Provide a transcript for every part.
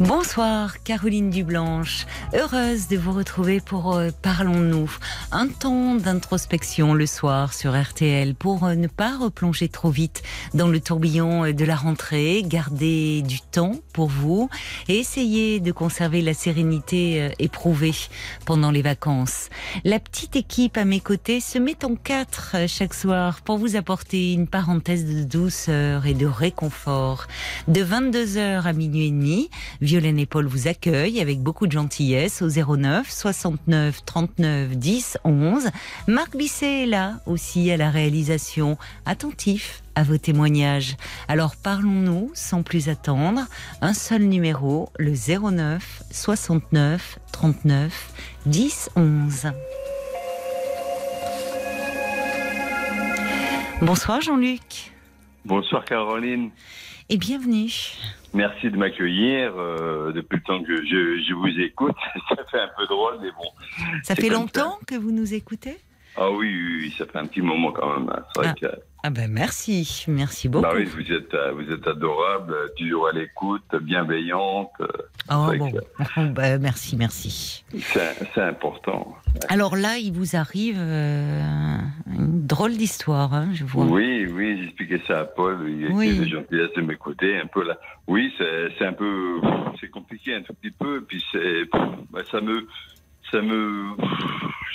Bonsoir Caroline Dublanche, heureuse de vous retrouver pour euh, Parlons-nous, un temps d'introspection le soir sur RTL pour euh, ne pas replonger trop vite dans le tourbillon euh, de la rentrée, garder du temps pour vous et essayer de conserver la sérénité éprouvée pendant les vacances. La petite équipe à mes côtés se met en quatre chaque soir pour vous apporter une parenthèse de douceur et de réconfort. De 22h à minuit et demi, Violaine et Paul vous accueillent avec beaucoup de gentillesse au 09 69 39 10 11. Marc Bisset est là aussi à la réalisation, attentif à vos témoignages. Alors parlons-nous sans plus attendre. Un seul numéro, le 09 69 39 10 11. Bonsoir Jean-Luc Bonsoir Caroline. et bienvenue. Merci de m'accueillir. euh, depuis le temps que je, je vous écoute, ça fait un peu drôle, mais bon. Ça fait longtemps que vous nous écoutez? Ah oui, oui, oui, ça fait un petit moment quand même. hein. Que Ah ben merci, merci beaucoup. bah oui, vous êtes, euh, vous êtes adorable, toujours à l'écoute, bienveillante. euh, Oh, bon. que- Oh, ben, merci, merci. C'est important. Alors là, il vous arrive euh, une drôle d'histoire, hein, je vois. Oui, oui, j'expliquais ça à Paul. Il Oui. était gentil de m'écouter un peu là. Oui, c'est c'est un peu, c'est compliqué un tout petit peu. Puis c'est, bah, ça me, ça me,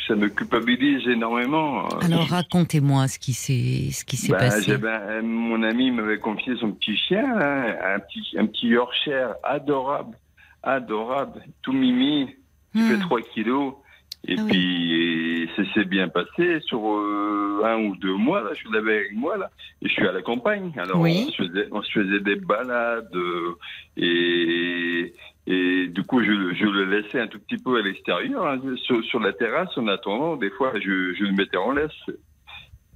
ça me culpabilise énormément. Alors racontez-moi ce qui s'est ce qui s'est Ben, passé. un- mon ami m'avait confié son petit chien, hein, un petit, un petit Yorkshire adorable, adorable, tout mimi, qui fait Hmm. 3 kilos. Et Ah oui. puis, ça s'est bien passé sur euh, un ou deux mois, là, je l'avais avec moi, là, et je suis à la campagne. Alors, Oui. on, se faisait, on se faisait des balades, euh, et, et du coup, je, je le laissais un tout petit peu à l'extérieur, hein, sur, sur la terrasse, en attendant, des fois, je, je le mettais en laisse.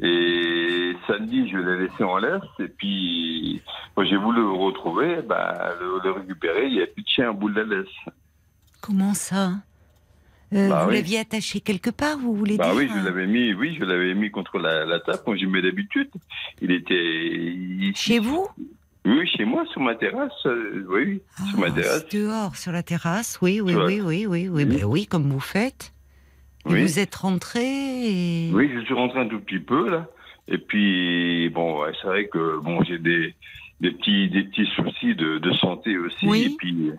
Et samedi, je l'ai laissé en laisse, et puis, quand j'ai voulu le retrouver, bah, le, le récupérer, il n'y a plus de chien au bout de la laisse. Comment ça Euh, Bah Vous oui. l'aviez attaché quelque part, vous voulez Bah dire oui, je l'avais mis, oui, je l'avais mis contre la, la table quand j'y mets d'habitude. Il était il- Chez vous? Oui, chez moi, sur ma terrasse. euh, oui, sur ma Ah, terrasse. Dehors, sur la terrasse, oui, oui, la- oui, oui, oui, oui, ben oui, comme vous faites. Et Oui. vous êtes rentré et... Oui, je suis rentré un tout petit peu là. Et puis bon, ouais, c'est vrai que bon, j'ai des des petits des petits soucis de, de santé aussi. Oui. Et puis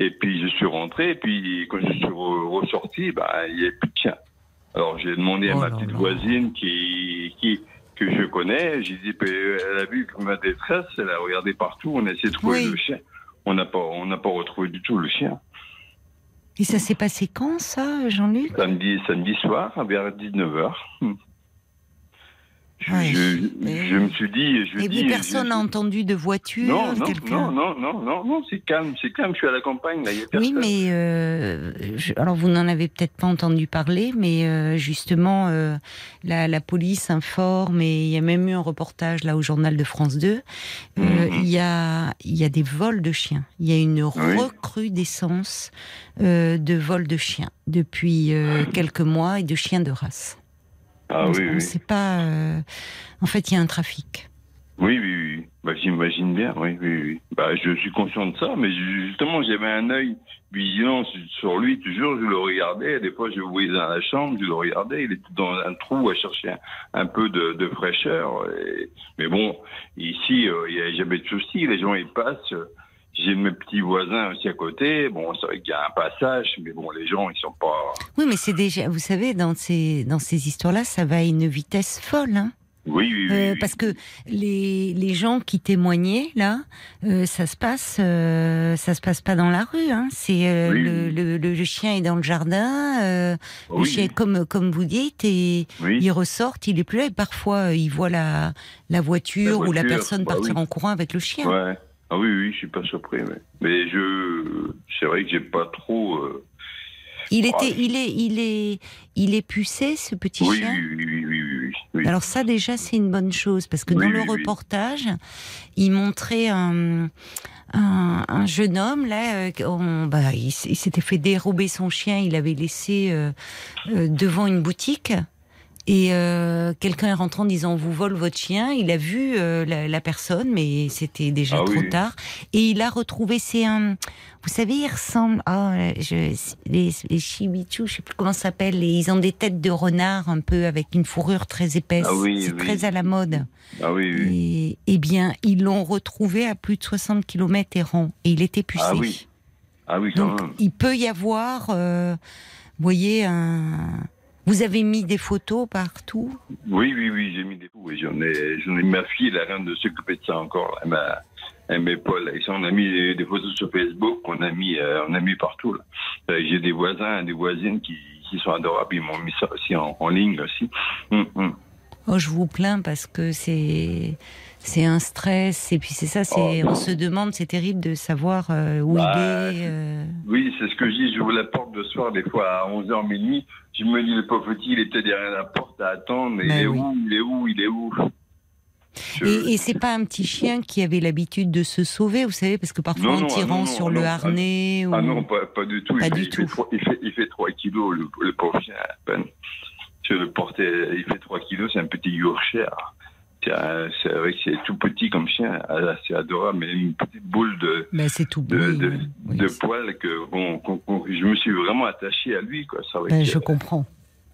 et puis je suis rentré. Et puis quand je suis re- ressorti, bah il y avait plus de chien. Alors j'ai demandé à Oh ma petite là. voisine qui qui que je connais. J'ai dit, ben, elle a vu ma détresse, elle a regardé partout. On a essayé de trouver Oui. le chien. On n'a pas on n'a pas retrouvé du tout le chien. Et ça s'est passé quand, ça, Jean-Luc? Samedi samedi soir vers 19h. Je, Ouais. je, je me suis dit, je Et dis, personne n'a entendu de voiture non, non, non, non, non, non, non, c'est calme, c'est calme. Je suis à la campagne, là, y a Oui, mais euh, je- alors vous n'en avez peut-être pas entendu parler, mais euh, justement, euh, la, la police informe et il y a même eu un reportage là au journal de France 2. euh, Mhm. Il y a y a des vols de chiens. Il y a une Oui. recrudescence euh, de vols de chiens depuis euh, quelques mois et de chiens de race. Ah on oui, ne oui. sait pas. euh, en fait, il y a un trafic? Oui, oui, oui. Bah, j'imagine bien, oui, oui, oui. Bah, je suis conscient de ça, mais justement, j'avais un œil vigilant sur- lui, toujours, je le regardais. Des fois, je le voyais dans la chambre, je le regardais. Il était dans un trou à chercher un, un peu de, de fraîcheur. et- Mais bon, ici, euh, il n'y a jamais de souci. Les gens, ils passent. J'ai mes petits voisins aussi à côté. Bon, c'est vrai qu'il y a un passage, mais bon, les gens, ils sont pas. Oui, mais c'est déjà, vous savez, dans ces dans ces histoires-là, ça va à une vitesse folle. Hein Oui, oui, oui. Euh, oui. parce que les, les gens qui témoignaient là, euh, ça se passe, euh, ça se passe pas dans la rue. Hein. C'est euh, Oui, le, oui. le, chien est dans le jardin, euh, le Oui, chien comme comme vous dites et oui. il ressort, il est plus là. Et parfois il voit la la voiture, La ou la personne bah partir oui. en courant avec le chien. Ouais. Ah oui, oui, je suis pas surpris. ouais. Mais je, c'est vrai que j'ai pas trop. euh, Il Ah, était, il est, il est, il est pucé ce petit Oui, chien? oui, oui, oui, oui, oui, oui, oui. Alors ça déjà c'est une bonne chose parce que Oui, dans le reportage, il montrait un, un, un jeune homme là, euh, on- bah, il, s'était fait dérober son chien, il l'avait laissé euh, euh, devant une boutique. Et euh, quelqu'un est rentré en disant on vous vole votre chien. Il a vu euh, la, la personne, mais c'était déjà Ah trop oui. tard. Et il a retrouvé c'est un, vous savez, il ressemble. Oh, je, les, les chibichous, je sais plus comment ça s'appelle. Ils ont des têtes de renard un peu avec une fourrure très épaisse. Ah oui, c'est oui. très à la mode. Ah oui, oui. Et, eh bien, ils l'ont retrouvé à plus de 60 km errant et il était pucé. Ah oui. Ah oui, quand Donc, même. il peut y avoir, euh, vous voyez, un. Vous avez mis des photos partout? Oui, oui, oui, j'ai mis des photos. Oui, j'en ai, j'en ai ma fille, elle a rien de s'occuper de ça encore. Elle m'a, elle m'épaule. Et ça, on a mis des, photos sur Facebook, on a mis, euh, on a mis partout. Là. Euh, J'ai des voisins, des voisines qui, qui sont adorables. Ils m'ont mis ça aussi en, en ligne aussi. Hum, hum. Oh, je vous plains parce que c'est c'est un stress et puis c'est ça, c'est Oh. on se demande, c'est terrible de savoir euh, où Bah, il est. euh. Oui, c'est ce que je dis. J'ouvre la porte le soir, des fois à 11h minuit. Je me dis, le pauvre petit, il peut-être derrière la porte à attendre. Mais Ben il est oui. où Il est où Il est où Je- Et, et c'est pas un petit chien qui avait l'habitude de se sauver, vous savez, parce que parfois Non, en non, ah tirant non, sur ah le ah harnais. ou... Ah non, pas, pas du tout. Pas il, du il tout. fait trois- il, fait, il fait 3 kilos, le, le pauvre chien, à peine. Je le portais, il fait 3 kilos, c'est un petit Yorkshire. C'est vrai que c'est tout petit comme chien, Ah, c'est adorable, mais une petite boule de, c'est tout. de, oui, de, oui, oui, de c'est- poils que, bon, je me suis vraiment attaché à lui, quoi. Ben, je comprends.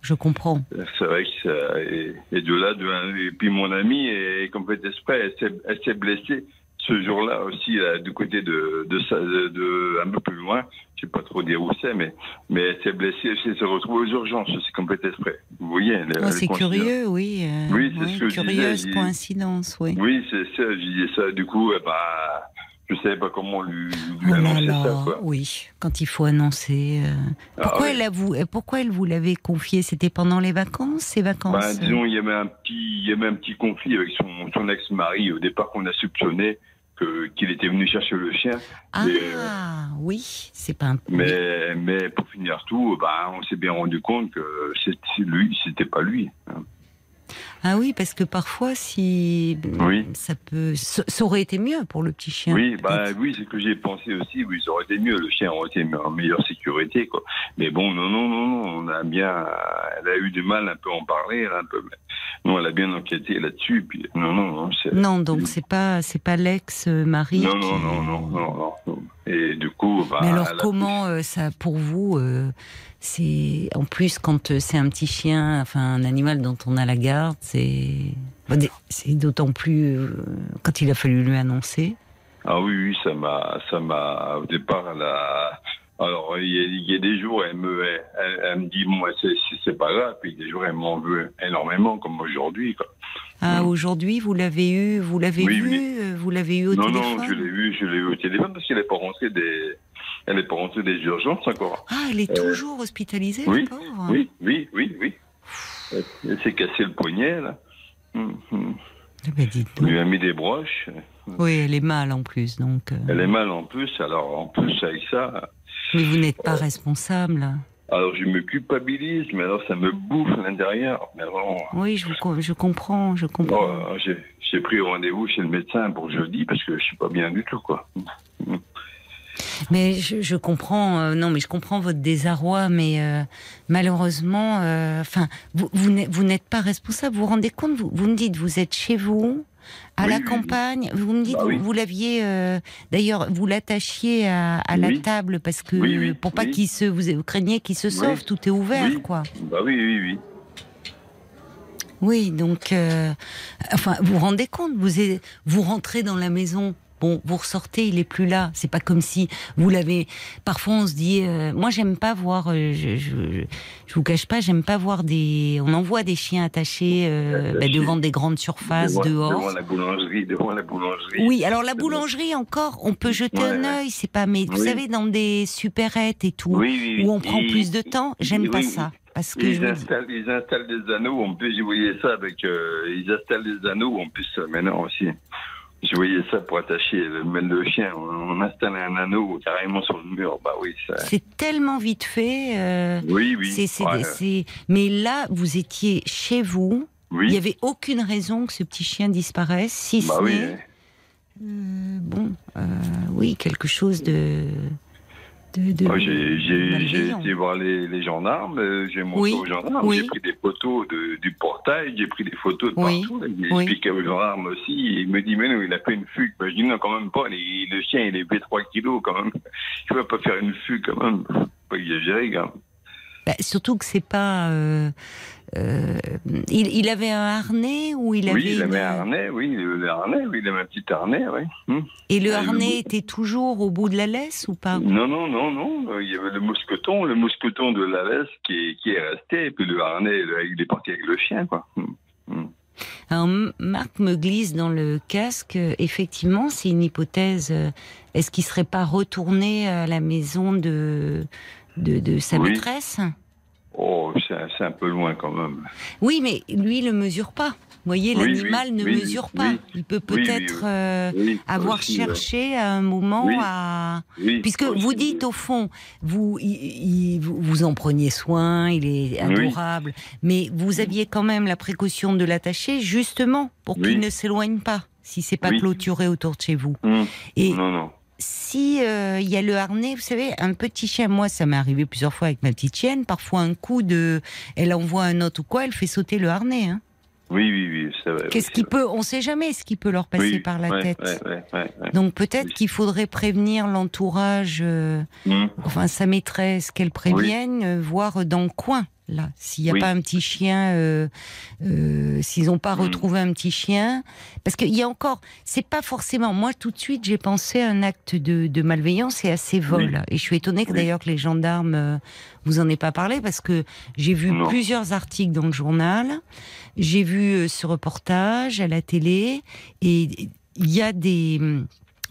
Je comprends. c'est vrai que ça, et, et de là, de, et puis mon amie, comme fait exprès, elle s'est blessée ce jour-là aussi, là, du côté de, de, ça- de, de- un peu plus loin. Je sais pas trop dire où c'est, mais, mais elle s'est blessée, elle s'est retrouvée aux urgences. C'est comme fait exprès. Vous voyez, Oh, c'est curieux, oui. euh, Oui, c'est ce que je disais, Curieuse coïncidence, oui. Oui, c'est ça, je disais ça. Du coup, eh je savais pas comment lui, lui Oh annoncer là, ça, quoi. oui, quand il faut annoncer. euh, Ah, Pourquoi, elle a vous, pourquoi elle vous l'avait confié? C'était pendant les vacances, ces vacances? Ben, disons, il y avait un petit, il y avait un petit conflit avec son, son ex-mari au départ qu'on a soupçonné qu'il était venu chercher le chien. Ah, euh, oui, c'est pas un. Mais, mais pour finir tout, ben, on s'est bien rendu compte que c'était lui, c'était pas lui. hein. Ah oui, parce que parfois, si. Oui. Ça peut. Ça ça aurait été mieux pour le petit chien. Oui, bah oui, c'est ce que j'ai pensé aussi. Oui, ça aurait été mieux. Le chien aurait été en meilleure sécurité, quoi. Mais bon, non, non, non, non. On a bien, elle a eu du mal un peu à en parler, un peu. Non, elle a bien enquêté là-dessus. Puis non, non, non. Non, donc c'est pas, c'est pas l'ex-mari. Non, qui- non, non, non, non, non, non. Et du coup, bah, Mais alors comment euh, ça pour vous euh, c'est en plus quand euh, c'est un petit chien enfin un animal dont on a la garde c'est des- c'est d'autant plus euh, quand il a fallu lui annoncer. Ah oui, oui, ça m'a, ça m'a, au départ, elle a, alors, il y, a, il y a des jours, elle me, elle, elle me dit, moi, c'est, pas grave, puis des jours, elle m'en veut énormément, comme aujourd'hui, ah Mm. aujourd'hui vous l'avez eu vous l'avez Oui, vu oui. euh, vous l'avez eu au non, téléphone non, je l'ai vu, je l'ai eu au téléphone, parce qu'elle n'est pas rentrée des, elle est pas rentrée des urgences encore. ah elle est Euh, toujours hospitalisée oui, pauvre Oui, oui, oui, oui. Elle s'est cassé le poignet, là. Hum, hum. Eh ben, On lui a mis des broches. oui elle est mal en plus donc euh, Elle est mal en plus, alors en plus avec ça, mais vous n'êtes pas responsable alors je me culpabilise, mais alors ça me bouffe à l'intérieur. Mais alors, oui je vous je comprends je comprends oh, j'ai, j'ai pris rendez-vous chez le médecin pour jeudi parce que je suis pas bien du tout, quoi. Mais je, je comprends, euh, non, mais je comprends votre désarroi, mais euh, malheureusement, euh, enfin, vous, vous n'êtes pas responsable. Vous vous rendez compte vous, vous me dites, vous êtes chez vous, à Oui, la oui, campagne. Vous me dites, Bah vous, l'aviez, euh, d'ailleurs, vous l'attachiez à, à la table parce que pour pas qu'il se, vous, vous craignez qu'il se sauve, tout est ouvert, Oui. quoi. Bah oui, oui, oui. Oui, donc, euh, enfin, vous vous rendez compte, vous rentrez dans la maison. Bon, vous ressortez, il est plus là. C'est pas comme si vous l'avez. Parfois, on se dit. euh, moi, j'aime pas voir. euh, je, je, je vous cache pas, j'aime pas voir des. On envoie des chiens attachés euh, bah, devant des grandes surfaces devant, dehors. devant la boulangerie, devant la boulangerie. Oui, alors la boulangerie encore, on peut jeter Ouais, un ouais. œil, c'est pas. Mais vous savez, dans des supérettes et tout, Oui, où on prend plus de temps, j'aime pas ça, parce que Ils vous dis- installent, ils installent des anneaux, on peut, voyais ça avec, euh, ils installent des anneaux, en plus, euh, maintenant aussi. Je voyais ça pour attacher le, mettre le chien. On, installe un anneau carrément sur le mur. Bah oui, ça. c'est tellement vite fait. euh, Oui, oui. C'est, c'est Ouais. des- c'est- Mais là, vous étiez chez vous, Il Oui. n'y avait aucune raison que ce petit chien disparaisse, si Bah ce oui. n'est, euh, bon, euh, oui, quelque chose de. De, de Moi, j'ai j'ai- j'ai malveillant. été voir les, les gendarmes, euh, j'ai monté Oui, aux gendarmes, oui. j'ai pris des photos de, du portail, j'ai pris des photos de Oui, partout. J'ai expliqué aux gendarmes aussi, et il me dit, mais non, il a fait une fugue. Ben, je dis, non, quand même pas, les- le chien, il est fait 3 kilos quand même. Il va pas faire une fugue quand même. Faut Pas exagérer quand même. Bah, surtout que c'est pas. euh, euh, il, il avait un harnais ou il avait. Oui, il une- avait un harnais, oui, le, le harnais, oui, il avait un petit harnais, oui. Hum. Et le Ah, harnais était toujours au bout de la laisse ou pas? Non, non, non, non. Euh, Il y avait le mousqueton, le mousqueton de la veste qui est, qui est resté, et puis le harnais, il est parti avec le chien, quoi. Hum. Hum. Alors, Marc me glisse dans le casque. Effectivement, c'est une hypothèse. Est-ce qu'il serait pas retourné à la maison de de, de sa Oui. maîtresse? Oh, c'est un- peu loin quand même. Oui, mais lui, il le mesure pas. Vous voyez, Oui, l'animal oui, ne oui, mesure pas. Il peut peut-être euh, avoir aussi, cherché à un moment à. Puisque aussi, vous dites au fond, vous, il- il- vous en preniez soin, il est adorable, mais vous aviez quand même la précaution de l'attacher justement pour qu'il ne s'éloigne pas, si c'est pas clôturé autour de chez vous. Hum. Et Non, non. Si euh, il y a le harnais, vous savez, un petit chien, moi ça m'est arrivé plusieurs fois avec ma petite chienne, parfois un coup de, elle envoie un autre ou quoi, elle fait sauter le harnais. Hein. Oui, oui, oui, c'est vrai. Qu'est-ce oui, qui peut, on sait jamais ce qui peut leur passer Oui, par la ouais, tête. ouais, ouais. Donc peut-être Oui. qu'il faudrait prévenir l'entourage. euh, Hum. enfin sa maîtresse, qu'elle prévienne, euh, voir dans le coin, là, s'il n'y a Oui. pas un petit chien, euh, euh, s'ils n'ont pas Mm. retrouvé un petit chien. Parce qu'il y a encore, c'est pas forcément, moi tout de suite j'ai pensé à un acte de, de malveillance et à ces vols. Oui. Et je suis étonnée que Oui. d'ailleurs que les gendarmes euh, vous en aient pas parlé parce que j'ai vu Non. plusieurs articles dans le journal, j'ai vu ce reportage à la télé et il y a des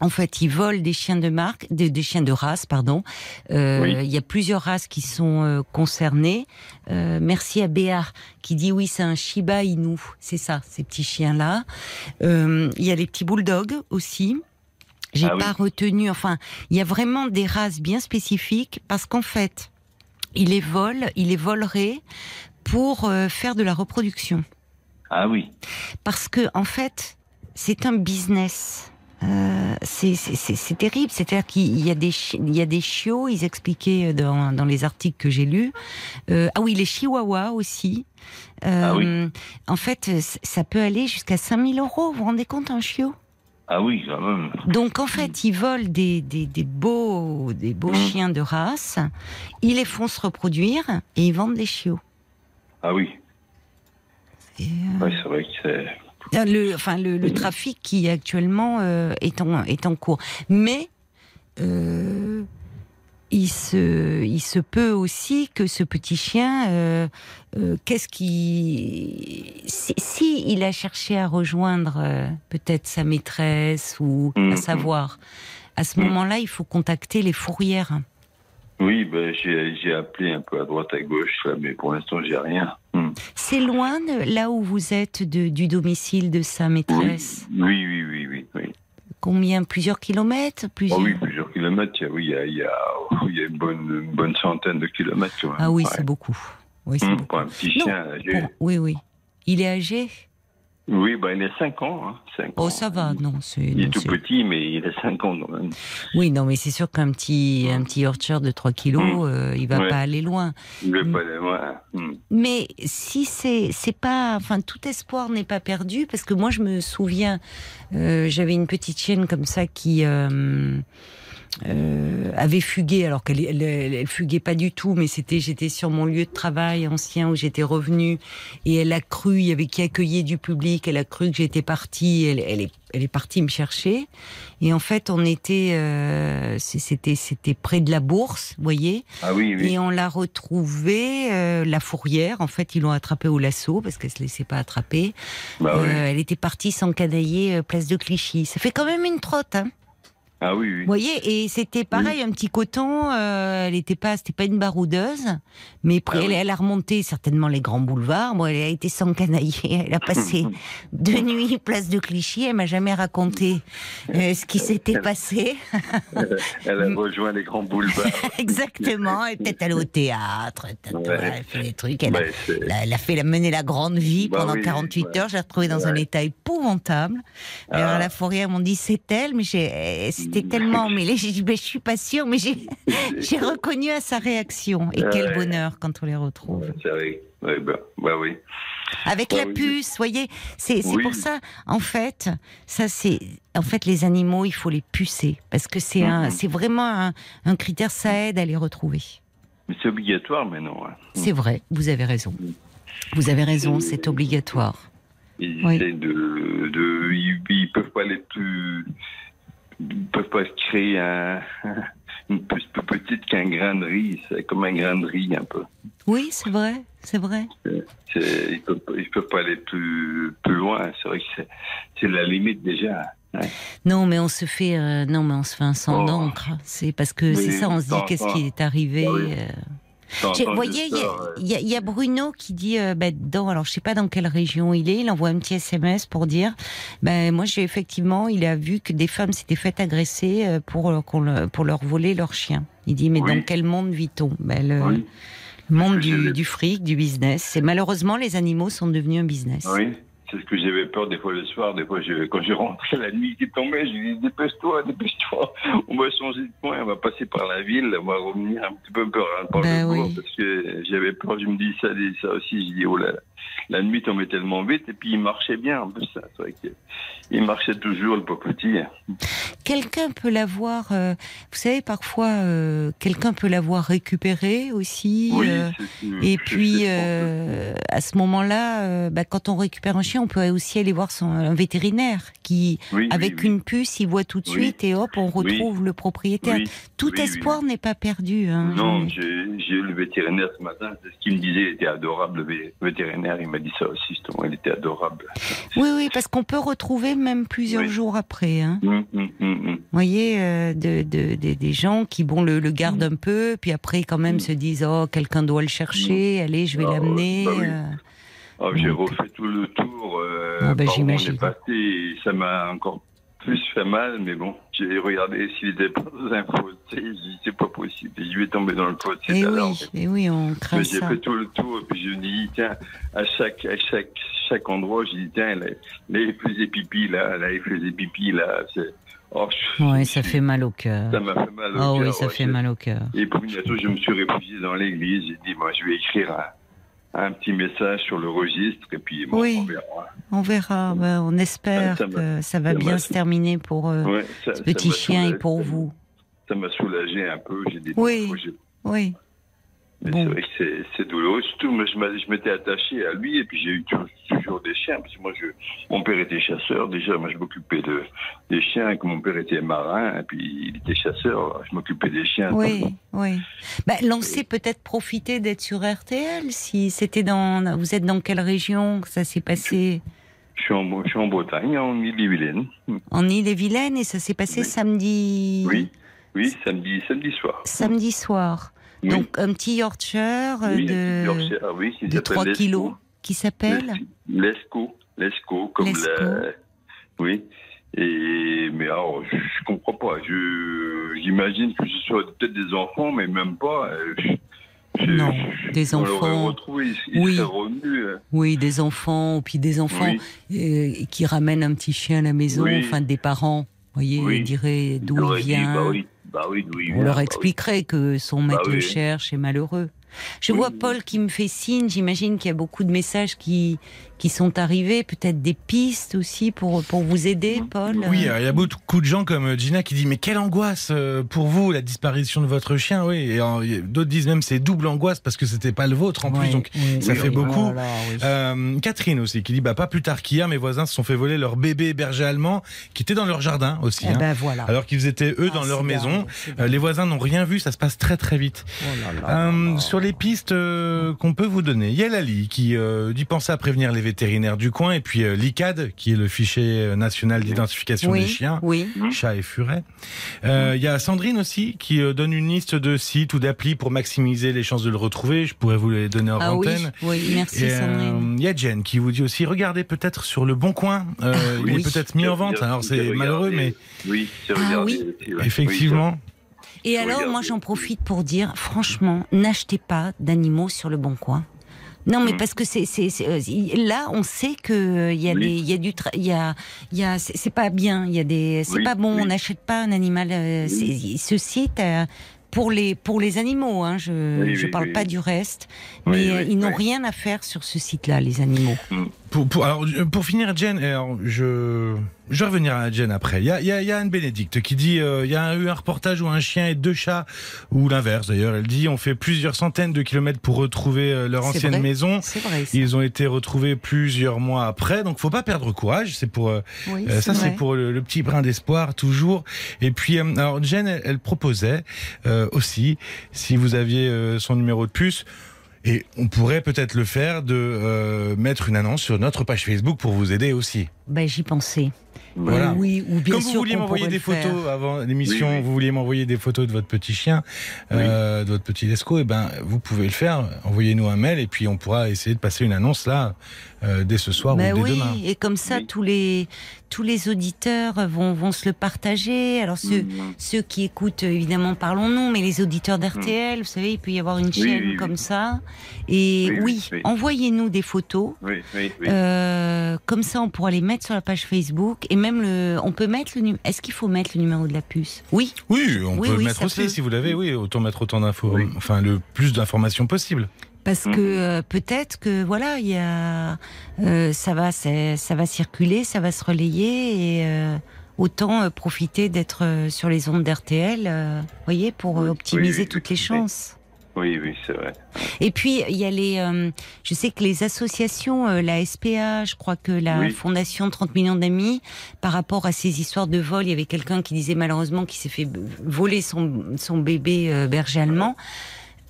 en fait, ils volent des chiens de marque, des, des chiens de race, pardon. Euh, Oui. Il y a plusieurs races qui sont euh, concernées. Euh, merci à Béar qui dit oui, c'est un Shiba Inu, c'est ça, ces petits chiens-là. Euh, Il y a les petits bulldogs aussi. J'ai Ah oui. pas retenu. Enfin, il y a vraiment des races bien spécifiques parce qu'en fait, il les vole, il les volerait pour euh, faire de la reproduction Ah oui. parce que en fait, c'est un business. Euh, c'est- terrible. C'est-à-dire qu'il y a des il y a des chiots. Ils expliquaient dans, dans les articles que j'ai lus. Euh, ah oui, les chihuahuas aussi. Euh, Ah oui. En fait, ça peut aller jusqu'à 5000 euros. Vous vous rendez compte un chiot? Ah oui, quand même. Donc en fait, ils volent des, des, des beaux des beaux Mhm. chiens de race. Ils les font se reproduire et ils vendent les chiots. Ah oui. Euh, Ouais, c'est vrai que c'est. Euh, Le, enfin, le, le trafic qui actuellement euh, est, en, est en cours. Mais euh, il, se, il se peut aussi que ce petit chien, euh, euh, qu'est-ce qui. Si, si il a cherché à rejoindre euh, peut-être sa maîtresse ou à Mhm. savoir, à ce Mhm. moment-là, il faut contacter les fourrières. Oui, ben, j'ai appelé un peu à droite, à gauche, là, mais pour l'instant, j'ai rien. Hum. C'est loin de là où vous êtes de- du domicile de sa maîtresse? oui, oui, oui, oui. oui. Combien? Plusieurs kilomètres? Plusieurs... oui, plusieurs? kilomètres. il y a- Oui, il y a, il y a, il y a une, bonne, une bonne centaine de kilomètres. quand même. Ah oui, Ouais. c'est beaucoup. Oui, Hum, beaucoup. pour un petit Non, chien. âgé. Bon, oui, oui. Il est âgé? Oui, ben, il a 5 ans. Hein, Oh, ans. ça va, non. c'est- Il non, est tout c'est- petit, mais il a 5 ans quand même. Oui, non, mais c'est sûr qu'un petit, un petit Yorkshire de 3 kilos, Mm. euh, il va Ouais. pas aller loin. Il veut Mm. pas aller loin. Hum. Mais si c'est, c'est pas, enfin, tout espoir n'est pas perdu, parce que moi, je me souviens, euh, j'avais une petite chienne comme ça qui euh, euh, avait fugué, alors qu'elle elle, elle- elle fuguait pas du tout, mais c'était, j'étais sur mon lieu de travail ancien où j'étais revenue, et elle a cru, il y avait qui accueillait du public, elle a cru que j'étais partie, elle, elle est, elle est partie me chercher, et en fait, on était, euh, c'était, c'était près de la bourse, vous voyez. Ah oui, oui. Et on l'a retrouvée, euh, la fourrière. En fait, ils l'ont attrapée au lasso parce qu'elle se laissait pas attraper. Bah oui. Elle était partie s'encanailler euh, place de Clichy. Ça fait quand même une trotte. Hein Ah oui, oui. Vous voyez, et c'était pareil, un petit coton. euh, elle était pas, c'était pas une baroudeuse, mais Ah elle, oui. elle a remonté certainement les grands boulevards. Bon, elle a été s'encanailler. Elle a passé deux nuits place de Clichy. Elle m'a jamais raconté euh, ce qui s'était passé. Elle a rejoint les grands boulevards. Exactement. Elle est peut-être allée au théâtre. Ouais. Elle a fait des trucs. Elle a, Ouais, c'est- elle a- elle a fait la grande vie Bah pendant oui, 48 ouais. heures. J'ai retrouvé dans un état épouvantable. Alors Ah. à la forêt, m'ont dit c'est elle, mais j'ai- euh, c'était tellement ben, je suis pas sûre, mais j'ai reconnu à sa réaction. Et quel bonheur quand on les retrouve. C'est vrai. Bah, bah oui. Avec Ah la oui. puce, voyez, c'est Oui. pour ça. En fait, ça c'est, en fait, les animaux, il faut les pucer parce que c'est Mhm. c'est vraiment un, un critère. Ça aide à les retrouver. Mais c'est obligatoire maintenant. hein. C'est vrai, vous avez raison. Vous avez raison, c'est obligatoire. Ils Oui. essaient de, de ils, ils peuvent pas aller plus, ils peuvent pas créer un, une puce plus petite qu'un grain de riz. C'est comme un grain de riz un peu. Oui, c'est vrai, c'est vrai. C'est- Ils ils peuvent pas aller plus, plus loin. C'est vrai que c'est, la limite déjà. hein. Non, mais on se fait, euh, non, mais on se fait un sang Oh. d'encre. C'est parce que c'est ça, on se dit qu'est-ce qui est arrivé. Ah oui. euh. Vous voyez, il y, a- ouais. il y a- il y a Bruno qui dit, euh, dans, alors je sais pas dans quelle région il est, il envoie un petit SMS pour dire, ben moi j'ai effectivement, il a vu que des femmes s'étaient faites agresser euh, pour euh, pour leur voler leur chien. Il dit, mais Oui. dans quel monde vit-on? Ben, le, Oui. le monde du, du fric, du business. Et malheureusement, les animaux sont devenus un business. Oui, c'est ce que j'avais peur des fois le soir. Des fois, je- quand je rentrais la nuit qui tombait, je dis dépêche-toi, dépêche-toi. On va changer de point, on va passer par la ville, on va revenir un petit peu par, par Ben le oui. parce que j'avais peur. Je me dis ça, ça aussi. Je dis oh là, là. La nuit tombait tellement vite et puis il marchait bien en plus. ça. C'est vrai qu'il marchait toujours le petit. Quelqu'un peut l'avoir, euh, vous savez, parfois, euh, quelqu'un peut l'avoir récupéré aussi. Oui. euh, Et puis, à ce moment-là, bah, quand on récupère un chien, on peut aussi aller voir son un vétérinaire qui, oui, avec oui, une puce, il voit tout de suite et hop, on retrouve le propriétaire. Tout espoir n'est pas perdu. Hein, Non, j'ai eu le vétérinaire ce matin, c'est ce qu'il me disait, il était adorable, le vé- il m'a dit ça aussi, justement, il était adorable. Oui, oui, parce qu'on peut retrouver même plusieurs Oui. jours après. Hein. Hum, hum, hum. Vous voyez, euh, de, de- de- des gens qui bon le, le gardent un peu, puis après quand même se disent oh quelqu'un doit le chercher, allez je vais Ah, l'amener. bah oui. euh. Ah, j'ai refait tout le tour, euh, Ah, bah, par où on j'imagine. est passé, et ça m'a encore plus fait mal, mais bon, j'ai regardé s'il était pas dans un fossé, c'est pas possible, je vais tomber dans le fossé Et à l'heure. oui, et oui, on craint Mais j'ai fait tout le tour, et puis je me dis, tiens, à chaque, à chaque, chaque endroit, je dis, tiens, là, il faisait pipi, là, là, il faisait pipi, là, c'est, oh, Ouais, ça fait mal au cœur. ça m'a fait mal au Ah oui, ça ouais, fait mal au cœur. Et puis bientôt, je me suis réfugié dans l'église. J'ai dit, moi, je vais écrire un, un petit message sur le registre et puis bon, Oui. on verra. On verra, ben, on espère Ça que ça va ça bien se terminer pour euh, Ouais, ce petit chien et pour vous. Ça m'a soulagé un peu. J'ai dit, Oui. Oui, Bon. c'est vrai que c'est- douloureux. Surtout, moi, je m'étais attaché à lui et puis j'ai eu toujours, des chiens. Parce que moi, je, mon père était chasseur. Déjà, moi, je m'occupais de, des chiens. Que mon père était marin et puis il était chasseur. Je m'occupais des chiens. oui, oui. Ben, lancez peut-être profiter d'être sur RTL. Si c'était dans, vous êtes dans quelle région que ça s'est passé? Je suis en, je suis en Bretagne, en Ille-et-Vilaine. En Ille-et-Vilaine et ça s'est passé Oui. samedi. Oui, oui, samedi, samedi soir. Samedi soir. Oui. Donc un petit Yorkshire Oui, de, Yorkshire, ah oui, qui de s'appelle 3 Lescaut. kilos qui s'appelle Lescaut, Lescaut, comme Lescaut. la... Oui. Et, mais alors, je, je comprends pas. Je, j'imagine que ce soit peut-être des enfants, mais même pas. euh, Je, je- Non, des enfants. retrouvé, il, il Oui. serait revenu. Oui, des enfants, puis des enfants Oui. euh, qui ramènent un petit chien à la maison, Oui. enfin des parents, vous voyez, ils diraient il d'où il aurait dit, vient. Bah oui, oui, On leur bah expliquerait que son maître Bah le oui. cherche et malheureux. Je Oui. vois Paul qui me fait signe, j'imagine qu'il y a beaucoup de messages qui, qui sont arrivés, peut-être des pistes aussi pour, pour vous aider, Paul. Oui, euh, il y a beaucoup de gens comme Gina qui dit mais quelle angoisse euh, pour vous la disparition de votre chien, oui. Et d'autres disent même c'est double angoisse parce que c'était pas le vôtre en plus, donc oui, ça oui, fait oui. beaucoup. Oh. Euh, Catherine aussi qui dit bah pas plus tard qu'hier mes voisins se sont fait voler leur bébé berger allemand qui était dans leur jardin aussi. Eh hein. ben voilà. Alors qu'ils étaient eux Ah, dans leur c'est maison, Euh, les voisins n'ont rien vu, ça se passe très très vite. Oh là là là Euh, là. sur sur les pistes euh, qu'on peut vous donner. Il y a Lali qui euh, dit penser à prévenir les vétérinaires du coin et puis euh, l'ICAD qui est le fichier national d'identification des Oui, chiens. oui. Chats et furets. Euh, Il y a Sandrine aussi qui euh, donne une liste de sites ou d'applis pour maximiser les chances de le retrouver. Je pourrais vous les donner en Ah oui, antenne. oui, merci Et, euh, Sandrine. Il y a Jen qui vous dit aussi regardez peut-être sur le bon coin. Euh, il oui. est peut-être mis en vente. Alors c'est malheureux, mais Oui, c'est Ah regardé oui. effectivement. Et alors, moi, j'en profite pour dire, franchement, n'achetez pas d'animaux sur le bon coin. Non, mais Mm. parce que c'est, euh, là, on sait que il y a Oui. des, il y a du, il y a, il y a, c'est pas bien. Il y a des, c'est Oui, pas bon. oui. On n'achète pas un animal. euh, ce site. euh, pour les pour les animaux, hein, je oui, parle pas du reste, mais euh, ils n'ont rien à faire sur ce site-là, les animaux. Pour, pour, alors, euh, pour finir, Jen, alors, je, je vais revenir à Jen après. Il y a, y a, y a Anne Bénédicte qui dit euh, il y a eu un reportage où un chien et deux chats, ou l'inverse d'ailleurs, elle dit on fait plusieurs centaines de kilomètres pour retrouver euh, leur ancienne vrai. maison. C'est vrai. Ils ont été retrouvés plusieurs mois après, donc faut pas perdre courage. C'est pour euh, Oui, euh, ça, c'est pour le, le petit brin d'espoir toujours. Et puis, alors Jen, elle, elle proposait euh, aussi, si vous aviez euh, son numéro de puce. Et on pourrait peut-être le faire de euh, mettre une annonce sur notre page Facebook pour vous aider aussi. Ben, j'y pensais. Voilà. Oui, ou bien Comme sûr vous vouliez m'envoyer des photos avant l'émission, Oui, oui. vous vouliez m'envoyer des photos de votre petit chien, euh, de votre petit Lesco, et ben vous pouvez le faire. Envoyez-nous un mail et puis on pourra essayer de passer une annonce là euh, dès ce soir Ben ou dès oui, demain. et comme ça, Oui. tous les tous les auditeurs vont vont se le partager. Alors ceux Mhm. ceux qui écoutent évidemment parlons-nous, mais les auditeurs d'RTL, vous savez, il peut y avoir une chaîne oui, oui. comme ça. Et Oui, oui, oui, oui. envoyez-nous des photos. Oui, oui, oui. Euh, comme ça, on pourra les mettre sur la page Facebook et même le. On peut mettre le. nu- Est-ce qu'il faut mettre le numéro de la puce? Oui. Oui, on Oui, peut oui, le mettre aussi peut. si vous l'avez. Oui, autant mettre autant d'infos, Oui. enfin le plus d'informations possible. Parce Mhm. que euh, peut-être que voilà, il y a, euh, ça va, ça va circuler, ça va se relayer et euh, autant euh, profiter d'être euh, sur les ondes d'RTL, euh, voyez, pour euh, optimiser oui, toutes les chances. Oui, oui, c'est vrai. Et puis il y a les, euh, je sais que les associations, euh, la SPA, je crois que la Oui. Fondation 30 millions d'amis, par rapport à ces histoires de vol, il y avait quelqu'un qui disait malheureusement qu'il s'est fait voler son, son bébé euh, berger allemand.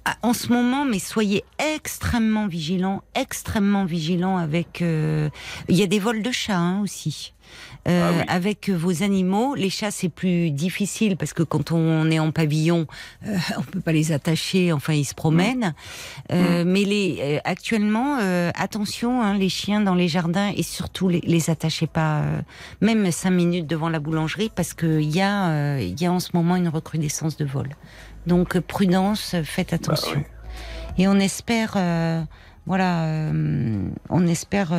Ah, En ce moment, mais soyez extrêmement vigilants, extrêmement vigilants avec. Il y a des vols de chats hein, aussi. Euh, Ah oui. Avec vos animaux, les chats c'est plus difficile parce que quand on est en pavillon, euh, on peut pas les attacher. Enfin, ils se promènent. Euh, Mais les euh, actuellement, euh, attention, hein, les chiens dans les jardins et surtout les, les attachez pas, euh, même cinq minutes devant la boulangerie parce que il y a, euh, il y a en ce moment une recrudescence de vol. Donc prudence, faites attention. oui. Et on espère, euh, voilà, euh, on espère.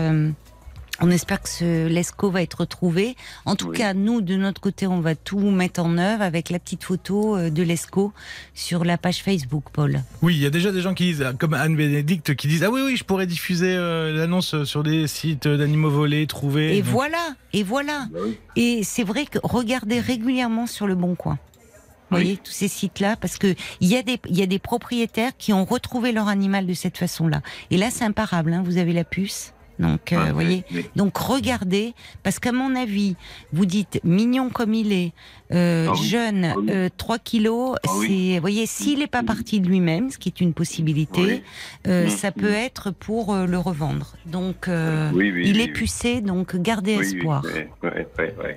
On espère que ce Lesco va être retrouvé. En tout Oui. cas, nous, de notre côté, on va tout mettre en œuvre avec la petite photo euh, de Lesco sur la page Facebook, Paul. Oui, il y a déjà des gens qui disent, comme Anne Bénédicte, qui disent ah oui oui, je pourrais diffuser euh, l'annonce sur des sites d'animaux volés, trouvés. Et Donc, voilà, et voilà. Bah oui. Et c'est vrai que regardez régulièrement sur le Bon Coin. Vous Oui. voyez tous ces sites-là, parce que il y a des il y a des propriétaires qui ont retrouvé leur animal de cette façon-là. Et là, c'est imparable. Hein, vous avez la puce, donc euh, Ah, vous voyez. oui. Donc regardez, parce qu'à mon avis, vous dites mignon comme il est, euh, Ah oui. jeune, Ah oui. euh, 3 kilos, Ah oui. c'est, vous voyez, s'il n'est pas parti de lui-même, ce qui est une possibilité, euh, Mm, ça mm. peut être pour euh, le revendre. Donc euh, il est pucé, donc gardez espoir. Oui, oui, oui.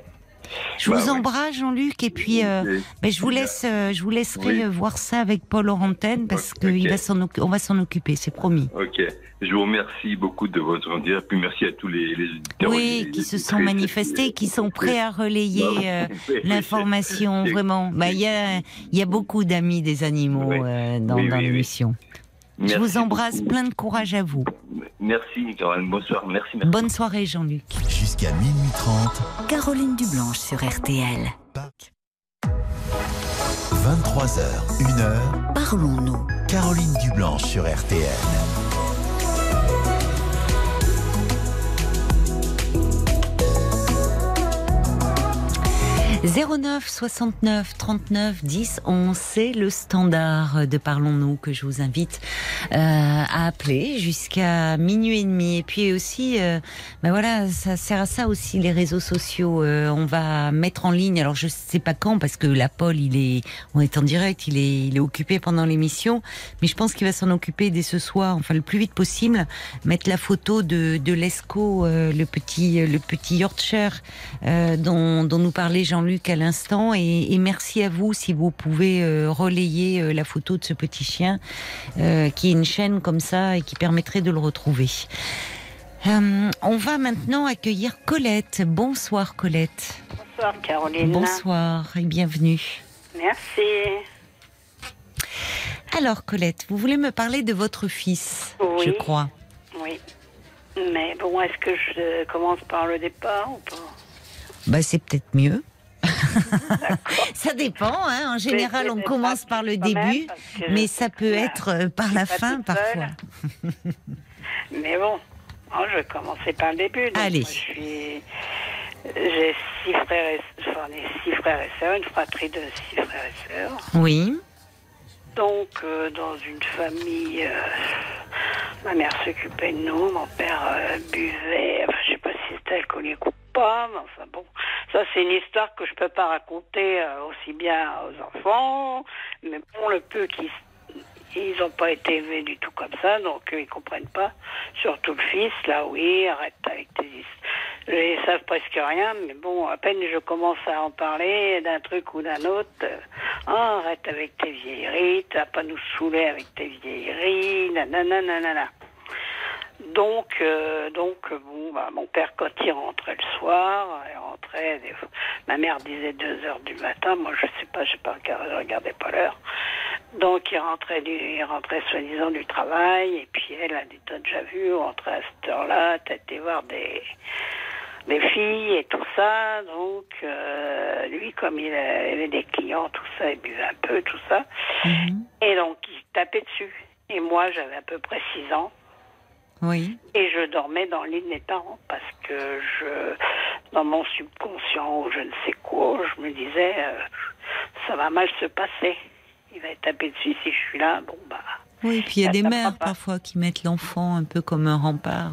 Je Bah vous oui. embrasse, Jean-Luc, et puis euh, Oui. ben, je vous laisse, euh, je vous laisserai Oui. voir ça avec Paul Orantène parce il va s'en on va s'en occuper, c'est promis. Ok. Je vous remercie beaucoup de votre rendu. Puis merci à tous les, les. Oui, les- qui les se sont manifestés, qui sont prêts à relayer euh, l'information, vraiment. Bah, il y a, il y a beaucoup d'amis des animaux dans, dans oui, Je vous embrasse, beaucoup. plein de courage à vous. Merci, Caroline. Bonsoir. Merci, merci. Bonne soirée, Jean-Luc. Jusqu'à minuit 30, Caroline Dublanche sur RTL. 23h, 1h, Parlons-nous. Caroline Dublanche sur RTL. 09 69 39 10 11, c'est le standard de Parlons-nous que je vous invite euh, à appeler jusqu'à minuit et demi. Et puis aussi, euh, ben voilà, ça sert à ça aussi les réseaux sociaux. Euh, on va mettre en ligne. Alors je sais pas quand parce que la Paul, il est, on est en direct, il est, il est occupé pendant l'émission, mais je pense qu'il va s'en occuper dès ce soir, enfin le plus vite possible, mettre la photo de, de l'Esco, euh, le petit, le petit Yorkshire euh, dont, dont nous parlait Jean-Luc à l'instant et, et, merci à vous si vous pouvez euh, relayer euh, la photo de ce petit chien euh, qui est une chaîne comme ça et qui permettrait de le retrouver. On va maintenant accueillir Colette. Bonsoir Colette. Bonsoir Caroline. Bonsoir et bienvenue. Merci. Alors Colette, vous voulez me parler de votre fils, Oui. je crois. Oui. Mais bon, est-ce que je commence par le départ ou pas? Bah c'est peut-être mieux. Ça dépend, hein. en général on commence par le début, mais ça peut être euh, par la fin parfois. Mais bon, oh, je vais commencer par le début. Donc, Allez. J'ai six frères et enfin, six frères et sœurs, une fratrie de six frères et sœurs. Oui, Donc, euh, dans une famille, euh, ma mère s'occupait de nous, mon père euh, buvait, enfin, je sais pas si c'était alcoolique ou pas, mais enfin bon, ça c'est une histoire que je peux pas raconter euh, aussi bien aux enfants, mais bon, le peu qui ils n'ont pas été élevés du tout comme ça, donc euh, ils comprennent pas. Surtout le fils, là, oui, arrête avec tes histoires. Ils savent presque rien, mais bon, à peine je commence à en parler d'un truc ou d'un autre. euh, Ah, arrête avec tes vieilleries, tu vas pas nous saouler avec tes vieilleries, nanana, nanana. Donc, euh, donc bon, bah, mon père, quand il rentrait le soir, il rentrait, des fois- ma mère disait 2 heures du matin, moi je sais pas, je pas, je regardais pas l'heure. Donc il rentrait, du, il rentrait soi-disant du travail, et puis elle a dit, t'as déjà vu, on rentrait à cette heure-là, t'as été voir des, des filles et tout ça. Donc euh, lui, comme il avait des clients, tout ça, il buvait un peu, tout ça. Mhm. Et donc il tapait dessus. Et moi, j'avais à peu près 6 ans. Oui, Et je dormais dans le lit de mes parents parce que je, dans mon subconscient ou je ne sais quoi, je me disais, euh, ça va mal se passer. Il va taper dessus si je suis là. Bon, bah. oui. Puis il y a des mères pas. parfois qui mettent l'enfant un peu comme un rempart.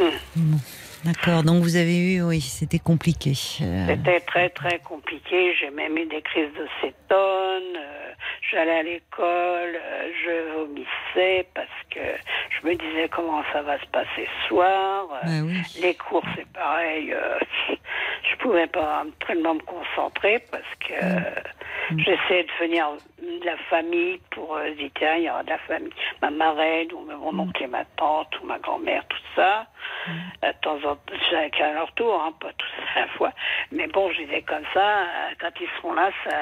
Hum. Bon, D'accord. Donc vous avez eu, oui, c'était compliqué. Euh, C'était très, très compliqué. J'ai même eu des crises de cétone. euh, J'allais à l'école, euh, je vomissais parce que je me disais comment ça va se passer ce soir. Bah oui. Les cours, c'est pareil. je pouvais pas tellement me concentrer parce que euh, j'essayais de venir de la famille pour dire tiens, il y aura de la famille, ma marraine ou mon oncle et ma tante ou ma grand-mère, tout ça. Euh, De temps en chacun à leur tour, hein, pas tous à la fois. Mais bon, je disais comme ça, euh, quand ils seront là, ça,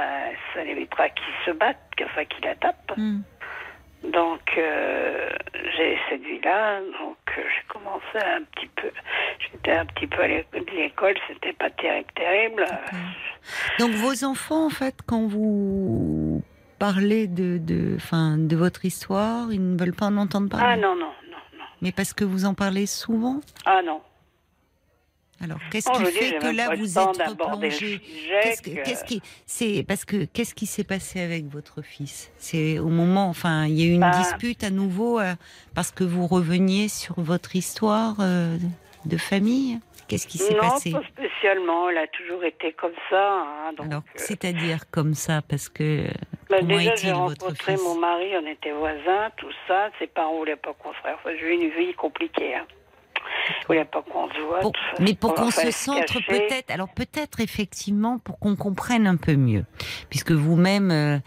ça évitera qu'ils se battent, enfin qu'ils la tapent. Hum. Donc, euh, j'ai cette vie-là, donc euh, j'ai commencé un petit peu. J'étais un petit peu à l'école, c'était pas terrible, terrible. Donc vos enfants, en fait, quand vous parlez de, de, enfin, de votre histoire, ils ne veulent pas en entendre parler? Ah non, non, non, non. Mais parce que vous en parlez souvent? Ah non. Alors, qu'est-ce qui fait que là vous êtes sujet Qu'est-ce que- que- qu'est-ce qui, c'est parce que qu'est-ce qui s'est passé avec votre fils? C'est au moment, enfin, il y a eu une Bah. dispute à nouveau euh, parce que vous reveniez sur votre histoire euh, de famille? Qu'est-ce qui s'est non, passé? pas spécialement. Elle a toujours été comme ça. hein, donc, Alors, euh, c'est-à-dire comme ça, parce que bah, déjà, j'ai rencontré mon mari, on était voisins, tout ça. Ses parents voulaient pas qu'on frère. Enfin, j'ai eu une vie compliquée. Hein. Ils voulaient pas qu'on se voit. Pour- mais pour On qu'on se centre peut-être, alors peut-être effectivement pour qu'on comprenne un peu mieux, puisque vous-même euh,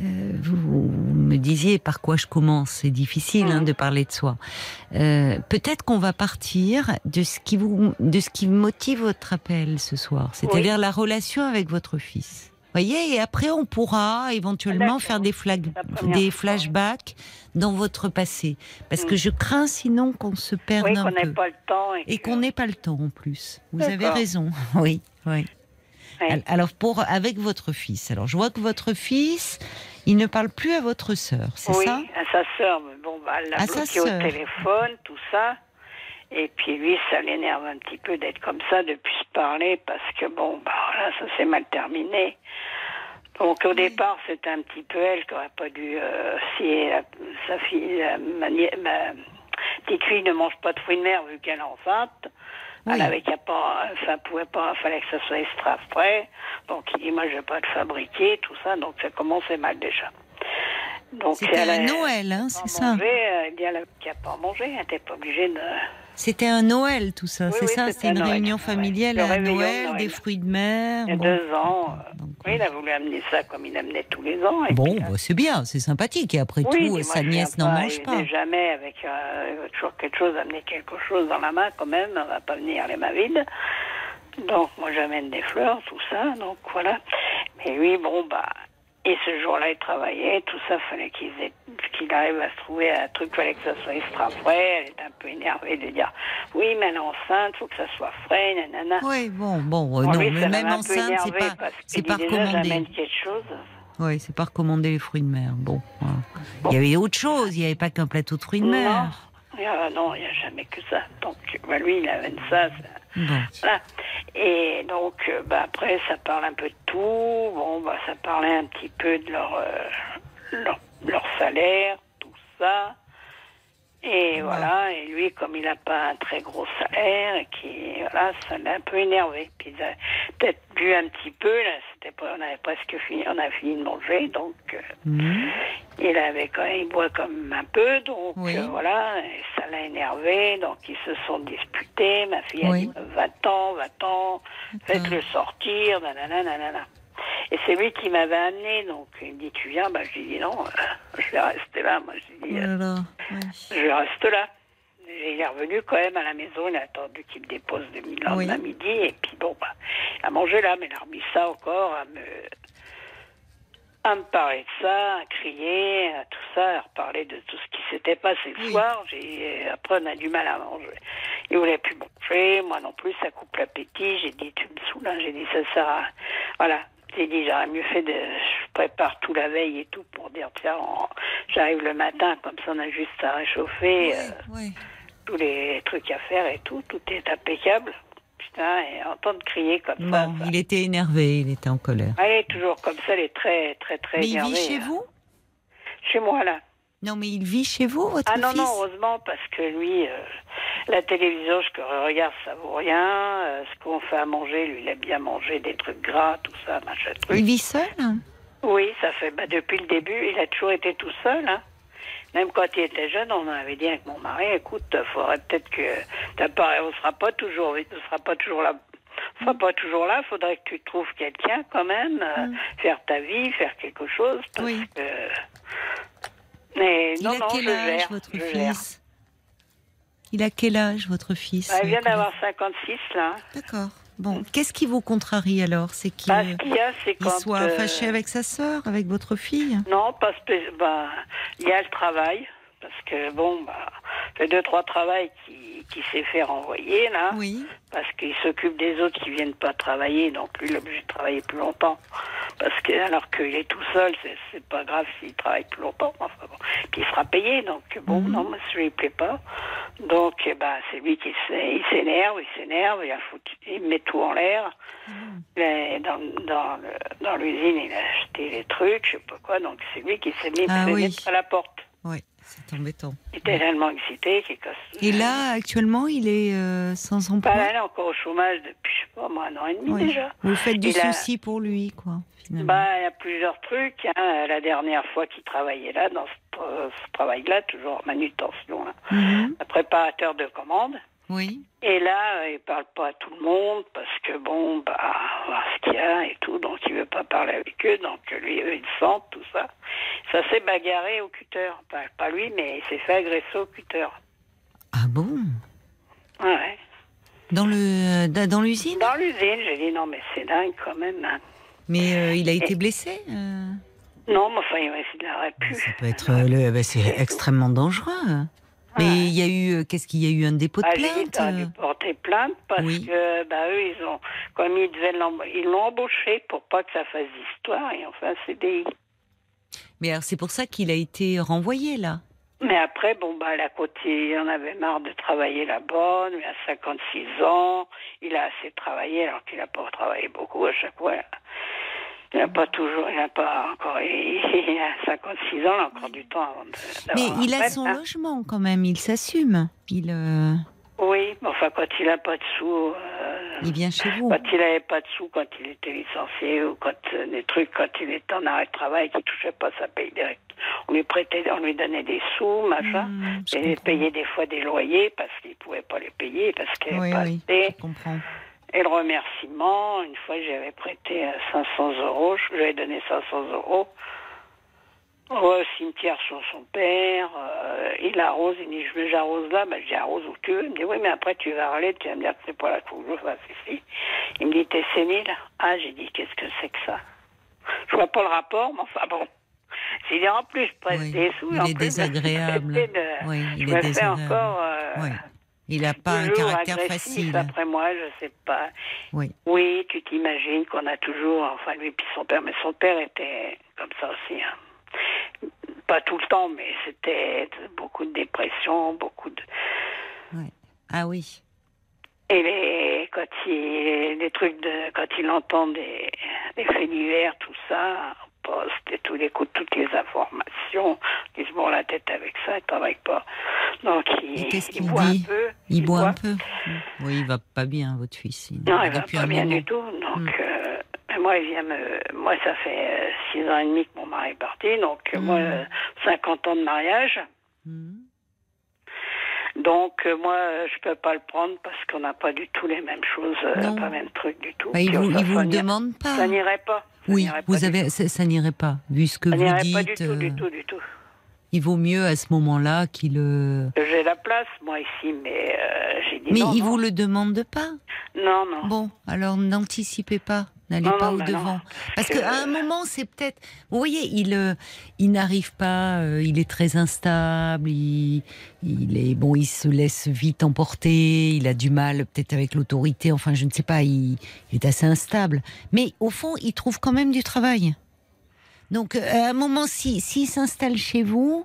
euh, vous, me disiez par quoi je commence, c'est difficile hein, Mhm. de parler de soi. Euh, peut-être qu'on va partir de ce qui vous, de ce qui motive votre appel ce soir, c'est-à-dire la relation avec votre fils. Voyez, et après on pourra éventuellement faire des, flag- des flashbacks dans votre passé, parce que Mhm. je crains sinon qu'on se perde Oui, un qu'on peu. pas le temps. Et, qu'on n'ait pas le temps en plus. Vous avez raison. Oui, oui. Ouais. Alors pour avec votre fils. Alors je vois que votre fils, il ne parle plus à votre sœur, c'est oui, ça? à sa sœur. Mais bon, bah, elle l'a À bloqué au téléphone, tout ça. Et puis lui, ça l'énerve un petit peu d'être comme ça, de plus parler, parce que bon, bah voilà, ça s'est mal terminé. Donc au départ, c'était un petit peu elle qui aurait pas dû, euh, si la- sa fille, la- ma, nie- ma petite fille ne mange pas de fruits de mer vu qu'elle est enceinte. Oui. Elle avait qu'à pas, ça pouvait pas, fallait que ça soit extra frais. Donc il dit, moi je vais pas le fabriquer, tout ça. Donc ça commençait mal déjà. C'était a- Noël, hein, c'est ça mangé, euh, dit, elle a qu'à pas manger, elle n'était pas obligée de. C'était un Noël, tout ça, Oui, c'est oui, ça? c'était une Noël, réunion familiale Le à Noël, Noël. des fruits de mer. Il y a bon. deux ans. euh, Donc, oui, il a voulu amener ça comme il amenait tous les ans. et Bon, euh, bah, c'est bien, c'est sympathique. Et après oui, tout, sa nièce n'en pas, mange il pas. venait jamais avec euh, toujours quelque chose, amener quelque chose dans la main quand même. On va pas venir les mains vides. Donc moi j'amène des fleurs, tout ça. Donc voilà. Mais lui, bon bah. Et ce jour-là, il travaillait, tout ça, fallait qu'il ait- qu'il arrive à se trouver un truc, fallait que ça soit extra frais. Elle était un peu énervée de dire, oui, mais elle est enceinte, faut que ça soit frais, nanana. Oui, bon, bon, euh, non, lui, mais même enceinte, c'est pas, c'est pas recommandé. j'amène quelque chose. Oui, c'est pas recommandé les fruits de mer. Bon, il y avait autre chose. Il n'y avait pas qu'un plateau de fruits de mer. Non, Ah, non, il n'y a jamais que ça. Donc, bah, lui, il amène ça. ça- Et donc, euh, bah, après, ça parle un peu de tout. Bon, bah, ça parlait un petit peu de leur, euh, leur, leur salaire, tout ça. Et voilà, et lui, comme il n'a pas un très gros salaire, et qui, voilà, ça l'a un peu énervé. Puis, peut-être bu un petit peu, là, c'était pas, on avait presque fini, on a fini de manger, donc, euh, Mhm. il avait quand même, il boit même un peu, donc Oui. euh, voilà, et ça l'a énervé, donc ils se sont disputés. Ma fille a dit va-t'en, va-t'en, faites-le sortir, nanana, nanana. Et c'est lui qui m'avait amené, donc il me dit tu viens, bah je lui dis non, euh, je vais rester là, moi je lui dis Oh euh, oui. je reste là. Et il est revenu quand même à la maison, il a attendu qu'il me dépose le lendemain Oui. midi, et puis bon, bah, il a mangé là, mais il a remis ça encore à me, à me parler de ça, à crier, à tout ça, à reparler de tout ce qui s'était passé le Oui. soir. J'ai, après, on a du mal à manger. Il voulait plus manger, moi non plus, ça coupe l'appétit. J'ai dit, tu me saoules, hein. j'ai dit, ça sert à... Voilà. J'ai dit, j'aurais mieux fait de... Je prépare tout la veille et tout pour dire, tiens, on- j'arrive le matin, comme ça on a juste à réchauffer. euh, Oui, tous les trucs à faire et tout, tout est impeccable. Putain, et entendre crier comme ça. Ça- il était énervé, il était en colère. Elle est toujours comme ça, elle est très, très, très Mais il énervée. vit chez hein. vous? Chez moi, là. Non, mais il vit chez vous, votre Ah non, fils non, heureusement, parce que lui, euh, la télévision, ce que je regarde, ça vaut rien. Euh, ce qu'on fait à manger, lui, il aime bien manger des trucs gras, tout ça, machin, truc. Il vit seul hein Oui, ça fait, bah, depuis le début, il a toujours été tout seul, hein. Même quand il était jeune, on avait dit avec mon mari, écoute, faudrait peut-être que pas, on sera pas toujours, on sera pas toujours là, on sera pas toujours là. Faudrait que tu trouves quelqu'un quand même, euh, faire ta vie, faire quelque chose, parce Oui. que. Mais Il a non, quel âge, gère, votre gère. fils? Il a quel âge, votre fils Bah, il vient d'avoir 56 là. D'accord. Bon, qu'est-ce qui vous contrarie alors? C'est qu'il Bah, ce qu'il y a, c'est il quand. soit euh, fâché avec sa sœur, avec votre fille? Non, pas spé- bah, il y a le travail, parce que bon, bah, fait deux, trois travails qui, qui s'est fait renvoyer, là, Oui. parce qu'il s'occupe des autres qui viennent pas travailler, donc lui, il est obligé de travailler plus longtemps. Parce que, alors qu'il est tout seul, c'est, pas grave s'il travaille plus longtemps, enfin bon. Puis il sera payé, donc bon, non, moi, ça lui plaît pas. Donc, eh ben, c'est lui qui s'é- il s'énerve, il s'énerve, il, a foutu, il met tout en l'air. Mais dans, dans, le- dans l'usine, il a acheté les trucs, je sais pas quoi, donc c'est lui qui s'est mis Ah oui. à la porte. Oui, c'est embêtant. Il était tellement excité qu'il casse. Et là, actuellement, il est euh, sans emploi Bah, là, est encore au chômage depuis, je sais pas, moi, un an et demi Oui. déjà. Vous faites du souci pour lui, quoi, finalement. Bah, il y a plusieurs trucs. hein. La dernière fois qu'il travaillait là, dans ce, euh, ce travail-là, toujours en manutention, hein. Un préparateur de commandes. Oui. Et là, euh, il parle pas à tout le monde parce que bon, bah, voir ce qu'il y a et tout, donc il veut pas parler avec eux, donc lui, eux, ils sentent tout ça. Ça s'est bagarré au cutter. Pas, pas lui, mais il s'est fait agresser au cutter. Ah bon? Ouais. Dans le euh, dans l'usine? Dans l'usine, j'ai dit non, mais c'est dingue quand même. hein. Mais euh, il a été blessé euh? Non, mais enfin, il aurait pu. Ça peut être le, bah, c'est extrêmement dangereux. Mais il y a eu euh, qu'est-ce qu'il y a eu un dépôt de Ah, plainte t'aurais euh dû porter plainte parce Oui. que bah, eux, ils ont, comme ils devaient ils l'ont embauché pour pas que ça fasse d'histoire et enfin, c'est des. Mais alors c'est pour ça qu'il a été renvoyé là. Mais après, bon, bah, la côté, il en avait marre de travailler là-bas. Il a 56 ans. Il a assez travaillé, alors qu'il n'a pas travaillé beaucoup à chaque fois. Il n'a pas toujours, il n'a pas encore, il a 56 ans, il a encore du temps avant de. Mais il a son hein. logement quand même, il s'assume. Il, euh, Oui, mais enfin, quand il n'a pas de sous, euh, il vient chez vous. quand il n'avait pas de sous, quand il était licencié, ou quand euh, des trucs, quand il était en arrêt de travail, qu'il touchait pas sa paye direct. On lui prêtait, on lui donnait des sous, machin. Je et il payait des fois des loyers parce qu'il pouvait pas les payer, parce qu'il Oui, n'avait pas oui, assez. je comprends. Et le remerciement, une fois j'avais prêté euh, 500 euros, je lui avais donné 500 euros au cimetière sur son père, euh, il arrose, il dit je veux j'arrose là, ben je dis arrose où tu veux, il me dit oui mais après tu vas râler, tu vas me dire que c'est pas la je fasse ici. Il me dit t'es sénile? Ah j'ai dit qu'est-ce que c'est que ça? Je vois pas le rapport, mais enfin bon. S'il dit en plus je prête Oui, des sous, il en est plus, désagréable. de- Oui, je il me est fais encore euh, Oui. Il n'a pas un caractère facile. après moi, je sais pas. Oui. Oui, tu t'imagines qu'on a toujours, enfin lui puis son père, mais son père était comme ça aussi. hein. Pas tout le temps, mais c'était beaucoup de dépression, beaucoup de... Ouais. Ah oui. Et les, quand il, les trucs de, quand il entend des, des faits divers, tout ça, poste et tous les coups, toutes les informations, il se bourre la tête avec ça, il travaille pas. Donc il, il boit un peu. Il boit un peu? Oui, il va pas bien, votre fils. Il- Non, il va pas bien moment. du tout. Donc, Mm. euh, mais moi, il vient me. Moi, ça fait euh, six ans et demi que mon mari est parti. Donc, euh, Mm. moi, euh, 50 ans de mariage. Mhm. Donc, euh, moi, euh, je peux pas le prendre parce qu'on n'a pas du tout les mêmes choses, euh, Non. pas le même truc du tout. Bah, il vous, il vous le demande pas. Ça n'irait pas. Oui, vous avez, ça, ça n'irait pas, vu ce que Ça vous dites. pas du tout, du euh, tout, du tout. Il vaut mieux à ce moment-là qu'il. euh, J'ai la place, moi, ici, mais euh, j'ai dit Mais non. il vous le demande pas? Non, non. Bon, alors n'anticipez pas. N'allez pas non, au devant. non, Parce que- qu'à un moment, c'est peut-être. Vous voyez, il, euh, il n'arrive pas, euh, il est très instable, il, il est bon, il se laisse vite emporter, il a du mal peut-être avec l'autorité, enfin, je ne sais pas, il, il est assez instable. Mais au fond, il trouve quand même du travail. Donc, euh, à un moment, si- s'il s'installe chez vous,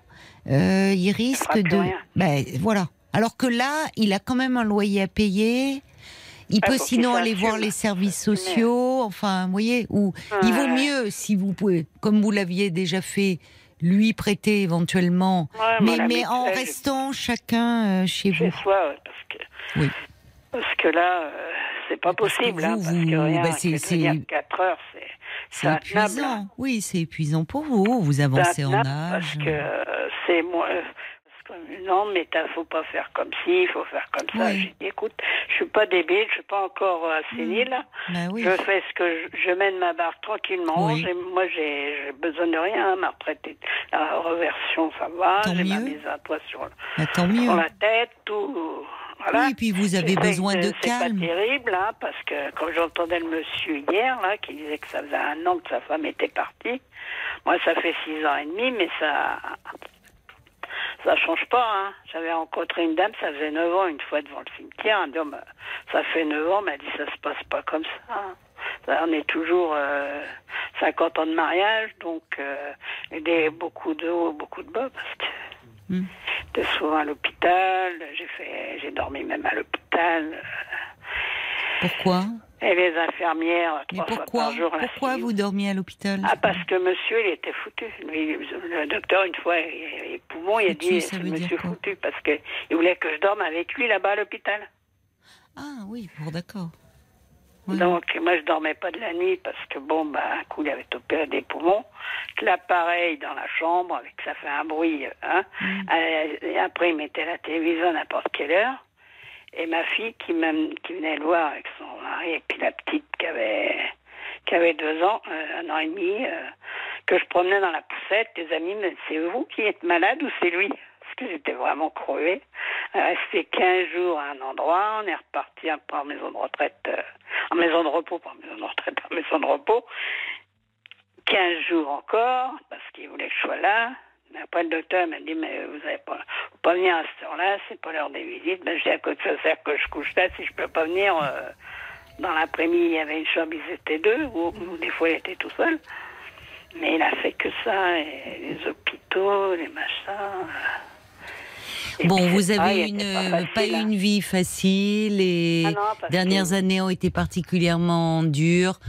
euh, il risque de. Ben, voilà. Alors que là, il a quand même un loyer à payer. Il Ah, peut sinon aller voir les services sociaux, enfin, vous voyez, ou il vaut mieux si vous pouvez, comme vous l'aviez déjà fait, lui prêter éventuellement, Ouais, mais, en restant chacun euh, chez Chez vous. soi, ouais, parce que. Oui. Parce que là, euh, c'est pas Parce possible, hein, bah, c'est- de c'est- venir 4 heures, c'est C'est intenable, hein. épuisant. Oui, c'est épuisant pour vous. Vous avancez en âge. Parce que euh, c'est moi. Non, mais il faut pas faire comme ci, il faut faire comme ça. Oui. J'ai dit, écoute, je suis pas débile, je suis pas encore euh, sénile. Bah oui. Je fais ce que je, je mène ma barre tranquillement. Oui. Moi, j'ai besoin de rien. Ma retraite, la reversion, ça va. J'ai ma mise à toit sur, Bah, mieux. sur la tête, tout. Voilà. Oui, puis vous avez besoin de C'est calme. pas terrible, hein, parce que quand j'entendais le monsieur hier, là, qui disait que ça faisait un an que sa femme était partie, moi, ça fait six ans et demi, mais ça. Ça change pas, hein. J'avais rencontré une dame, ça faisait neuf ans, une fois devant le cimetière. Elle me dit, Oh, ça fait neuf ans, mais elle dit, ça se passe pas comme ça. hein. Ça, On est toujours euh, 50 ans de mariage, donc euh, des, beaucoup de hauts, beaucoup de bas, parce que Hmm. j'étais souvent à l'hôpital, j'ai fait, j'ai dormi même à l'hôpital. Pourquoi Et les infirmières, Mais trois fois pourquoi par jour. Pourquoi vous dormiez à l'hôpital Ah, parce que monsieur, il était foutu. Lui, le docteur, une fois, il- les poumons, il a dit, ça veut monsieur foutu, parce qu'il voulait que je dorme avec lui là-bas à l'hôpital. Ah oui, bon, d'accord. Donc, moi, je dormais pas de la nuit parce que, bon, bah, un coup, il avait opéré des poumons. Que L'appareil dans la chambre, avec ça fait un bruit, hein. Mm. Euh, après, il mettait la télévision à n'importe quelle heure. Et ma fille qui, qui venait le voir avec son mari, et puis la petite qui avait, qui avait deux ans, euh, un an et demi, euh, que je promenais dans la poussette, les amis me c'est vous qui êtes malade ou c'est lui? Parce que j'étais vraiment crevée. Resté 15 jours à un endroit, on est reparti en maison de retraite, euh, en maison de repos, pas en maison de retraite, en maison de repos. 15 jours encore, parce qu'il voulait que je sois là. Mais après, le docteur m'a dit, mais vous n'allez pas, pas venir à cette heure-là, c'est pas l'heure des visites. Ben, je dis, à quoi que ça sert que je couche là si je peux pas venir euh, dans l'après-midi, il y avait une chambre, ils étaient deux, ou, ou des fois, il était tout seul. Mais il a fait que ça, et les hôpitaux, les machins. euh. Et Bon, puis, vous avez une, pas pas facile, hein. une vie facile et Ah non, dernières que- années ont été particulièrement dures.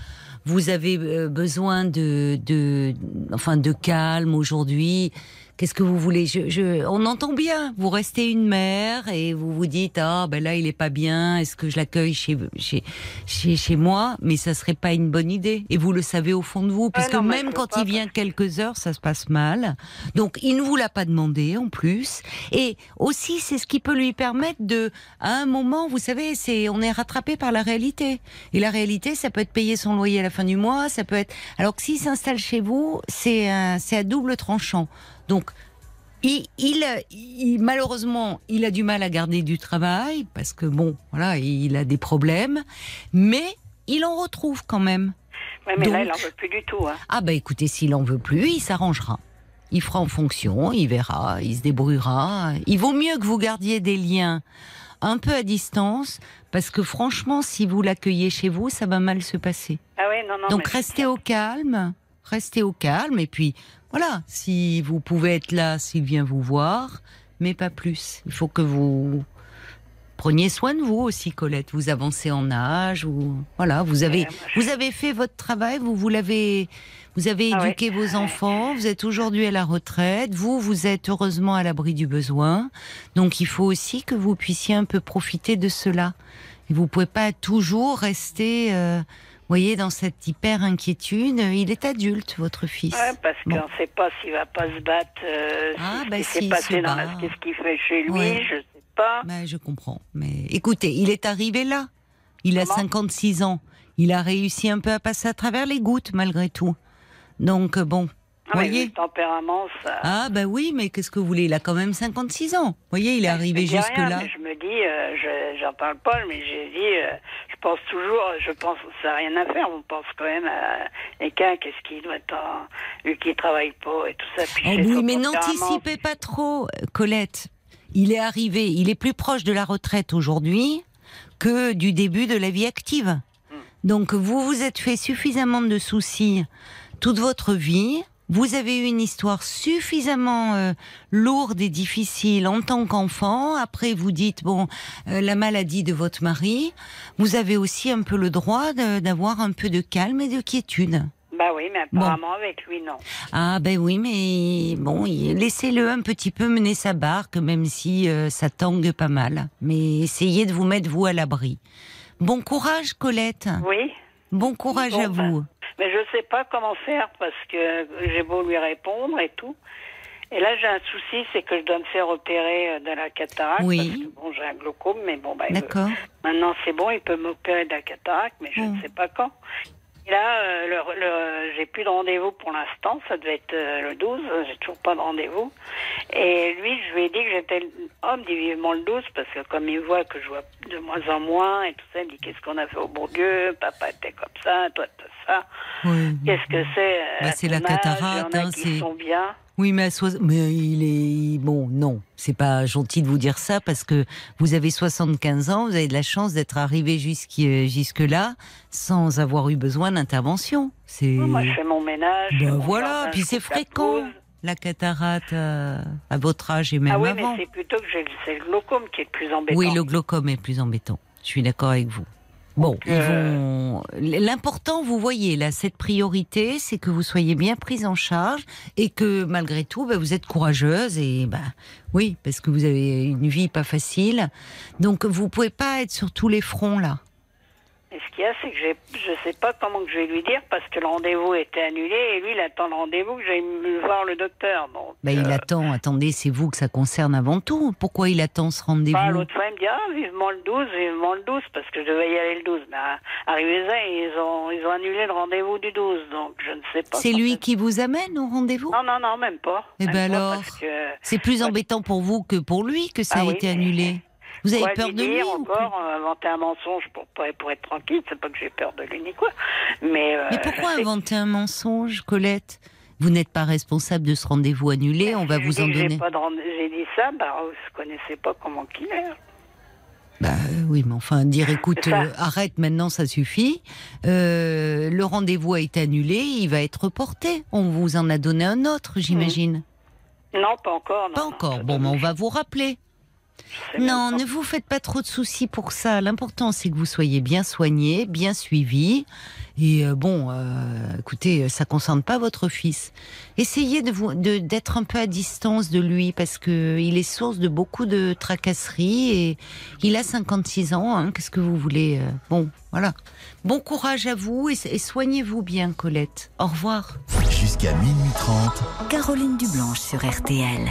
Vous avez euh, besoin de, de, enfin, de calme aujourd'hui. Qu'est-ce que vous voulez? Je, je, On entend bien. Vous restez une mère et vous vous dites ah ben là il est pas bien. Est-ce que je l'accueille chez, chez chez chez moi? Mais ça serait pas une bonne idée. Et vous le savez au fond de vous, puisque non, mais je même quand il vient quelques heures, ça se passe mal. Donc il ne vous l'a pas demandé en plus. Et aussi c'est ce qui peut lui permettre de, à un moment, vous savez, c'est on est rattrapé par la réalité. Et la réalité, ça peut être payer son loyer à la fin du mois, ça peut être. Alors que s'il s'installe chez vous, c'est un- c'est à double tranchant. Donc il, il, il- malheureusement, il a du mal à garder du travail parce que bon, voilà, il a des problèmes, mais il en retrouve quand même. Mais là, il en veut plus du tout. Hein. Ah bah écoutez, s'il en veut plus, il s'arrangera. Il fera en fonction, il verra, il se débrouillera. Il vaut mieux que vous gardiez des liens un peu à distance, parce que franchement, si vous l'accueillez chez vous, ça va mal se passer. Ah ouais, non, non. Donc restez au calme, restez au calme, et puis voilà, si vous pouvez être là, s'il vient vous voir, mais pas plus. Il faut que vous preniez soin de vous aussi, Colette. Vous avancez en âge, ou voilà, vous avez vous avez fait votre travail, vous vous l'avez, vous avez Ah ouais. éduqué vos enfants, vous êtes aujourd'hui à la retraite, vous vous êtes heureusement à l'abri du besoin, donc il faut aussi que vous puissiez un peu profiter de cela. Et vous pouvez pas toujours rester, euh, voyez, dans cette hyper inquiétude. Il est adulte, votre fils. Ouais, parce Bon. qu'on ne sait pas s'il va pas se battre. Euh, Ah, ce bah qui si, passé dans la... Qu'est-ce qu'il fait chez lui, Ouais. je sais pas. Ben, je comprends. Mais écoutez, il est arrivé là. Il a Comment 56 ans. Il a réussi un peu à passer à travers les gouttes, malgré tout. Donc, euh, bon, Ah, voyez. le tempérament, ça. Ah, bah oui, mais qu'est-ce que vous voulez? Il a quand même 56 ans. voyez, il est Je arrivé jusque-là. je me dis, euh, je- j'en parle pas, mais j'ai dit, euh, pense toujours, je pense, ça n'a rien à faire. On pense quand même à quelqu'un, qu'est-ce qu'il doit être, lui qui travaille pas et tout ça. Chez oui, mais n'anticipez pas trop, euh, Colette. Il est arrivé, il est plus proche de la retraite aujourd'hui que du début de la vie active. Donc vous vous êtes fait suffisamment de soucis toute votre vie. Vous avez eu une histoire suffisamment euh, lourde et difficile en tant qu'enfant. Après, vous dites bon, euh, la maladie de votre mari. Vous avez aussi un peu le droit d'avoir un peu de calme et de quiétude. Bah oui, mais apparemment avec lui, non. Ah ben oui, mais bon, laissez-le un petit peu mener sa barque, même si euh, ça tangue pas mal. Mais essayez de vous mettre vous à l'abri. Bon courage, Colette. Oui. Bon courage Bon, à vous. ben, Mais je sais pas comment faire parce que j'ai beau lui répondre et tout. Et là, j'ai un souci, c'est que je dois me faire opérer euh, de la cataracte. Oui. Parce que, bon, j'ai un glaucome, mais bon, bah, D'accord. Maintenant, c'est bon, il peut m'opérer de la cataracte, mais je ne sais pas quand. Et là, euh, le, le- j'ai plus de rendez-vous pour l'instant. Ça devait être euh, le 12. J'ai toujours pas de rendez-vous. Et lui, je lui ai dit que j'étais homme, dit vivement le 12, parce que comme il voit que je vois de moins en moins et tout ça, il me dit qu'est-ce qu'on a fait au bon Dieu Papa était comme ça, toi t'as ça. Oui. Qu'est-ce que c'est euh, Bah, c'est la cataracte, hein, qui c'est- sont bien. Oui, mais, à soix- mais il est bon. Non, c'est pas gentil de vous dire ça parce que vous avez 75 ans, vous avez de la chance d'être arrivé jusque-là sans avoir eu besoin d'intervention. C'est Moi, je fais mon ménage. Ben mon voilà, jardin, puis c'est fréquent. la cataracte euh, à votre âge et même Ah oui, avant. mais c'est plutôt que c'est le glaucome qui est le plus embêtant. Oui, le glaucome est plus embêtant. Je suis d'accord avec vous. Bon, euh, vont. L'important, vous voyez, là, cette priorité, c'est que vous soyez bien prise en charge et que malgré tout, bah, vous êtes courageuse et bah oui, parce que vous avez une vie pas facile. Donc, vous pouvez pas être sur tous les fronts là. Et ce qu'il y a, c'est que je sais pas comment que je vais lui dire parce que le rendez-vous était annulé et lui, il attend le rendez-vous que j'aille voir le docteur. Donc, Bah, il euh, attend. Attendez, c'est vous que ça concerne avant tout. Pourquoi il attend ce rendez-vous? Bah, l'autre fois, il me dit ah, vivement le 12, vivement le 12 parce que je devais y aller le 12. Mais euh, arrivé ça, ils ont, ils ont annulé le rendez-vous du 12. Donc, je ne sais pas. C'est lui qui vous amène au rendez-vous? Non, non, non, même pas. Eh Même ben alors C'est plus embêtant pour vous que pour lui que ça Ah a oui, été annulé. Vous avez Quoi peur lui de lui dire quoi encore, euh, inventer un mensonge pour, pour, être tranquille, c'est pas que j'ai peur de lui ni quoi. Mais, euh, Mais pourquoi inventer un mensonge, Colette? Vous n'êtes pas responsable de ce rendez-vous annulé, on va Je lui vous en dis donner. J'ai dit ça, bah, je connaissais pas comment qu'il est. Bah euh, oui, mais enfin, dire écoute, euh, arrête maintenant, ça suffit. Euh, le rendez-vous a été annulé, il va être reporté. On vous en a donné un autre, j'imagine. Non, pas encore. non, Pas non, encore. Bon, mais on va vous rappeler. Non, ne vous faites pas trop de soucis pour ça. L'important, c'est que vous soyez bien soigné, bien suivi. Et euh, bon, euh, écoutez, ça concerne pas votre fils. Essayez de vous, d'être un peu à distance de lui parce que il est source de beaucoup de tracasseries et il a 56 ans. hein. Qu'est-ce que vous voulez euh, Bon, voilà. Bon courage à vous et, et soignez-vous bien, Colette. Au revoir. Jusqu'à minuit 30, Caroline Dublanche sur RTL.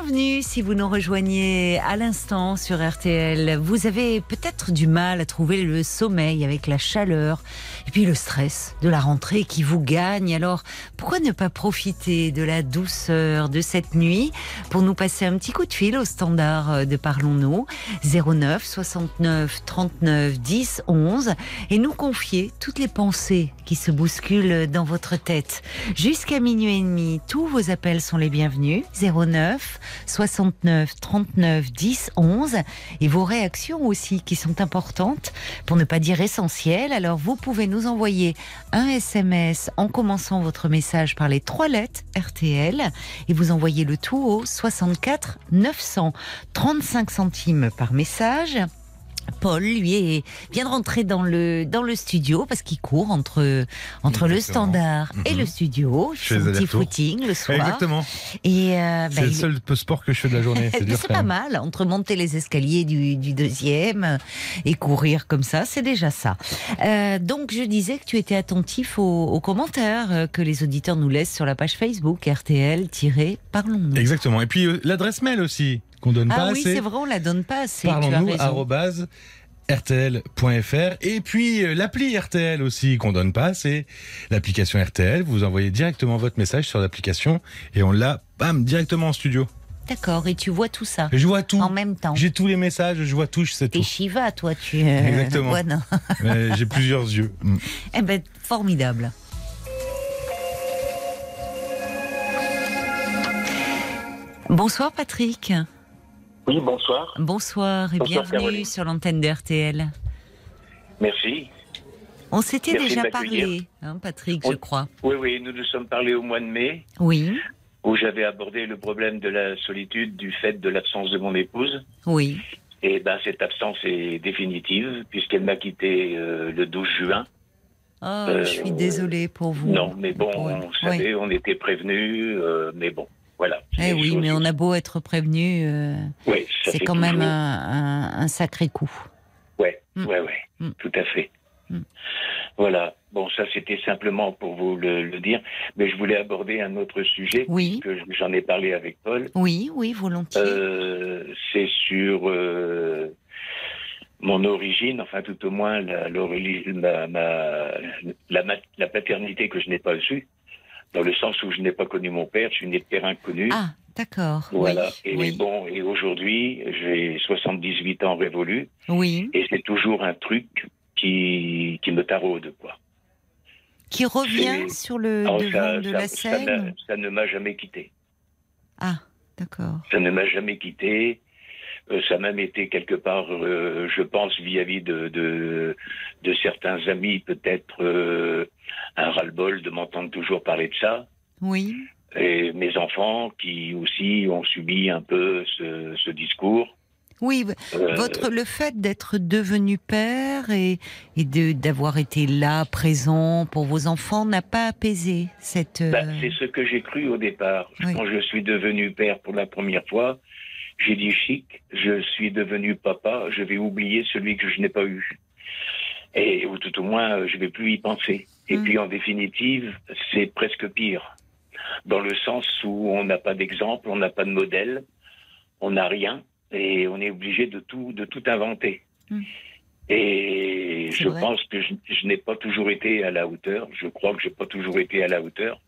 Bienvenue si vous nous rejoignez à l'instant sur RTL. Vous avez peut-être du mal à trouver le sommeil avec la chaleur et puis le stress de la rentrée qui vous gagne. Alors pourquoi ne pas profiter de la douceur de cette nuit pour nous passer un petit coup de fil au standard de Parlons-nous 09 69 39 10 11 et nous confier toutes les pensées qui se bousculent dans votre tête. Jusqu'à minuit et demi, tous vos appels sont les bienvenus. 09 69 39 10 11 et vos réactions aussi qui sont importantes pour ne pas dire essentielles. Alors vous pouvez nous envoyer un SMS en commençant votre message par les trois lettres RTL et vous envoyez le tout au 64 900 35 centimes par message. Paul, lui, est, vient de rentrer dans le, dans le studio parce qu'il court entre, entre le standard et Mhm. le studio. Je fais des petit footing le soir. Exactement. Et euh, bah, C'est le seul sport que je fais de la journée. C'est pas mal, entre monter les escaliers du, du deuxième et courir comme ça, c'est déjà ça. Euh, donc je disais que tu étais attentif aux, aux commentaires que les auditeurs nous laissent sur la page Facebook RTL-Parlons-nous. Exactement. Et puis euh, l'adresse mail aussi, qu'on donne Ah pas oui, assez. c'est vrai, on la donne pas assez. Parlons-nous rtl.fr et puis euh, l'appli RTL aussi qu'on donne pas c'est l'application RTL vous envoyez directement votre message sur l'application et on l'a bam directement en studio D'accord, et tu vois tout ça et je vois tout en même temps. j'ai tous les messages je vois tout je sais tout Shiva, toi, tu. euh, Exactement. ouais, j'ai plusieurs yeux Mm. Eh ben, formidable. Bonsoir Patrick. Oui, bonsoir. Bonsoir et Bonsoir, bienvenue Caroline. sur l'antenne de RTL. Merci. On s'était déjà parlé, hein, Patrick, je crois. Oui, oui, nous nous sommes parlé au mois de mai, Oui, où j'avais abordé le problème de la solitude du fait de l'absence de mon épouse. oui. Et ben, cette absence est définitive, puisqu'elle m'a quitté euh, le 12 juin. Oh, Euh, je suis désolée pour vous. Non, mais bon, vous savez, on était prévenus, euh, mais bon, voilà. Eh oui, mais on a beau être prévenu, euh, Oui, c'est quand même toujours- un, un- un sacré coup. Ouais, Mm. ouais, ouais, Mm. tout à fait. Mm. Voilà. Bon, ça c'était simplement pour vous le, le dire, mais je voulais aborder un autre sujet Oui. que j'en ai parlé avec Paul. Oui, oui, volontiers. Euh, c'est sur euh, mon origine, enfin tout au moins la, la paternité que je n'ai pas eue, dans le sens où je n'ai pas connu mon père, je suis né de père inconnu. Ah, d'accord. Voilà. Oui, et oui, bon, et aujourd'hui, j'ai 78 ans révolus, oui. et c'est toujours un truc qui, qui me taraude, quoi. Qui revient sur le Alors, devant ça, de ça- la scène? ça ne m'a jamais quitté. Ah, d'accord. Ça ne m'a jamais quitté. Euh, ça m'a même été quelque part, euh, je pense, vis-à-vis de, de, de certains amis, peut-être euh, un ras-le-bol de m'entendre toujours parler de ça. Oui, Et mes enfants qui aussi ont subi un peu ce, ce discours. oui. Euh, Votre le fait d'être devenu père et, et de d'avoir été là, présent pour vos enfants, n'a pas apaisé cette. bah, euh, c'est ce que j'ai cru au départ. Oui. Quand je suis devenu père pour la première fois, j'ai dit chic, je suis devenu papa, je vais oublier celui que je n'ai pas eu. Et ou tout au moins, euh, je vais plus y penser. Et Mm. puis en définitive, c'est presque pire, dans le sens où on n'a pas d'exemple, on n'a pas de modèle, on n'a rien, et on est obligé de tout, de tout inventer. Mm. Et je vrai. pense que je, je n'ai pas toujours été à la hauteur. Je crois que j'ai pas toujours été à la hauteur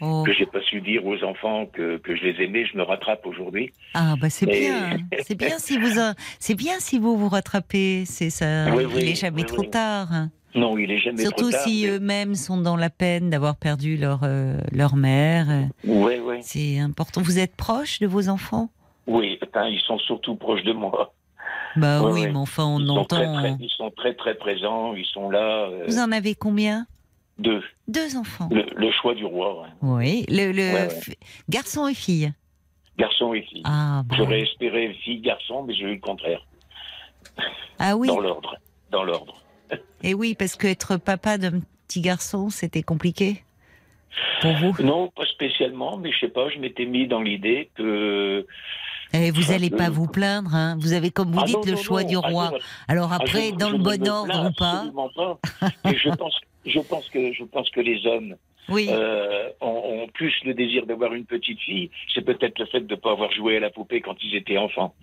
oh. que j'ai pas su dire aux enfants que, que je les aimais, je me rattrape aujourd'hui. Ah bah c'est bien, c'est bien si vous c'est bien si vous vous rattrapez, c'est ça. Oui, il oui, est jamais oui, trop oui. tard. Non, il est jamais Surtout trop tard. si mais- eux-mêmes sont dans la peine d'avoir perdu leur euh, leur mère. Ouais, ouais. C'est important. Vous êtes proche de vos enfants? Oui, ils sont surtout proches de moi. Bah Ouais, oui, ouais. mais enfin, on ils, sont très, entend. très, ils sont très très présents, ils sont là. euh, Vous en avez combien? Deux. Deux enfants. Le, le choix du roi, ouais. Oui, le, le Ouais, ouais. f- garçon et fille. garçon et fille. Ah, bon. J'aurais espéré fille, garçon, mais j'ai eu le contraire. ah oui. Dans l'ordre. Dans l'ordre. Et oui, parce que être papa d'un petit garçon, c'était compliqué pour vous? Non, pas spécialement, mais je sais pas, je m'étais mis dans l'idée que. Et vous Enfin, n'allez pas vous plaindre, hein. Vous avez, comme vous Ah dites, non, le non, choix non, du ah roi. Alors ah, après, je- dans le bon ordre ou pas pas. Et je pense, je pense que, je pense que les hommes Oui. euh, ont, ont plus le désir d'avoir une petite fille. C'est peut-être le fait de ne pas avoir joué à la poupée quand ils étaient enfants.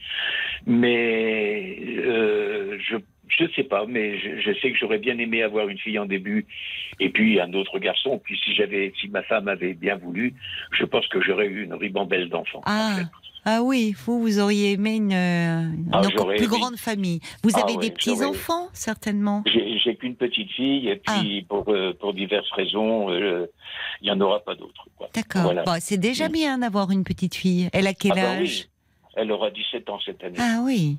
Mais euh, je je sais pas, mais je, je sais que j'aurais bien aimé avoir une fille en début et puis un autre garçon. Puis si j'avais, si ma femme avait bien voulu, je pense que j'aurais eu une ribambelle d'enfants. Ah. en fait. Ah oui, vous, vous auriez aimé une, une Ah, encore plus aimé. grande famille. Vous Ah avez des petits j'aurais- enfants, certainement? J'ai qu'une petite fille et puis pour euh, pour diverses raisons, euh, il y en aura pas d'autres. D'accord. Voilà. Bon, c'est déjà bien d'avoir une petite fille. Elle a quel Ah bah âge? Oui, elle aura 17 ans cette année. Ah oui.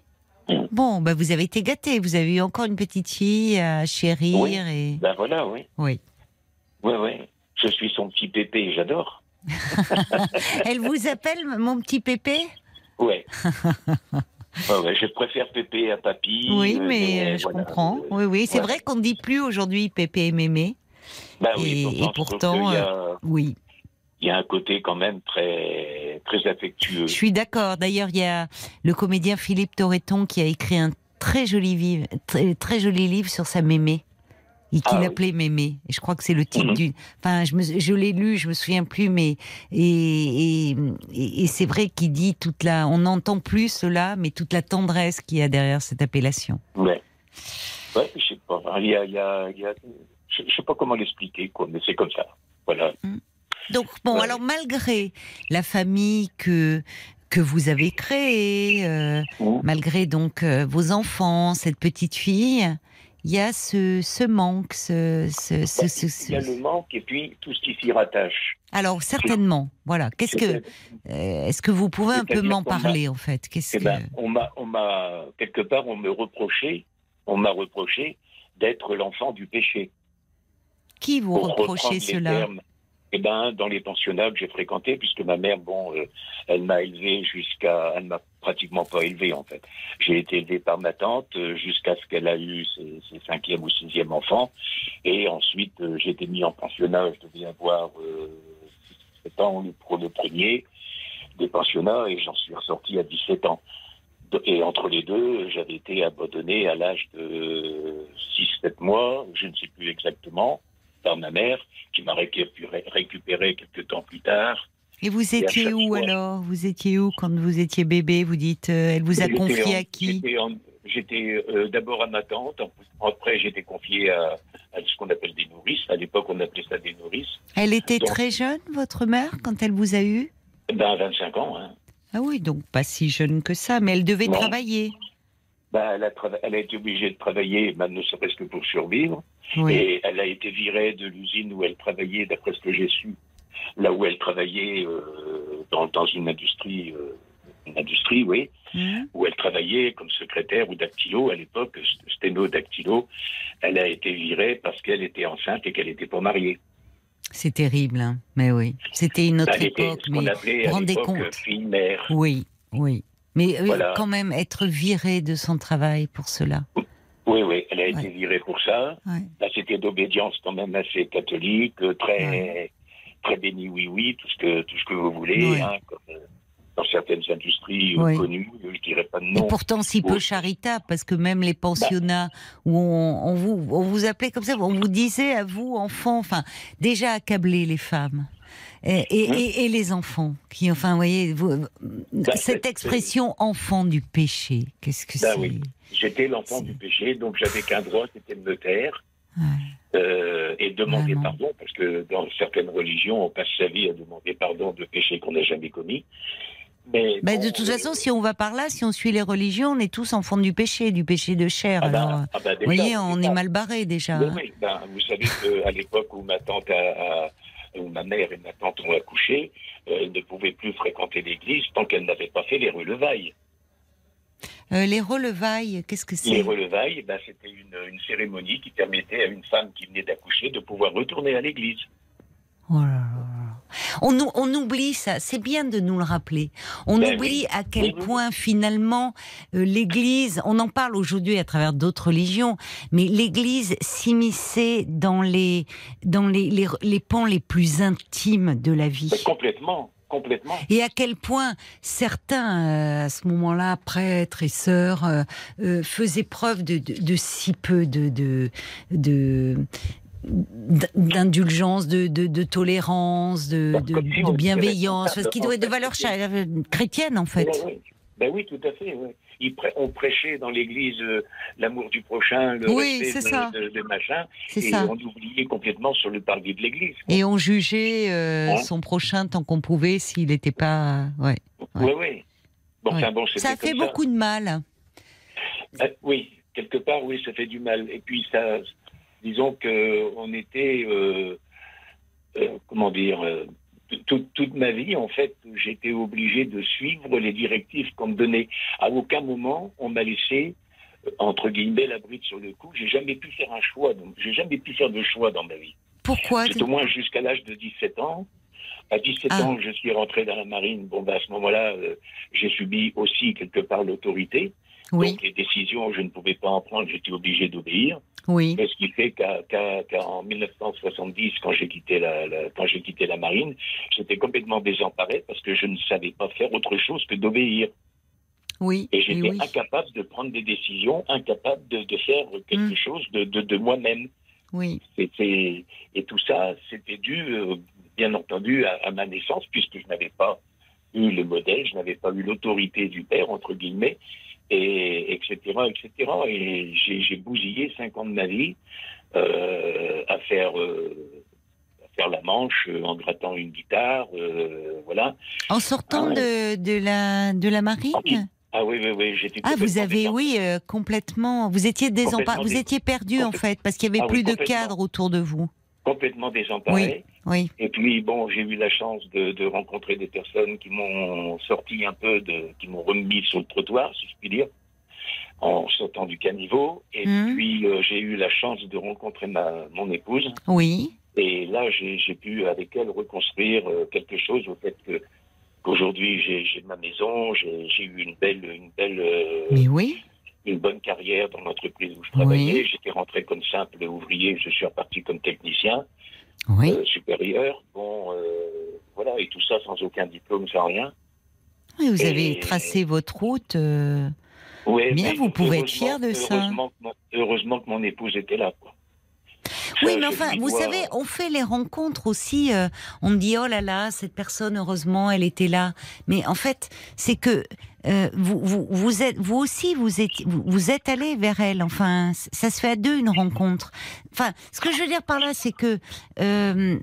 Bon, bah vous avez été gâté. Vous avez eu encore une petite fille à chérir Oui. et Ben voilà, oui. oui. Oui, oui. Je suis son petit pépé, j'adore. Elle vous appelle mon petit pépé? Ouais. Ouais, ouais, je préfère pépé à papy. Oui, euh, mais euh, je voilà. comprends. Euh, Oui, oui. C'est ouais. vrai qu'on ne dit plus aujourd'hui pépé et mémé. bah oui, et- et pourtant, je a, Oui. Il y a un côté quand même très, très affectueux. Je suis d'accord. D'ailleurs, il y a le comédien Philippe Torreton qui a écrit un très joli livre, très, très joli livre sur sa mémé. Et qu'il Ah oui. appelait Mémé. Et je crois que c'est le titre Mhm. du. Enfin, je, me, je l'ai lu, je me souviens plus, mais et, et, et- et c'est vrai qu'il dit toute la. On n'entend plus cela, mais toute la tendresse qu'il y a derrière cette appellation. Ouais. Ouais, je sais pas. Il y a, il y je, sais pas comment l'expliquer, quoi, mais c'est comme ça. Voilà. Donc bon, Ouais. alors malgré la famille que que vous avez créée, euh, malgré donc euh, vos enfants, cette petite fille, il y a ce, ce manque, ce, ce, ce- ce- Il y a le manque et puis tout ce qui s'y rattache. Alors certainement, voilà. Qu'est-ce que euh, est-ce que vous pouvez un peu m'en parler en fait? Qu'est-ce Eh que ben, on m'a, on m'a quelque part, on me reprochait, on m'a reproché d'être l'enfant du péché. qui vous les cela? termes, Eh ben, dans les pensionnats que j'ai fréquentés, puisque ma mère, bon, euh, elle m'a élevé jusqu'à, elle m'a pratiquement pas élevé en fait. J'ai été élevé par ma tante euh, jusqu'à ce qu'elle a eu ses, cinquième ou sixième enfants, et ensuite euh, j'ai été mis en pensionnat. Je devais avoir euh, 17 ans pour le premier des pensionnats, et j'en suis ressorti à 17 ans. Et entre les deux, j'avais été abandonné à l'âge de 6-7 mois, je ne sais plus exactement, par ma mère, qui m'a récupéré, récupéré quelques temps plus tard. Et vous étiez où fois- alors? Vous étiez où quand vous étiez bébé? Vous dites, euh, elle vous a confié en- à qui? J'étais, euh, d'abord à ma tante, après j'étais confié à, à ce qu'on appelle des nourrices. À l'époque, on appelait ça des nourrices. Elle était Donc- très jeune, votre mère, quand elle vous a eu? Ben, à 25 ans. Hein. Ah oui, donc pas si jeune que ça, mais elle devait Non. travailler. Ben, elle, a trava- elle a été obligée de travailler, ben, ne serait-ce que pour survivre. Oui. Et elle a été virée de l'usine où elle travaillait, d'après ce que j'ai su, là où elle travaillait euh, dans, dans une industrie, euh, une industrie, oui, Hein où elle travaillait comme secrétaire ou dactylo à l'époque, sténo dactylo. Elle a été virée parce qu'elle était enceinte et qu'elle était pas mariée. C'est terrible, hein. mais oui. C'était une autre Elle était époque, ce qu'on mais rendez compte oui, oui. Mais euh, Voilà. quand même être viré de son travail pour cela. Oui, oui, elle a été Ouais. virée pour ça. Ouais. Là, c'était d'obédience quand même assez catholique, euh, très, très béni oui oui, tout ce que tout ce que vous voulez, hein, comme euh, dans certaines industries connues, je dirais pas de Et nom. pourtant si peu charitable, parce que même les pensionnats où on, on vous, on vous appelait comme ça, on vous disait à vous, enfants, enfin, déjà accabler les femmes. Et, et, Hein et- et les enfants, qui, enfin, vous voyez, vous, Bah, cette expression enfant du péché, qu'est-ce que Bah c'est oui. J'étais l'enfant du péché, donc j'avais qu'un droit, c'était de me taire Ouais. euh, et demander Vraiment. pardon, parce que dans certaines religions, on passe sa vie à demander pardon de péchés qu'on n'a jamais commis. Mais Bah, bon, de toute euh, façon, si on va par là, si on suit les religions, on est tous enfants du péché, du péché de chair. ah bah, Alors, euh, ah bah, vous voyez, on est mal barré déjà. Oui. Ben, vous savez qu'à l'époque où ma tante a, a- où ma mère et ma tante ont accouché, euh, elle ne pouvait plus fréquenter l'église tant qu'elle n'avait pas fait les relevailles. Euh, les relevailles, qu'est-ce que Les c'est? relevailles, ben, c'était une, une cérémonie qui permettait à une femme qui venait d'accoucher de pouvoir retourner à l'église. Oh là là là. On, ou- on oublie ça, c'est bien de nous le rappeler. On Ben oublie oui. à quel Oui, point finalement euh, l'Église, on en parle aujourd'hui à travers d'autres religions, mais l'Église s'immisçait dans les dans les, les, les pans les plus intimes de la vie. Mais complètement, complètement. Et à quel point certains, euh, à ce moment-là, prêtres et sœurs, euh, euh, faisaient preuve de, de, de si peu de, de- d'indulgence, de, de, de tolérance, de, Comme- de, bienveillance, parce qu'il doit être de fait. valeur cha- euh, chrétienne en fait. Ouais, ouais. Ben oui, tout à fait. Ils prê- on prêchait dans l'église euh, l'amour du prochain, le Oui, respect de, de- de machin, et ça. on oubliait complètement sur le parvis de l'église. Et on jugeait euh, Hein? son prochain tant qu'on pouvait s'il n'était pas. Ouais. Oui, Ouais. oui. Bon, Ouais. enfin, bon, Ça fait beaucoup de mal. Euh, oui, quelque part, oui, ça fait du mal. Et puis, ça, disons que on était, euh, euh, comment dire, euh, toute, toute ma vie, en fait, j'étais obligé de suivre les directives qu'on me donnait. À aucun moment, on m'a laissé, entre guillemets, la bride sur le cou. J'ai jamais pu faire un choix. donc J'ai jamais pu faire de choix dans ma vie. Pourquoi Tout au moins jusqu'à l'âge de 17 ans. À 17 Ah. ans, je suis rentré dans la marine. Bon, bah, à ce moment-là, euh, j'ai subi aussi quelque part l'autorité. Oui, Donc les décisions, je ne pouvais pas en prendre, j'étais obligé d'obéir. Oui. Et ce qui fait qu'en 1970, quand j'ai quitté la, la- quand j'ai quitté la marine, j'étais complètement désemparé parce que je ne savais pas faire autre chose que d'obéir. Oui, Et j'étais oui. incapable de prendre des décisions, incapable de, de faire quelque Mm. chose de, de, de moi-même. oui. C'était et tout ça, c'était dû, euh, bien entendu, à, à ma naissance, puisque je n'avais pas eu le modèle, je n'avais pas eu l'autorité du père entre guillemets, et etc. etc. Et j'ai bousillé cinq ans de ma vie euh, à faire. euh, à faire la manche en grattant une guitare, euh, voilà. En sortant Ah de, de, la, de la marine Ah oui, Ah oui, oui, j'étais Ah, vous avez, oui, euh, complètement. Vous étiez désemparé. Vous étiez perdu, en fait, parce qu'il n'y avait Ah oui, plus de cadre autour de vous. Complètement désemparé. Oui. Et puis bon, j'ai eu la chance de, de rencontrer des personnes qui m'ont sorti un peu de, qui m'ont remis sur le trottoir, si je puis dire, en sautant du caniveau. Et Mhm. puis euh, j'ai eu la chance de rencontrer ma mon épouse. Oui. Et là, j'ai pu avec elle reconstruire euh, quelque chose au fait que qu'aujourd'hui j'ai ma maison, j'ai j'ai eu une belle une belle euh, Mais oui. Une bonne carrière dans l'entreprise où je travaillais. Oui. J'étais rentré comme simple ouvrier, je suis reparti comme technicien Oui. euh, supérieur. Bon, euh, voilà, et tout ça sans aucun diplôme, sans rien. Oui, vous et- avez tracé votre route. euh, Ouais, Bien, vous pouvez être fier de ça. Heureusement que, mon, heureusement que mon épouse était là. Quoi. Oui, mais enfin, vous savez, on fait les rencontres aussi. euh, on me dit, oh là là, cette personne, heureusement, elle était là. Mais en fait, c'est que euh, vous, vous, vous êtes, vous aussi, vous êtes, vous, êtes allé vers elle. Enfin, ça se fait à deux une rencontre. Enfin, ce que je veux dire par là, c'est que euh,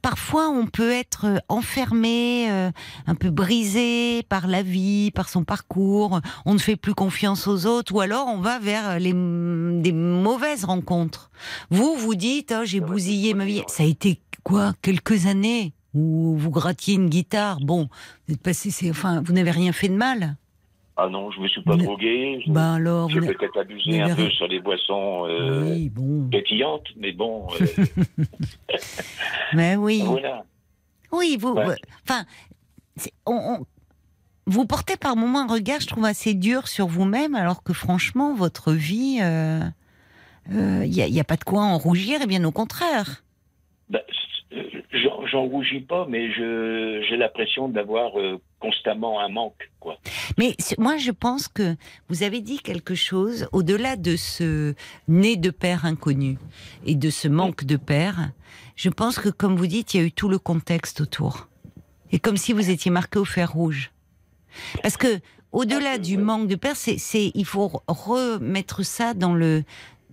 parfois on peut être euh, enfermé, euh, un peu brisé par la vie, par son parcours. On ne fait plus confiance aux autres, ou alors on va vers les, des mauvaises rencontres. Vous, vous dites, oh, j'ai bousillé ma vie. Ça a été quoi Quelques années où vous grattiez une guitare? Bon, vous êtes passé, c'est, enfin, vous n'avez rien fait de mal. Ah non, je me suis pas drogué. je- Ben alors, J'ai peut-être abusé un peu sur les boissons euh, oui, bon, pétillantes, mais bon, euh, mais oui. voilà. Oui, vous. Ouais. Enfin, on, on- vous portez par moments un regard, je trouve, assez dur sur vous-même, alors que franchement, votre vie, il n'y a, y a pas de quoi en rougir, et bien au contraire. Euh, j'en- rougis pas, mais j'ai l'impression d'avoir euh, constamment un manque, quoi. Mais moi, je pense que vous avez dit quelque chose au-delà de ce né de père inconnu et de ce manque de père. Je pense que, comme vous dites, il y a eu tout le contexte autour. Et comme si vous étiez marqué au fer rouge. Parce que, au-delà du manque de père, c'est, c'est, il faut remettre ça dans le,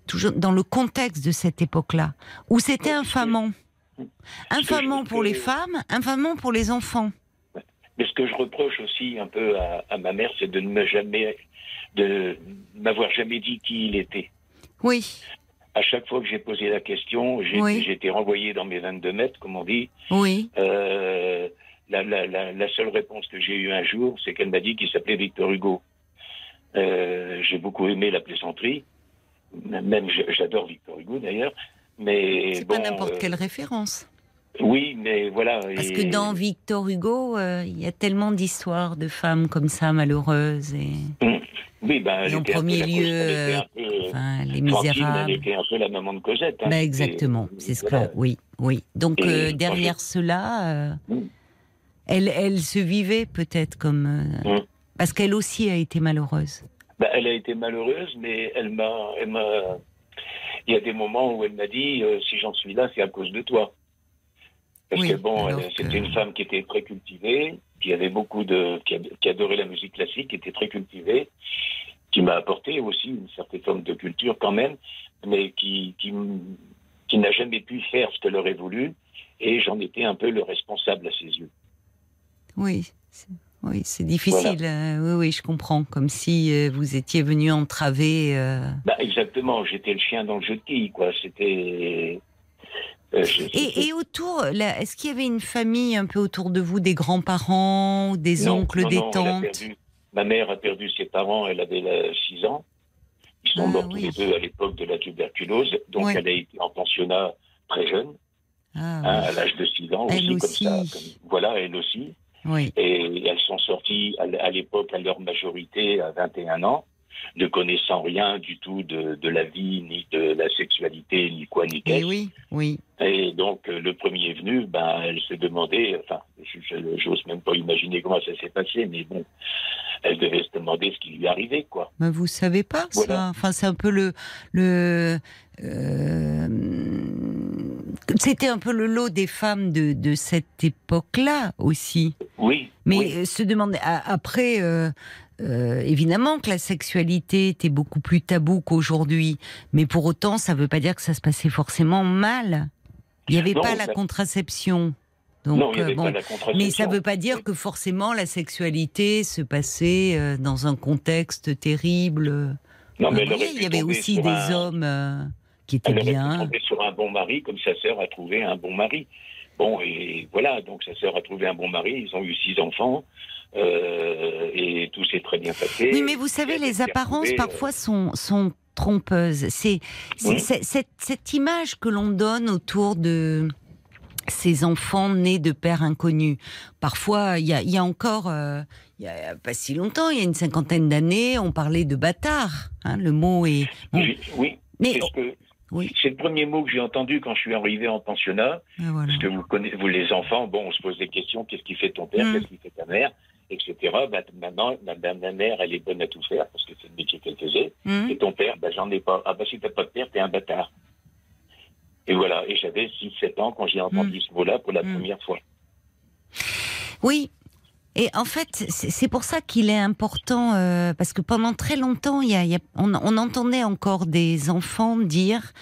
toujours dans le contexte de cette époque-là, où c'était infamant. Infamant pour les femmes, infamant pour les enfants. Mais ce que je reproche aussi un peu à, à ma mère, c'est de ne jamais, de m'avoir jamais dit qui il était. Oui, À chaque fois que j'ai posé la question, j'ai Oui. été renvoyé dans mes 22 mètres, comme on dit. oui, Euh, la, la, la, la seule réponse que j'ai eue un jour, c'est qu'elle m'a dit qu'il s'appelait Victor Hugo. Euh, j'ai beaucoup aimé la plaisanterie. Même j'adore Victor Hugo d'ailleurs. Mais C'est bon, pas n'importe euh, quelle référence. Oui, mais voilà. Parce et- que dans Victor Hugo, euh, il y a tellement d'histoires de femmes comme ça, malheureuses. Et, Oui, ben, et en premier lieu, peu, enfin, les misérables. Elle était un peu la maman de Cosette. hein. C'était- exactement, c'est ce que. Oui, oui. Donc euh, derrière cela, euh, Mm. elle, elle se vivait peut-être comme. euh, Mm. Parce qu'elle aussi a été malheureuse. Bah, elle a été malheureuse, mais elle m'a, elle m'a. Il y a des moments où elle m'a dit euh, si j'en suis là, c'est à cause de toi. Parce Oui, que bon, c'était une femme qui était très cultivée, qui avait beaucoup de, qui, ad- qui adorait la musique classique, qui était très cultivée, qui m'a apporté aussi une certaine forme de culture quand même, mais qui, qui, qui n'a jamais pu faire ce qu'elle aurait voulu, et j'en étais un peu le responsable à ses yeux. Oui, oui, c'est difficile. euh, oui, oui, je comprends. Comme si euh, vous étiez venu entraver. euh, Bah, exactement, j'étais le chien dans le jeu de quilles, quoi. C'était. euh, Et, et autour, est-ce qu'il y avait une famille un peu autour de vous, des grands-parents, des Non, oncles, non, des non, tantes? perdu- Ma mère a perdu ses parents, elle avait 6 ans. Ils sont Ah, morts oui. tous les deux à l'époque de la tuberculose, donc Oui. elle a été en pensionnat très jeune, Ah, hein, à l'âge de 6 ans Elle aussi, comme aussi. ça. comme- voilà, elle aussi. Oui. Et elles sont sorties à l'époque, à leur majorité, à 21 ans, ne connaissant rien du tout de, de la vie, ni de la sexualité, ni quoi, ni Et qu'est-ce. oui, oui. Et donc, euh, le premier venu, ben, elle se demandait, enfin, j'ose même pas imaginer comment ça s'est passé, mais bon, elle devait se demander ce qui lui arrivait, quoi. Mais vous savez pas ça? Enfin, c'est un peu le le. euh, C'était un peu le lot des femmes de, de cette époque-là aussi. Oui. Mais oui. euh, se demander après, euh, euh, évidemment que la sexualité était beaucoup plus tabou qu'aujourd'hui, mais pour autant, ça ne veut pas dire que ça se passait forcément mal. Il n'y avait Non, pas la ça- contraception. Donc, non, il euh, bon. pas la contraception. Mais ça ne veut pas dire que forcément la sexualité se passait euh, dans un contexte terrible. Non, mais pu il y avait aussi des un- hommes euh, qui Elle pu bien. tomber sur un bon mari, comme sa sœur a trouvé un bon mari. Bon, et voilà, donc sa sœur a trouvé un bon mari, ils ont eu six enfants, euh, et tout s'est très bien passé. Oui, mais vous savez, Elle les apparences retrouvée, euh, parfois sont, sont trompeuses. C'est Oui. cette, cette image que l'on donne autour de ces enfants nés de pères inconnus. Parfois, il y a, il y a encore, euh, il y a pas si longtemps, il y a une cinquantaine d'années, on parlait de bâtard. hein, le mot est. bon, j'ai- Oui, mais c'est ce que- oui, c'est le premier mot que j'ai entendu quand je suis arrivé en pensionnat. ah, voilà. Parce que vous connaissez, vous les enfants, bon, on se pose des questions, qu'est-ce qui fait ton père, Mm. qu'est-ce qui fait ta mère, etc. Bah, maman, ma, mère, elle est bonne à tout faire, parce que c'est le métier qu'elle faisait. Hum, Et ton père, bah, j'en ai pas. Ah bah si t'as pas de père, t'es un bâtard. Et voilà, et j'avais 6-7 ans quand j'ai entendu ce mot-là pour la première fois. Oui. Et en fait, c'est pour ça qu'il est important, euh, parce que pendant très longtemps, on, entendait encore des enfants dire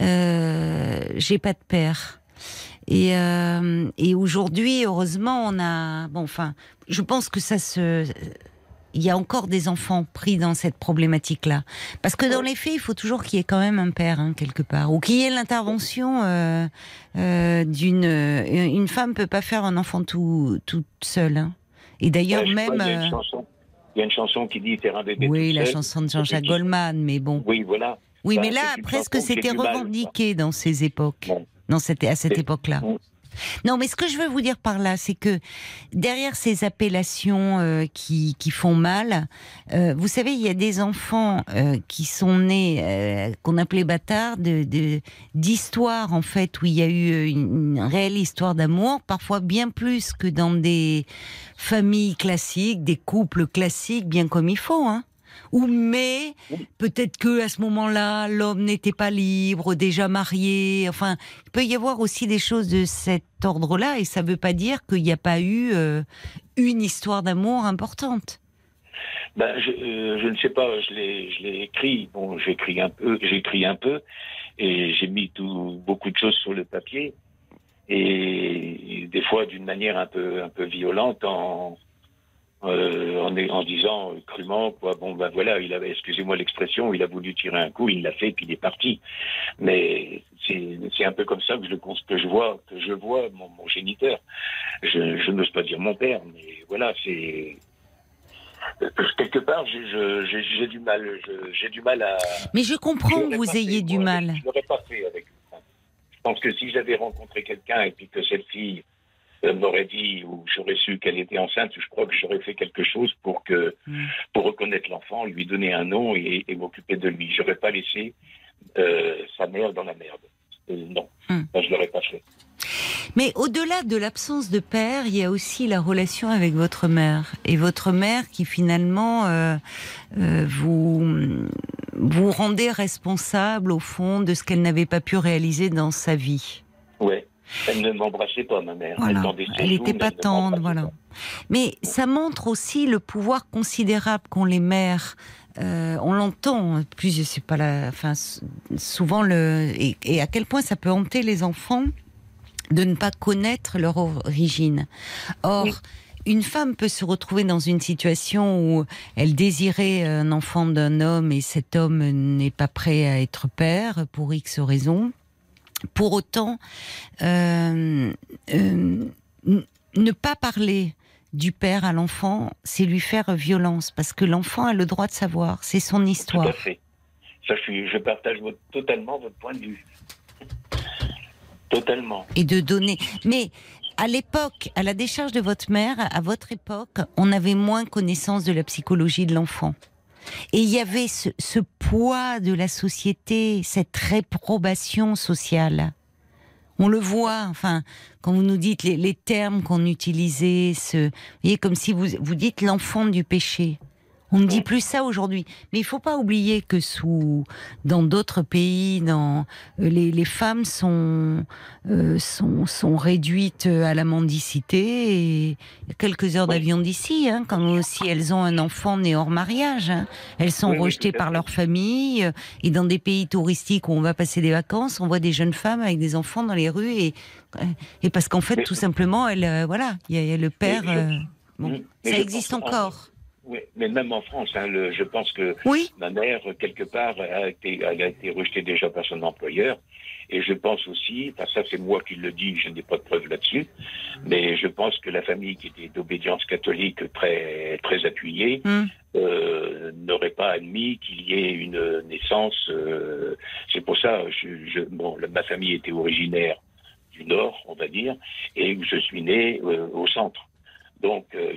euh, J'ai pas de père. Et, euh, et aujourd'hui, heureusement, on a. Bon, enfin, je pense que ça se. Il y a encore des enfants pris dans cette problématique-là. Parce que dans les faits, il faut toujours qu'il y ait quand même un père, hein, quelque part. Ou qu'il y ait l'intervention euh, d'une. Une femme peut pas faire un enfant tout, toute seule. hein. Et d'ailleurs, Ouais, je crois, même. Il y, a une euh, chanson, il y a une chanson qui dit faire un bébé oui, la chanson de Jean-Jacques Goldman, mais bon. Oui, voilà. Oui, Bah, mais là, presque c'était revendiqué dans ces époques, Bon. dans cette, à cette Et- époque-là. Bon. Non, mais ce que je veux vous dire par là, c'est que derrière ces appellations euh, qui, qui font mal, euh, vous savez, il y a des enfants euh, qui sont nés, euh, qu'on appelait bâtards, de, de- d'histoires en fait, où il y a eu une, une réelle histoire d'amour, parfois bien plus que dans des familles classiques, des couples classiques, bien comme il faut. Hein. Ou mais peut-être que à ce moment-là, l'homme n'était pas libre, déjà marié. Enfin, il peut y avoir aussi des choses de cet ordre-là, et ça ne veut pas dire qu'il n'y a pas eu euh, une histoire d'amour importante. Ben, je, euh, ne sais pas, je l'ai, écrit. Bon, j'écris un peu, j'écris un peu, et j'ai mis beaucoup de choses sur le papier, et des fois d'une manière un peu, un peu violente, en, euh, en, en disant euh, crûment, quoi, bon, ben voilà, il avait, excusez-moi l'expression, il a voulu tirer un coup, il l'a fait, puis il est parti. Mais c'est un peu comme ça que je, que je vois, que je vois mon, mon géniteur. Je, je n'ose pas dire mon père, mais voilà, c'est. euh, Quelque part, j'ai- du mal, j'ai du mal à. Mais je comprends que vous ayez fait, du moi, mal. Je l'aurais pas fait avec. Je pense que si j'avais rencontré quelqu'un et puis que cette fille m'aurait dit ou j'aurais su qu'elle était enceinte, je crois que j'aurais fait quelque chose pour que Mm. pour reconnaître l'enfant, lui donner un nom et, et m'occuper de lui. J'aurais pas laissé euh, sa mère dans la merde. Euh, non, Mm. ça, je l'aurais pas fait. Mais au-delà de l'absence de père, il y a aussi la relation avec votre mère. Et votre mère qui finalement euh, euh, vous, vous rendait responsable au fond de ce qu'elle n'avait pas pu réaliser dans sa vie. Ouais. Elle ne m'embrassait pas, ma mère. Voilà. Elle n'était pas tendre, voilà. pas. Mais ça montre aussi le pouvoir considérable qu'ont les mères. Euh, on l'entend, plus c'est pas la, enfin souvent le et, et à quel point ça peut hanter les enfants de ne pas connaître leur origine. Or, Oui. une femme peut se retrouver dans une situation où elle désirait un enfant d'un homme et cet homme n'est pas prêt à être père pour X raisons. Pour autant, euh, euh, ne pas parler du père à l'enfant, c'est lui faire violence parce que l'enfant a le droit de savoir, c'est son Tout histoire. à fait. Ça, je, suis, je partage votre- totalement votre point de vue. Totalement. et de donner. Mais à l'époque, à la décharge de votre mère, à votre époque, on avait moins connaissance de la psychologie de l'enfant. Et il y avait ce, poids de la société, cette réprobation sociale. On le voit, enfin, quand vous nous dites les, les termes qu'on utilisait, ce, vous voyez, comme si vous, vous dites l'enfant du péché. On ne dit plus ça aujourd'hui. Mais il faut pas oublier que sous, dans d'autres pays, dans, euh, les, les femmes sont, euh, sont, sont réduites à la mendicité et quelques heures d'avion d'ici, hein, quand aussi elles ont un enfant né hors mariage. hein. Elles sont Oui, rejetées par leur famille euh, et dans des pays touristiques où on va passer des vacances, on voit des jeunes femmes avec des enfants dans les rues et, et parce qu'en fait, Mais- tout simplement, elles, euh, voilà, il y, y a le père. euh, bon, ça existe encore. Oui, mais même en France, hein, le- je pense que Oui, ma mère, quelque part, a été, elle a été rejetée déjà par son employeur. Et je pense aussi, enfin ça c'est moi qui le dis, je n'ai pas de preuves là-dessus, mais je pense que la famille qui était d'obédience catholique très très appuyée Mm. euh, n'aurait pas admis qu'il y ait une naissance. euh, c'est pour ça, je, je, bon, ma famille était originaire du Nord, on va dire, et je suis né euh, au centre. Donc euh,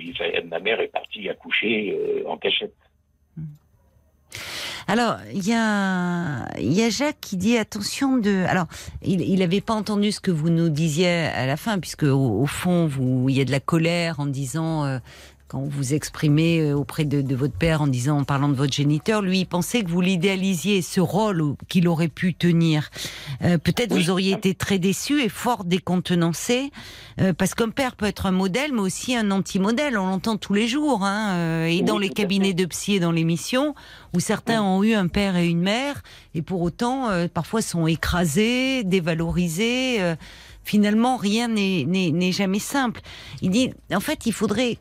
ma mère est partie accoucher euh, en cachette. Alors, il y a, Jacques qui dit attention de. Alors, il n'avait pas entendu ce que vous nous disiez à la fin, puisque au, fond, il y a de la colère en disant. euh, quand vous exprimez euh, auprès de, de votre père en disant, en parlant de votre géniteur, lui, il pensait que vous l'idéalisiez, ce rôle qu'il aurait pu tenir. Euh, Peut-être Oui. vous auriez été très déçu et fort décontenancé, euh, parce qu'un père peut être un modèle, mais aussi un anti-modèle. On l'entend tous les jours, hein, euh, et Oui, dans les cabinets de psy et dans l'émission, où certains ont eu un père et une mère, et pour autant, euh, parfois sont écrasés, dévalorisés. Finalement, rien n'est- jamais simple. Il dit, en fait, il faudrait.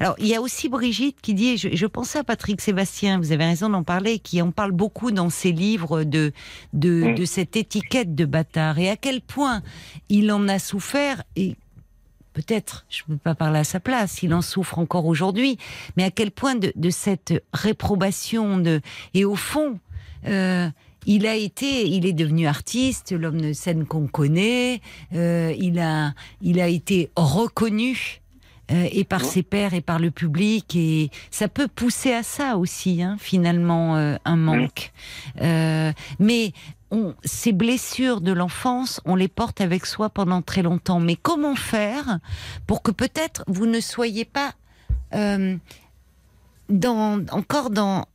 Alors, il y a aussi Brigitte qui dit, je, je pensais à Patrick Sébastien, vous avez raison d'en parler, qui en parle beaucoup dans ses livres de, de, de cette étiquette de bâtard, et à quel point il en a souffert, et peut-être, je ne peux pas parler à sa place, il en souffre encore aujourd'hui, mais à quel point de, de cette réprobation de et au fond, euh, il a été, il est devenu artiste, l'homme de scène qu'on connaît, euh, il a, il a été reconnu. euh, et par Ouais. ses pairs et par le public et ça peut pousser à ça aussi hein, finalement euh, un manque Euh, mais on, ces blessures de l'enfance, on les porte avec soi pendant très longtemps. Mais comment faire pour que peut-être vous ne soyez pas euh, dans, encore dans...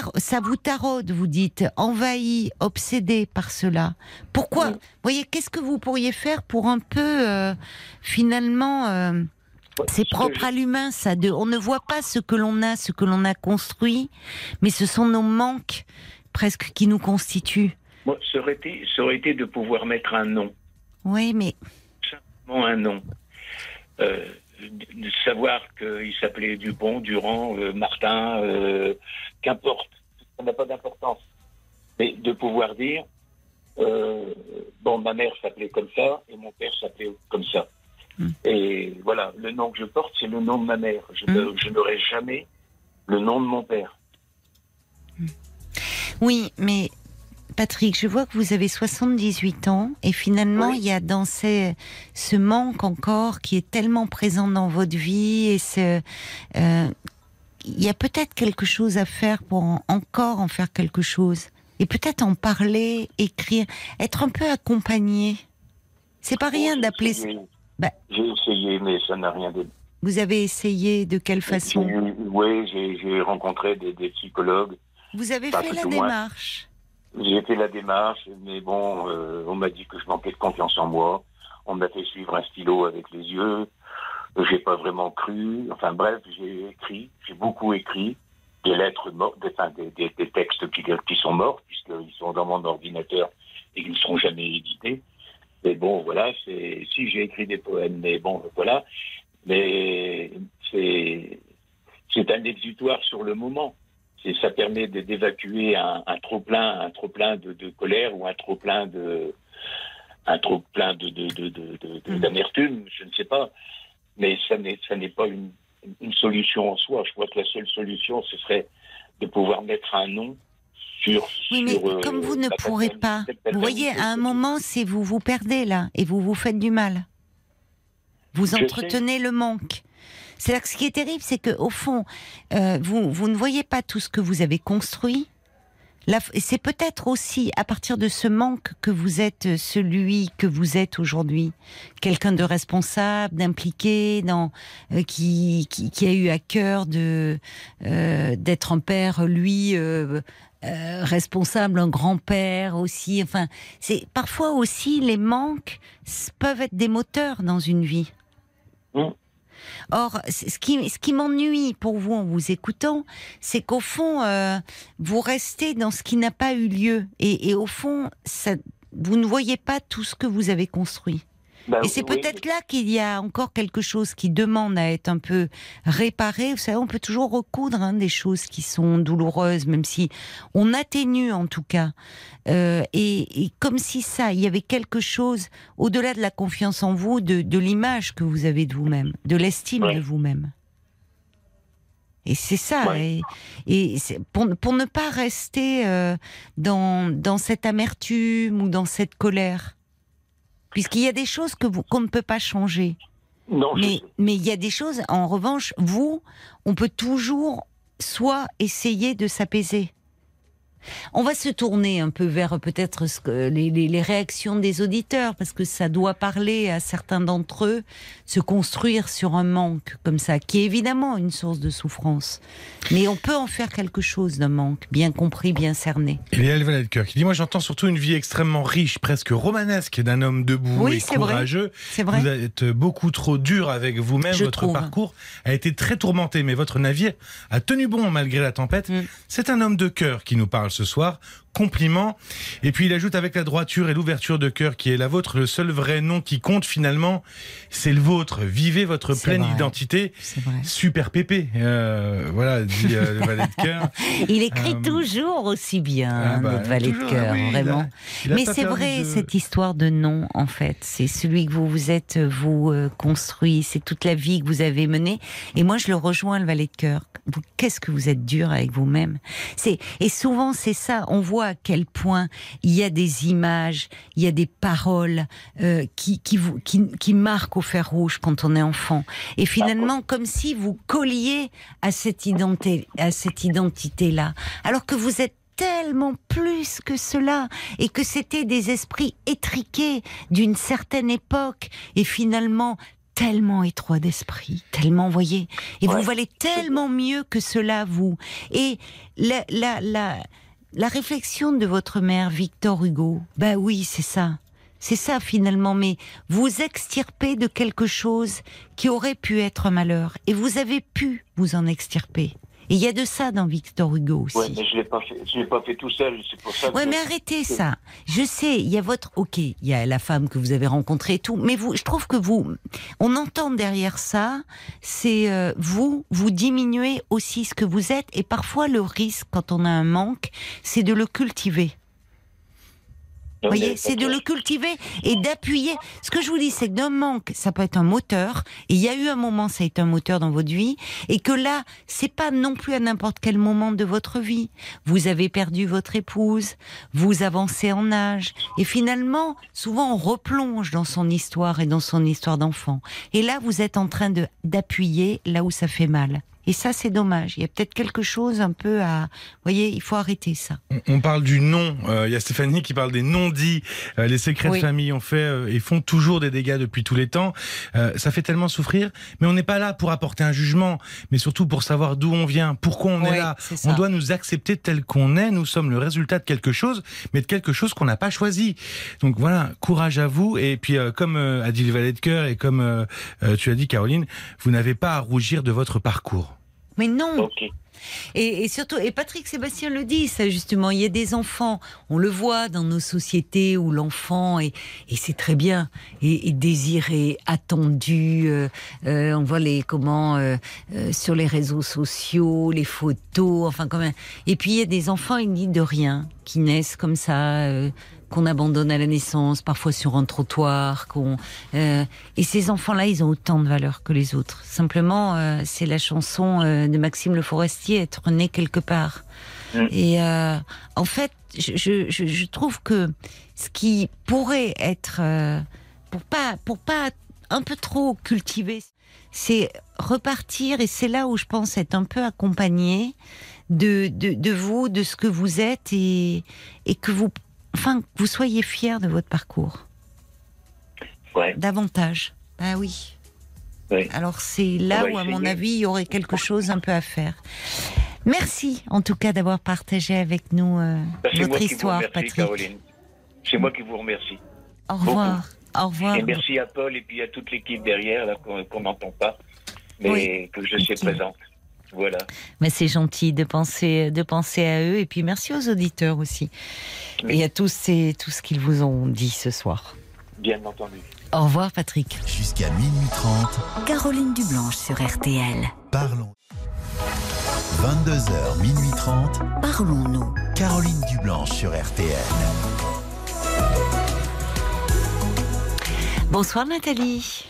tar- ça vous taraude, vous dites, envahi, obsédé par cela. Pourquoi Oui. Vous voyez, qu'est-ce que vous pourriez faire pour un peu, euh, finalement... euh, c'est propre à l'humain, ça. De, on ne voit pas ce que l'on a, ce que l'on a construit, mais ce sont nos manques presque qui nous constituent. Moi, ça aurait été, ça aurait été de pouvoir mettre un nom. Oui, mais Simplement un nom. Euh, de savoir qu'il s'appelait Dupont, Durand, euh, Martin, euh, qu'importe, ça n'a pas d'importance. Mais de pouvoir dire, euh, bon, ma mère s'appelait comme ça et mon père s'appelait comme ça. Mm. Et voilà, le nom que je porte, c'est le nom de ma mère. Je, Mm. ne- je n'aurai jamais le nom de mon père. Oui, mais Patrick, je vois que vous avez 78 ans et finalement, Oui. il y a dans ces- ce manque encore qui est tellement présent dans votre vie et ce, euh, il y a peut-être quelque chose à faire pour en- encore en faire quelque chose et peut-être en parler, écrire, être un peu accompagné. C'est pas rien d'appeler. Bah. J'ai essayé, mais ça n'a rien donné. Vous avez essayé de quelle façon? Oui, j'ai rencontré des, des psychologues. Vous avez fait la démarche. J'ai fait la démarche, mais bon, euh, on m'a dit que je manquais de confiance en moi. On m'a fait suivre un stylo avec les yeux. J'ai pas vraiment cru. Enfin bref, j'ai écrit, j'ai beaucoup écrit des lettres mortes, des, enfin, des, textes qui, qui sont morts puisqu'ils sont dans mon ordinateur et qui ne seront jamais édités. Mais bon, voilà, si j'ai écrit des poèmes, mais bon, voilà. Mais c'est c'est un exutoire sur le moment. Ça permet d'évacuer un, un trop plein, un trop plein de, de colère ou un trop plein de un trop plein de Mhm. d'amertume, je ne sais pas. Mais ça n'est ça n'est pas une, une solution en soi. Je crois que la seule solution, ce serait de pouvoir mettre un nom sur. Oui, mais sur, euh, comme vous ne pourrez pas, vous voyez, à un moment, c'est vous vous perdez là et vous vous faites du mal. Vous entretenez le manque. C'est-à-dire que ce qui est terrible, c'est que au fond, euh, vous vous ne voyez pas tout ce que vous avez construit. C'est peut-être aussi à partir de ce manque que vous êtes celui que vous êtes aujourd'hui, quelqu'un de responsable, d'impliqué, euh, qui, a eu à cœur euh, d'être un père, lui. euh, euh, responsable, un grand-père aussi. Enfin, c'est parfois aussi les manques peuvent être des moteurs dans une vie. Mm. Or, ce qui, m'ennuie pour vous en vous écoutant, c'est qu'au fond, euh, vous restez dans ce qui n'a pas eu lieu. Et, au fond, vous ne voyez pas tout ce que vous avez construit. Bah Et c'est oui, peut-être là qu'il y a encore quelque chose qui demande à être un peu réparé. Vous savez, on peut toujours recoudre hein, des choses qui sont douloureuses, même si on atténue en tout cas. Euh, et, et comme si ça, il y avait quelque chose au-delà de la confiance en vous, de, de l'image que vous avez de vous-même, de l'estime Ouais. de vous-même. Et c'est ça. Ouais. Et, pour, pour ne pas rester euh, dans, dans cette amertume ou dans cette colère. Puisqu'il y a des choses que vous, qu'on ne peut pas changer. Non, mais il y a des choses, en revanche, vous, on peut toujours soit essayer de s'apaiser. On va se tourner un peu vers peut-être ce que- les, les- les réactions des auditeurs, parce que ça doit parler à certains d'entre eux, se construire sur un manque comme ça, qui est évidemment une source de souffrance. Mais on peut en faire quelque chose d'un manque, bien compris, bien cerné. Il y a Cœur qui dit Moi, j'entends surtout une vie extrêmement riche, presque romanesque d'un homme debout Oui, et courageux. C'est vrai Vous êtes beaucoup trop dur avec vous-même. Votre trouve. parcours a été très tourmenté, mais votre navire a tenu bon malgré la tempête. Mm. C'est un homme de cœur qui nous parle ce soir. Compliment. Et puis il ajoute avec la droiture et l'ouverture de cœur qui est la vôtre, le seul vrai nom qui compte finalement, c'est le vôtre. Vivez votre pleine vrai. identité. Super pépé. Euh, voilà, dit euh, le valet de cœur. Il écrit Euh, toujours aussi bien, Ah bah, notre valet de cœur, oui, il a- vraiment. il a Mais c'est vrai, de- cette histoire de nom, en fait. C'est celui que vous vous êtes, vous, construit. C'est toute la vie que vous avez menée. Et moi, je le rejoins, le valet de cœur. Qu'est-ce que vous êtes dur avec vous-même. C'est, et souvent, c'est ça. On voit à quel point il y a des images, il y a des paroles, euh, qui, qui vous, qui, qui marquent au fer rouge quand on est enfant. Et finalement, comme si vous colliez à cette identité, à cette identité-là. Alors que vous êtes tellement plus que cela et que c'était des esprits étriqués d'une certaine époque et finalement tellement étroits d'esprit, tellement, voyez, et vous valez tellement mieux que cela, vous. Et la, la, la, la réflexion de votre mère, Victor Hugo, bah oui, c'est ça. C'est ça finalement, mais vous extirpez de quelque chose qui aurait pu être un malheur, et vous avez pu vous en extirper. Et il y a de ça dans Victor Hugo aussi. Ouais, mais je l'ai fait. Je l'ai pas fait tout seul. C'est pour ça. Je- mais arrêtez ça. Je sais, il y a votre, ok, il y a la femme que vous avez rencontrée et tout, mais vous, je trouve que vous, on entend derrière ça, c'est euh, vous, vous diminuez aussi ce que vous êtes, et parfois le risque quand on a un manque, c'est de le cultiver. Vous voyez, c'est de le cultiver et d'appuyer. Ce que je vous dis, c'est que d'un manque, ça peut être un moteur. Et il y a eu un moment, ça a été un moteur dans votre vie, et que là, c'est pas non plus à n'importe quel moment de votre vie. Vous avez perdu votre épouse, vous avancez en âge, et finalement, souvent, on replonge dans son histoire et dans son histoire d'enfant. Et là, vous êtes en train de d'appuyer là où ça fait mal. Et ça, c'est dommage. Il y a peut-être quelque chose un peu à, vous voyez, il faut arrêter ça. On- On parle du non. Euh, Il y a Stéphanie qui parle des non-dits. Euh, les secrets Oui. de famille ont fait euh, et font toujours des dégâts depuis tous les temps. Euh, ça fait tellement souffrir. Mais on n'est pas là pour apporter un jugement, mais surtout pour savoir d'où on vient, pourquoi on est là. On doit nous accepter tel qu'on est. Nous sommes le résultat de quelque chose, mais de quelque chose qu'on n'a pas choisi. Donc voilà, courage à vous. Et puis, euh, comme euh, a dit le valet de cœur et comme tu as dit, Caroline, vous n'avez pas à rougir de votre parcours. Mais non. Et, et surtout, et Patrick Sébastien le dit, ça justement, il y a des enfants, on le voit dans nos sociétés où l'enfant est, et c'est très bien, est, est désiré, attendu. euh, euh, on voit les comment euh, sur les réseaux sociaux, les photos, enfin quand même. Et puis il y a des enfants, ils disent de rien, qui naissent comme ça. Qu'on abandonne à la naissance, parfois sur un trottoir, qu'on euh, et ces enfants-là, ils ont autant de valeur que les autres. Simplement, euh, c'est la chanson euh, de Maxime Le Forestier, être né quelque part. Mm. Et en fait, je, je, je- je trouve que ce qui pourrait être pour pas pour pas un peu trop cultiver, c'est repartir et c'est là où je pense être un peu accompagné de, de, de vous, de ce que vous êtes et, et que vous enfin que vous soyez fiers de votre parcours Ouais. davantage. Ah oui. Oui. Alors c'est là où, à mon avis, il y aurait quelque chose un peu à faire. Merci en tout cas d'avoir partagé avec nous euh, Bah, moi votre histoire, remercie, Patrick. Caroline. C'est moi qui vous remercie. Au revoir. Au revoir. Et merci à Paul et puis à toute l'équipe derrière là qu'on n'entend pas, mais Oui. que je sais qui- présente. Voilà. Mais c'est gentil de penser, de penser à eux et puis merci aux auditeurs aussi Oui. et à tous ces, tout ce qu'ils vous ont dit ce soir. Bien entendu. Au revoir, Patrick. Jusqu'à minuit 30, Caroline Dublanche sur RTL. parlons. 22h, minuit 30, Parlons-nous. Caroline Dublanche sur RTL. Bonsoir, Nathalie.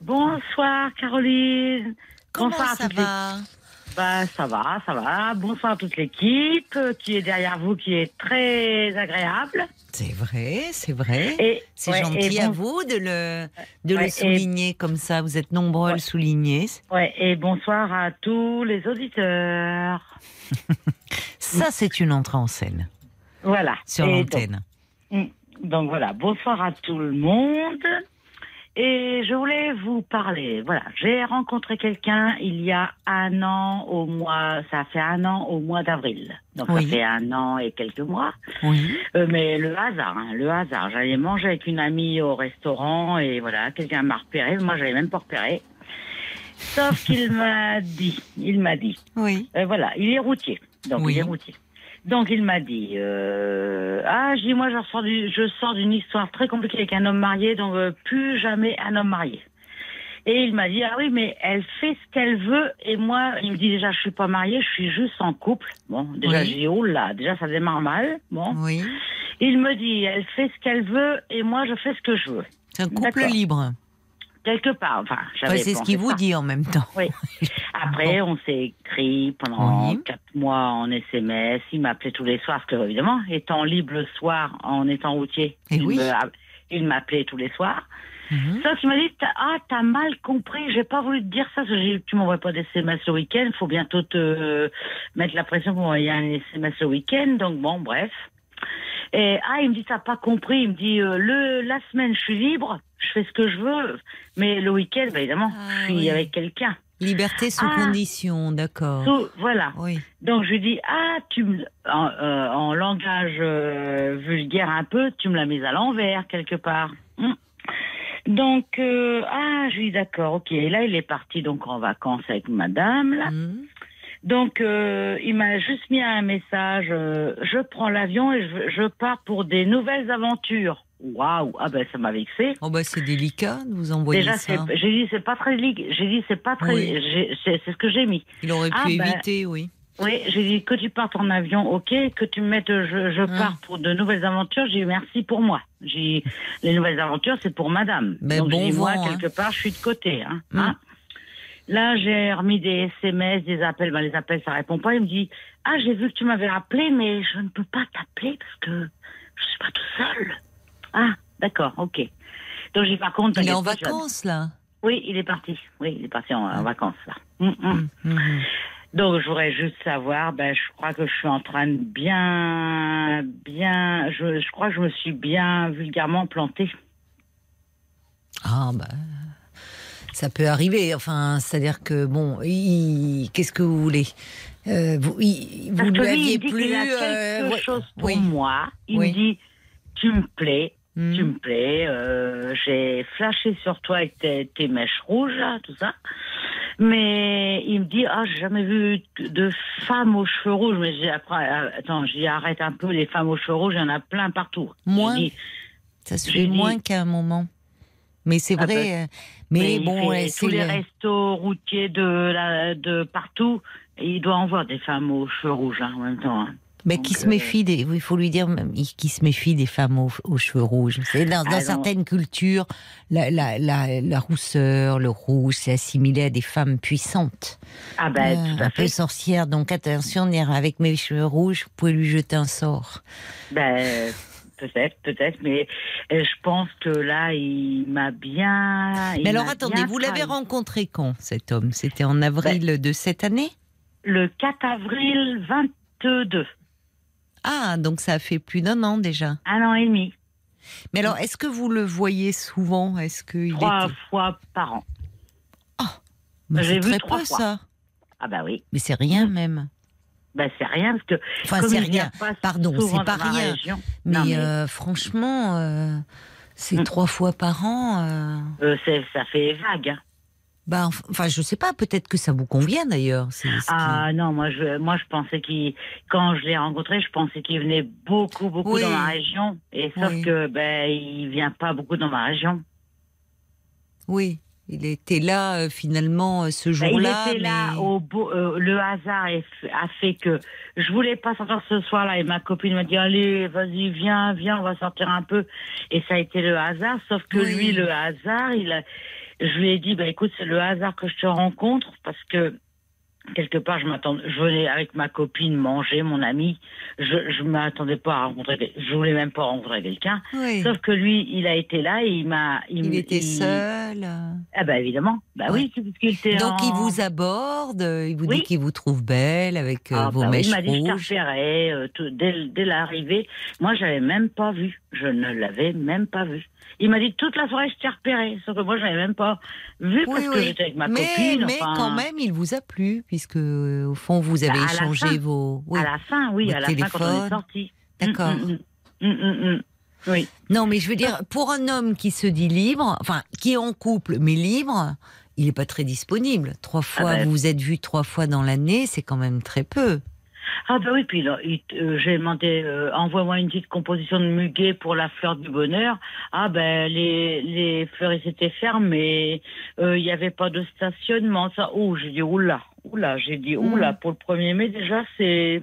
Bonsoir Caroline. Comment Bonsoir à ça va Bah, ça va, ça va. Bonsoir à toute l'équipe euh, qui est derrière vous, qui est très agréable. C'est vrai, c'est vrai. C'est ouais, gentil à vous de le, de Ouais, le et- souligner comme ça. Vous êtes nombreux à le souligner. Ouais, et bonsoir à tous les auditeurs. Ça, c'est une entrée en scène Voilà. sur l'antenne. Donc, donc voilà, bonsoir à tout le monde. Et je voulais vous parler. Voilà, j'ai rencontré quelqu'un il y a un an au mois, ça fait un an au mois d'avril. Donc Oui. ça fait un an et quelques mois. Oui. Euh, mais le hasard, hein, le hasard. J'allais manger avec une amie au restaurant et voilà, quelqu'un m'a repéré. Moi, j'avais même pas repéré. Sauf qu'il m'a dit, il m'a dit, Oui. euh, voilà, il est routier. Donc Oui. il est routier. Donc il m'a dit, euh, ah, je dis moi je sors du, je sors d'une histoire très compliquée avec un homme marié, donc euh, plus jamais un homme marié. Et il m'a dit, ah oui, mais elle fait ce qu'elle veut. Et moi, il me dit déjà, je suis pas mariée, je suis juste en couple. Bon, déjà, Oui. j'ai dit, oh là, déjà, ça démarre mal. Bon. Oui. Il me dit, elle fait ce qu'elle veut et moi, je fais ce que je veux. C'est un couple libre. Quelque part, enfin, Ouais, c'est ce qu'il vous dit en même temps. Oui. Après, on s'est écrit pendant Oui. quatre mois en SMS. Il m'appelait tous les soirs, parce que, évidemment, étant libre le soir, en étant routier, Eh il oui. m'appelait tous les soirs. Mhm. Sauf qu'il m'a dit, ah, t'as mal compris, j'ai pas voulu te dire ça, parce que tu m'envoies pas d'SMS le week-end, faut bientôt te mettre la pression pour envoyer un SMS le week-end, donc bon, bref. Et ah, il me dit, t'as pas compris, il me dit, euh, le, la semaine, je suis libre, je fais ce que je veux, mais le week-end, bah, évidemment, Ah, je suis oui. avec quelqu'un. Liberté sous Ah. condition, d'accord. Voilà. Oui. Donc je lui dis ah tu me en, euh, en langage euh, vulgaire un peu tu me l'as mise à l'envers quelque part. Hmm. Donc ah je lui dis d'accord ok et là il est parti donc en vacances avec madame là. Mhm. Donc, euh, il m'a juste mis un message. euh, je prends l'avion et je, je pars pour des nouvelles aventures. Waouh Ah ben, ça m'a vexé. Oh bah c'est délicat de vous envoyer Déjà, c'est- ça. j'ai dit c'est pas très J'ai dit c'est pas très. Oui. C'est ce que j'ai mis. Il aurait Ah, pu bah, éviter, oui. Oui, j'ai dit que tu partes en avion, ok, que tu me mettes, je, je Hum. pars pour de nouvelles aventures. J'ai dit merci pour moi. J'ai les nouvelles aventures, c'est pour madame. Mais Donc bon dit, moi, vent, hein. quelque part, je suis de côté. Hein, Hum. hein. Là, j'ai remis des SMS, des appels. Ben, les appels, ça répond pas. Il me dit, ah, j'ai vu que tu m'avais appelé, mais je ne peux pas t'appeler parce que je suis pas tout seul. Ah, d'accord, ok. Donc j'ai par contre. Il est en vacances là. Oui, il est parti. Oui, il est parti en, en vacances là. Hum, hum. Mhm. Donc, je voudrais juste savoir, ben, je crois que je suis en train de bien, bien, je, je crois que je me suis bien vulgairement plantée. Ah bah ça peut arriver. Enfin, c'est-à-dire que bon, il- qu'est-ce que vous voulez? Euh, Vous, il- vous lui aviez il plus. qu'il a quelque euh, chose pour oui. moi. Il Oui. me dit, tu me plais, Mhm. tu me plais, euh, j'ai flashé sur toi avec tes, tes mèches rouges, là, tout ça. Mais il me dit, ah, j'ai jamais vu de femmes aux cheveux rouges. Mais j'ai après, euh, attends, j'ai arrête un peu, les femmes aux cheveux rouges, il y en a plein partout. Moins dit, Ça se fait moins qu'à un moment. Mais c'est Ah vrai. euh, Mais bon, fait tous les le- restos routiers de, la, de partout. Il doit en voir des femmes aux cheveux rouges hein, en même temps. hein. Mais qui se euh, méfie des, il faut lui dire qui se méfie des femmes aux, aux cheveux rouges. C'est dans, dans Ah certaines cultures, la, la, la, la rousseur, le rouge, c'est assimilé à des femmes puissantes, Ah ben, Euh, tout un à peu fait. sorcières. Donc attention, avec mes cheveux rouges, vous pouvez lui jeter un sort. Ben, peut-être, peut-être. Mais euh, je pense que là, il m'a bien... il Mais alors attendez, vous l'avez rencontré quand cet homme? C'était en avril de cette année? Le 4 avril 22. Ah, donc ça a fait plus d'un an déjà. Un an et demi. Mais alors, est-ce que vous le voyez souvent? Est-ce qu'il Trois était... fois par an. Mais j'ai c'est vu très trois peu fois. ça. Ah ben oui. Mais c'est rien même. Ben c'est rien parce que... Enfin, c'est rien. Pardon, c'est pas rien. région- Mais, Non, mais- euh, franchement, euh, c'est Mm. trois fois par an. euh, ça fait vague. hein. bah, enf- enfin, je sais pas. Peut-être que ça vous convient d'ailleurs. Ah non, moi je, moi je pensais qu'il, quand je l'ai rencontré, je pensais qu'il venait beaucoup, beaucoup Oui. dans ma région. Et sauf Oui. que ben il vient pas beaucoup dans ma région. Oui, il était là euh, finalement euh, ce Ben, jour-là. il était là mais- au beau, euh, le hasard a fait que je voulais pas sortir ce soir-là et ma copine m'a dit allez vas-y viens viens on va sortir un peu et ça a été le hasard. Sauf que Oui. lui le hasard il a, je lui ai dit bah écoute c'est le hasard que je te rencontre parce que quelque part, je m'attendais, je venais avec ma copine manger, mon ami. Je, je m'attendais pas à rencontrer, je voulais même pas rencontrer quelqu'un. Oui. Sauf que lui, il a été là et il m'a, Il m- était seul. Ah bah évidemment, bah oui, était. Donc il vous aborde, il vous Oui. dit qu'il vous trouve belle avec euh, Ah, vos bah mèches il m'a dit je euh, tout- dès, dès l'arrivée. Moi, j'avais même pas vu. Je ne l'avais même pas vu. Il m'a dit toute la soirée je t'ai repéré, sauf que moi je n'avais même pas vu parce Oui, que j'étais avec ma mais, copine. mais enfin, quand même, il vous a plu, puisque euh, au fond, vous avez Bah, échangé fin. vos. Oui. À la fin, oui, à la fin quand on est sorti. D'accord. Mm, mm, mm. Mm, mm, mm. Oui. Non, mais je veux dire, pour un homme qui se dit libre, enfin, qui est en couple, mais libre, il n'est pas très disponible. Trois fois, ben. vous vous êtes vu trois fois dans l'année, c'est quand même très peu. Ah bah oui, puis là, euh, j'ai demandé, euh, envoie-moi une petite composition de muguet pour la fleur du bonheur. Ah ben les les fleuristes étaient fermées, euh, il n'y avait pas de stationnement. Ça, oh j'ai dit oula, oula, j'ai dit oula pour le 1er mai déjà c'est.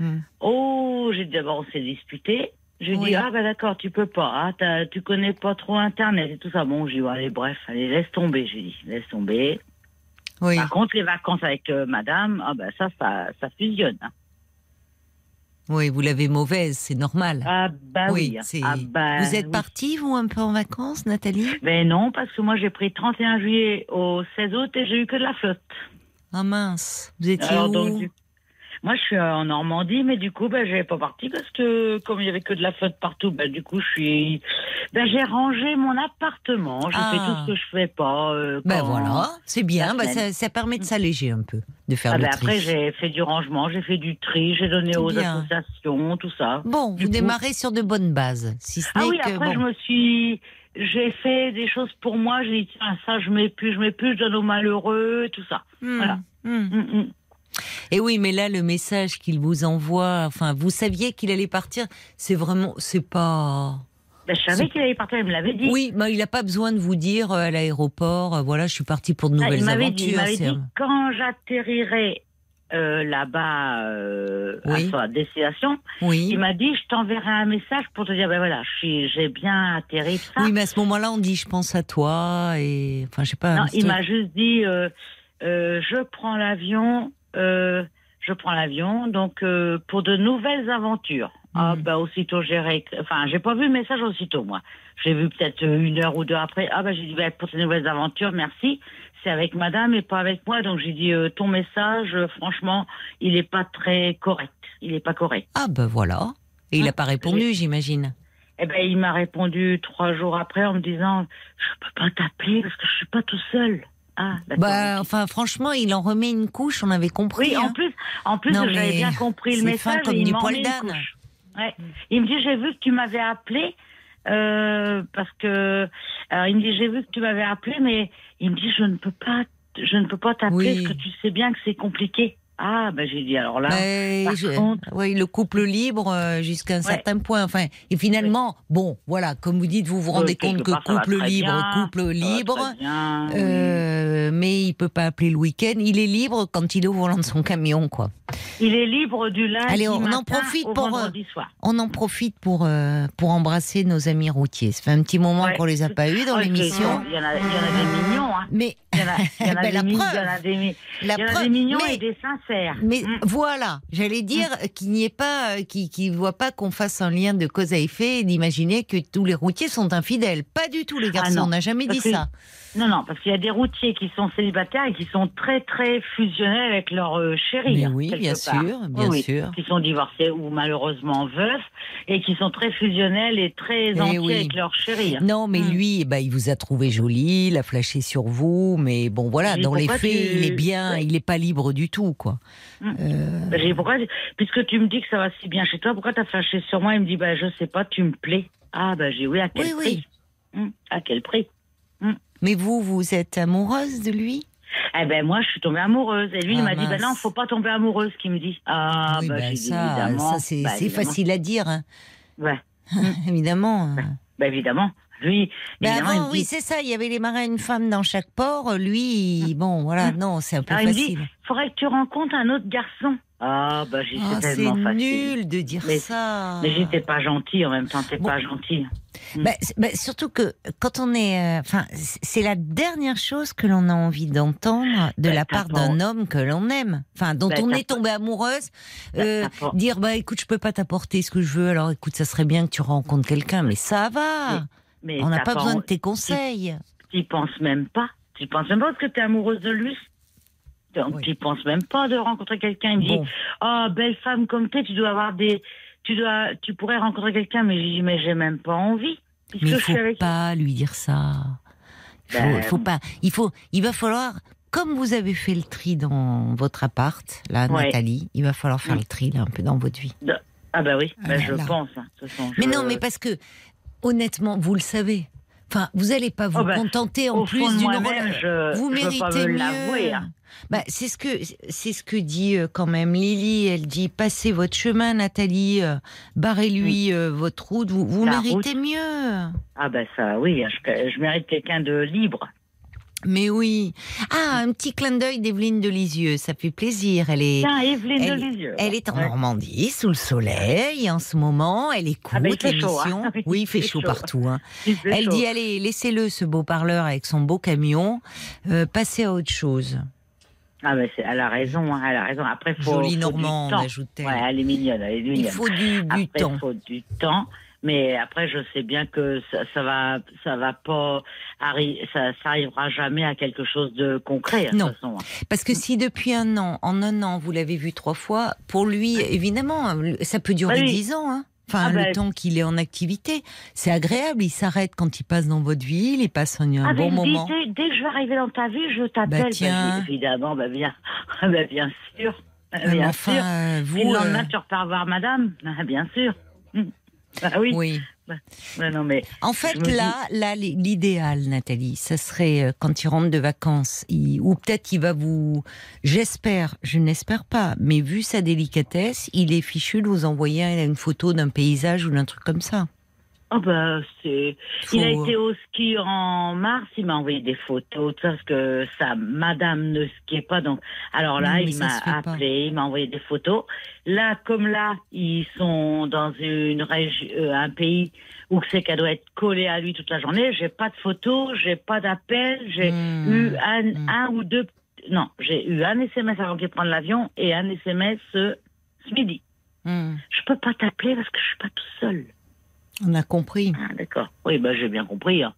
Hmm. Oh j'ai dit d'abord on s'est disputé. J'ai Oui. dit ah ben d'accord tu peux pas, ah t'as- tu connais pas trop internet et tout ça. Bon j'ai dit allez bref allez laisse tomber j'ai dit laisse tomber. Oui. Par contre les vacances avec euh, Madame ah ben ça ça ça fusionne. hein. Oui, vous l'avez mauvaise, c'est normal. Ah bah oui. oui, c'est- Ah bah vous êtes oui. partie, vous, un peu en vacances, Nathalie? Ben non, parce que moi j'ai pris 31 juillet au 16 août et j'ai eu que de la flotte. Ah mince, vous étiez Alors, où? donc, du- Moi je suis en Normandie, mais du coup ben j'ai pas parti parce que comme il y avait que de la flotte partout, ben du coup je suis, ben j'ai rangé mon appartement, j'ai Ah. fait tout ce que je fais pas. euh, Ben voilà, c'est bien, ben ça, ça permet de s'alléger un peu, de faire Ah le ben tri. après j'ai fait du rangement, j'ai fait du tri, j'ai donné aux bien. associations, tout ça. Bon, Du vous coup- démarrez sur de bonnes bases, si ce Ah oui, que après bon. je me suis, j'ai fait des choses pour moi. J'ai dit tiens ça je mets plus, je mets plus, je donne aux malheureux, tout ça. Hmm, voilà. hmm. Mm, mm. Et oui, mais là, le message qu'il vous envoie, enfin, vous saviez qu'il allait partir, c'est vraiment, c'est pas. Ben, je savais qu'il allait partir, il me l'avait dit. Oui, mais il n'a pas besoin de vous dire euh, à l'aéroport, euh, voilà, je suis parti pour de Ah, nouvelles il m'avait dit, il aventures. m'avait dit, quand j'atterrirai euh, là-bas euh, à sa destination, Oui. il m'a dit, je t'enverrai un message pour te dire, ben voilà, j'ai bien atterri, tout ça. Oui, mais à ce moment-là, on dit je pense à toi et enfin, je sais pas. Non, il m'a juste dit, euh, je prends l'avion, je prends l'avion, donc euh, pour de nouvelles aventures. Ah Mhm. bah aussitôt j'ai ré... enfin j'ai pas vu le message aussitôt moi. J'ai vu peut-être euh, une heure ou deux après. Ah bah j'ai dit bah, pour ces nouvelles aventures, merci. C'est avec madame et pas avec moi. Donc j'ai dit euh, ton message, euh, franchement, il est pas très correct. Il est pas correct. Ah ben voilà. Et il Ah, n'a pas répondu, j'imagine. Eh ben il m'a répondu trois jours après en me disant je peux pas t'appeler parce que je suis pas tout seul. Ah. Bah, enfin, franchement, il en remet une couche, on avait compris. Oui, en hein. plus, en plus j'avais bien compris le message. fin comme et il du poil d'âne. Ouais. Il me dit j'ai vu que tu m'avais appelé euh, parce que alors il me dit j'ai vu que tu m'avais appelé mais il me dit je ne peux pas je ne peux pas t'appeler Oui. parce que tu sais bien que c'est compliqué. Ah ben j'ai dit alors là Mais par je- contre- oui, le couple libre euh, jusqu'à un certain point. Enfin, et finalement, bon, voilà, comme vous dites, vous vous rendez Euh, compte que part, couple libre, bien, couple libre, oui. euh, mais il peut pas appeler le week-end. Il est libre quand il est au volant de son camion, quoi. il est libre du lundi Allez, on en matin profite au pour, euh, vendredi soir. On en profite pour euh, pour embrasser nos amis routiers. Ça fait un petit moment Ouais. qu'on les a pas eus dans l'émission. Il y en a, en des mignons hein. Mais Il y en a, en Ben, des en en mignons et des sincères. Mais Mm. voilà, j'allais dire qu'il n'y ait pas, qu'il qu'il voit pas qu'on fasse un lien de cause à effet et d'imaginer que tous les routiers sont infidèles. Pas du tout, les garçons. non. on n'a jamais dit ça. Non, non, parce qu'il y a des routiers qui sont célibataires et qui sont très, très fusionnels avec leur euh, chérie. Mais hein, oui, bien part. sûr, bien Oui, sûr. Qui sont divorcés ou malheureusement veufs et qui sont très fusionnels et très Eh entiers oui. avec leur chérie. hein. Non, mais Mm. lui, ben, il vous a trouvé jolie, il a flashé sur vous, mais bon, voilà, dans les faits, tu- il est bien, Ouais. il est pas libre du tout, quoi. Mm. Euh, Ben, pourquoi, puisque tu me dis que ça va si bien chez toi, pourquoi t'as flashé sur moi? Il me dit, ben, je sais pas, tu me plais. Ah, ben, j'ai oui, à quel Oui, prix? Hum, À quel prix? Mais vous, vous êtes amoureuse de lui? Eh ben, moi, je suis tombée amoureuse. Et lui, il Ah, m'a dit, ben non, faut pas tomber amoureuse, qu'il me dit. Ah, Oui, ben, ben, ça, ça c'est évidemment. facile à dire, hein. Ouais. évidemment. Ben, évidemment. Lui, Mais il avant, oui, c'est ça. Il y avait les marins, une femme dans chaque port. Lui, il- bon, voilà, non, c'est un peu il me dit, facile. faudrait que tu rencontres un autre garçon. Ah, bah, j'ai Ah, c'est c'est tellement facile. nul de dire Mais- ça. Mais j'étais pas gentil en même temps, t'es Bon. pas gentil. Bah, c'est- bah, surtout que quand on est, euh, enfin, c'est la dernière chose que l'on a envie d'entendre de Bah, la part d'un homme que l'on aime, enfin, dont Bah, on est tombé amoureuse. Bah, euh, dire, bah, écoute, je peux pas t'apporter ce que je veux. Alors, écoute, ça serait bien que tu rencontres quelqu'un, mais ça va. Mais on n'a pas besoin de tes conseils. Tu penses même pas. Tu penses même pas parce que t'es amoureuse de lui. Donc, Oui. tu penses même pas de rencontrer quelqu'un. Il me Bon. dit, oh, belle femme comme t'es, tu dois avoir des, tu dois, tu pourrais rencontrer quelqu'un, mais j'ai dit, mais j'ai même pas envie. Mais il je faut avec pas lui dire ça. Il faut, Ben, faut pas. Il faut. Il va falloir. Comme vous avez fait le tri dans votre appart, là, Ouais. Nathalie, il va falloir faire le tri là un peu dans votre vie. Ah, bah oui, Ah bah, je là. pense. hein, Mais je- non, mais parce que honnêtement, vous le savez. Enfin, vous allez pas vous Oh, ben, contenter en plus d'une moi-même, rela- je- Vous méritez mieux. hein. Bah, c'est ce que c'est ce que dit euh, quand même Lily. Elle dit passez votre chemin, Nathalie. euh, barrez-lui euh, votre route. Vous, vous Mm. Méritez mieux. Ah, bah ça, oui, je, je mérite quelqu'un de libre. Mais oui. Ah, un petit clin d'œil d'Evelyne de Lisieux, ça fait plaisir. Elle est. Tiens, Evelyne elle, de Lisieux. elle est en Ouais. Normandie, sous le soleil, en ce moment. Elle écoute Ah ben, l'émission. hein. Oui, il fait chaud, chaud. partout. hein. Elle chaud. dit allez, laissez-le, ce beau parleur avec son beau camion. euh, passez à autre chose. Ah, c'est- elle a raison, hein, elle a raison. Après, faut. Jolie faut Normande, ajoute-t-elle. Ouais, elle est mignonne, elle est mignonne. Il faut du, du Après, temps. il faut du temps. Mais après, je sais bien que ça, ça va, ça va pas ça, ça arrivera jamais à quelque chose de concret. hein, De Non. toute façon. Parce que si depuis un an, en un an, vous l'avez vu trois fois, pour lui, évidemment, ça peut durer Ah oui. dix ans. Hein. Enfin, Ah le bah- temps qu'il est en activité, c'est agréable. Il s'arrête quand il passe dans votre ville, il passe un, Ah, bon moment. dès, dès que je vais arriver dans ta vie, je t'appelle. Bah, tiens. je dis, évidemment, bah, bien, bah, bien sûr. Bah, mais bien enfin, sûr. euh, Et vous, le lendemain, euh, tu repars voir madame. Ah, bien sûr. Bah oui. Oui. Ouais, non, mais En fait, là, l'idéal, Nathalie, ça serait euh, quand il rentre de vacances, il- ou peut-être il va vous, j'espère, je n'espère pas, mais vu sa délicatesse, il est fichu de vous envoyer une photo d'un paysage ou d'un truc comme ça. Oh bah, c'est. Il a été au ski en mars, il m'a envoyé des photos, tout ça, parce que sa madame ne skiait pas. Donc, alors là, Non, il m'a appelé, il m'a envoyé des photos. Là, comme là, ils sont dans une région, euh, un pays où c'est qu'elle doit être collée à lui toute la journée. J'ai pas de photos, j'ai pas d'appel, j'ai Hmm. eu un, Hmm. un ou deux. Non, j'ai eu un SMS avant qu'il prenne l'avion et un SMS euh, ce midi. Hmm. Je peux pas t'appeler parce que je suis pas tout seul. On a compris. Ah, d'accord. Oui, bah, j'ai bien compris. hein.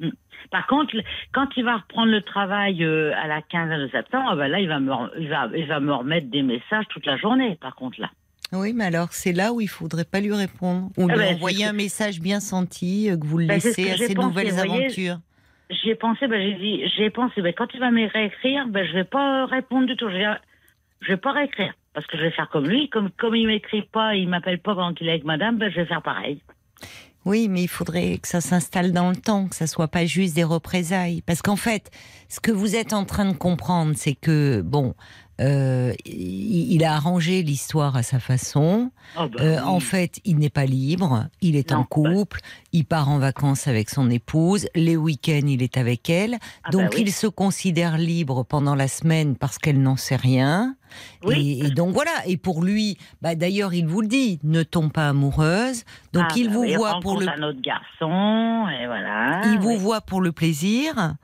Hmm. Par contre, quand il va reprendre le travail euh, à la quinzaine de septembre, ah bah là, il va, me, il, va, il va me remettre des messages toute la journée, par contre, là. Oui, mais alors c'est là où il faudrait pas lui répondre ou Ah lui ben, envoyer un message bien senti euh, que vous le Ben, ce laissez à ses nouvelles voyez. aventures. J'y ai pensé, bah, j'ai dit, j'ai pensé, bah, quand il va me réécrire, bah, je vais pas répondre du tout. Je vais, je vais pas réécrire. Parce que je vais faire comme lui. Comme, comme il m'écrit pas, il m'appelle pas pendant qu'il est avec madame, bah, je vais faire pareil. Oui, mais il faudrait que ça s'installe dans le temps, que ça soit pas juste des représailles. Parce qu'en fait, ce que vous êtes en train de comprendre, c'est que, bon, euh, il a arrangé l'histoire à sa façon. Oh, bah, Euh, oui. En fait, il n'est pas libre, il est Non, en bah- couple, il part en vacances avec son épouse, les week-ends, il est avec elle. Ah, donc, bah oui. il se considère libre pendant la semaine parce qu'elle n'en sait rien. Oui. Et, et donc voilà. Et pour lui, d'ailleurs, il vous le dit, ne tombe pas amoureuse. Donc Ah, il vous oui, voit pour le, un autre garçon, et voilà. il vous voit pour le plaisir.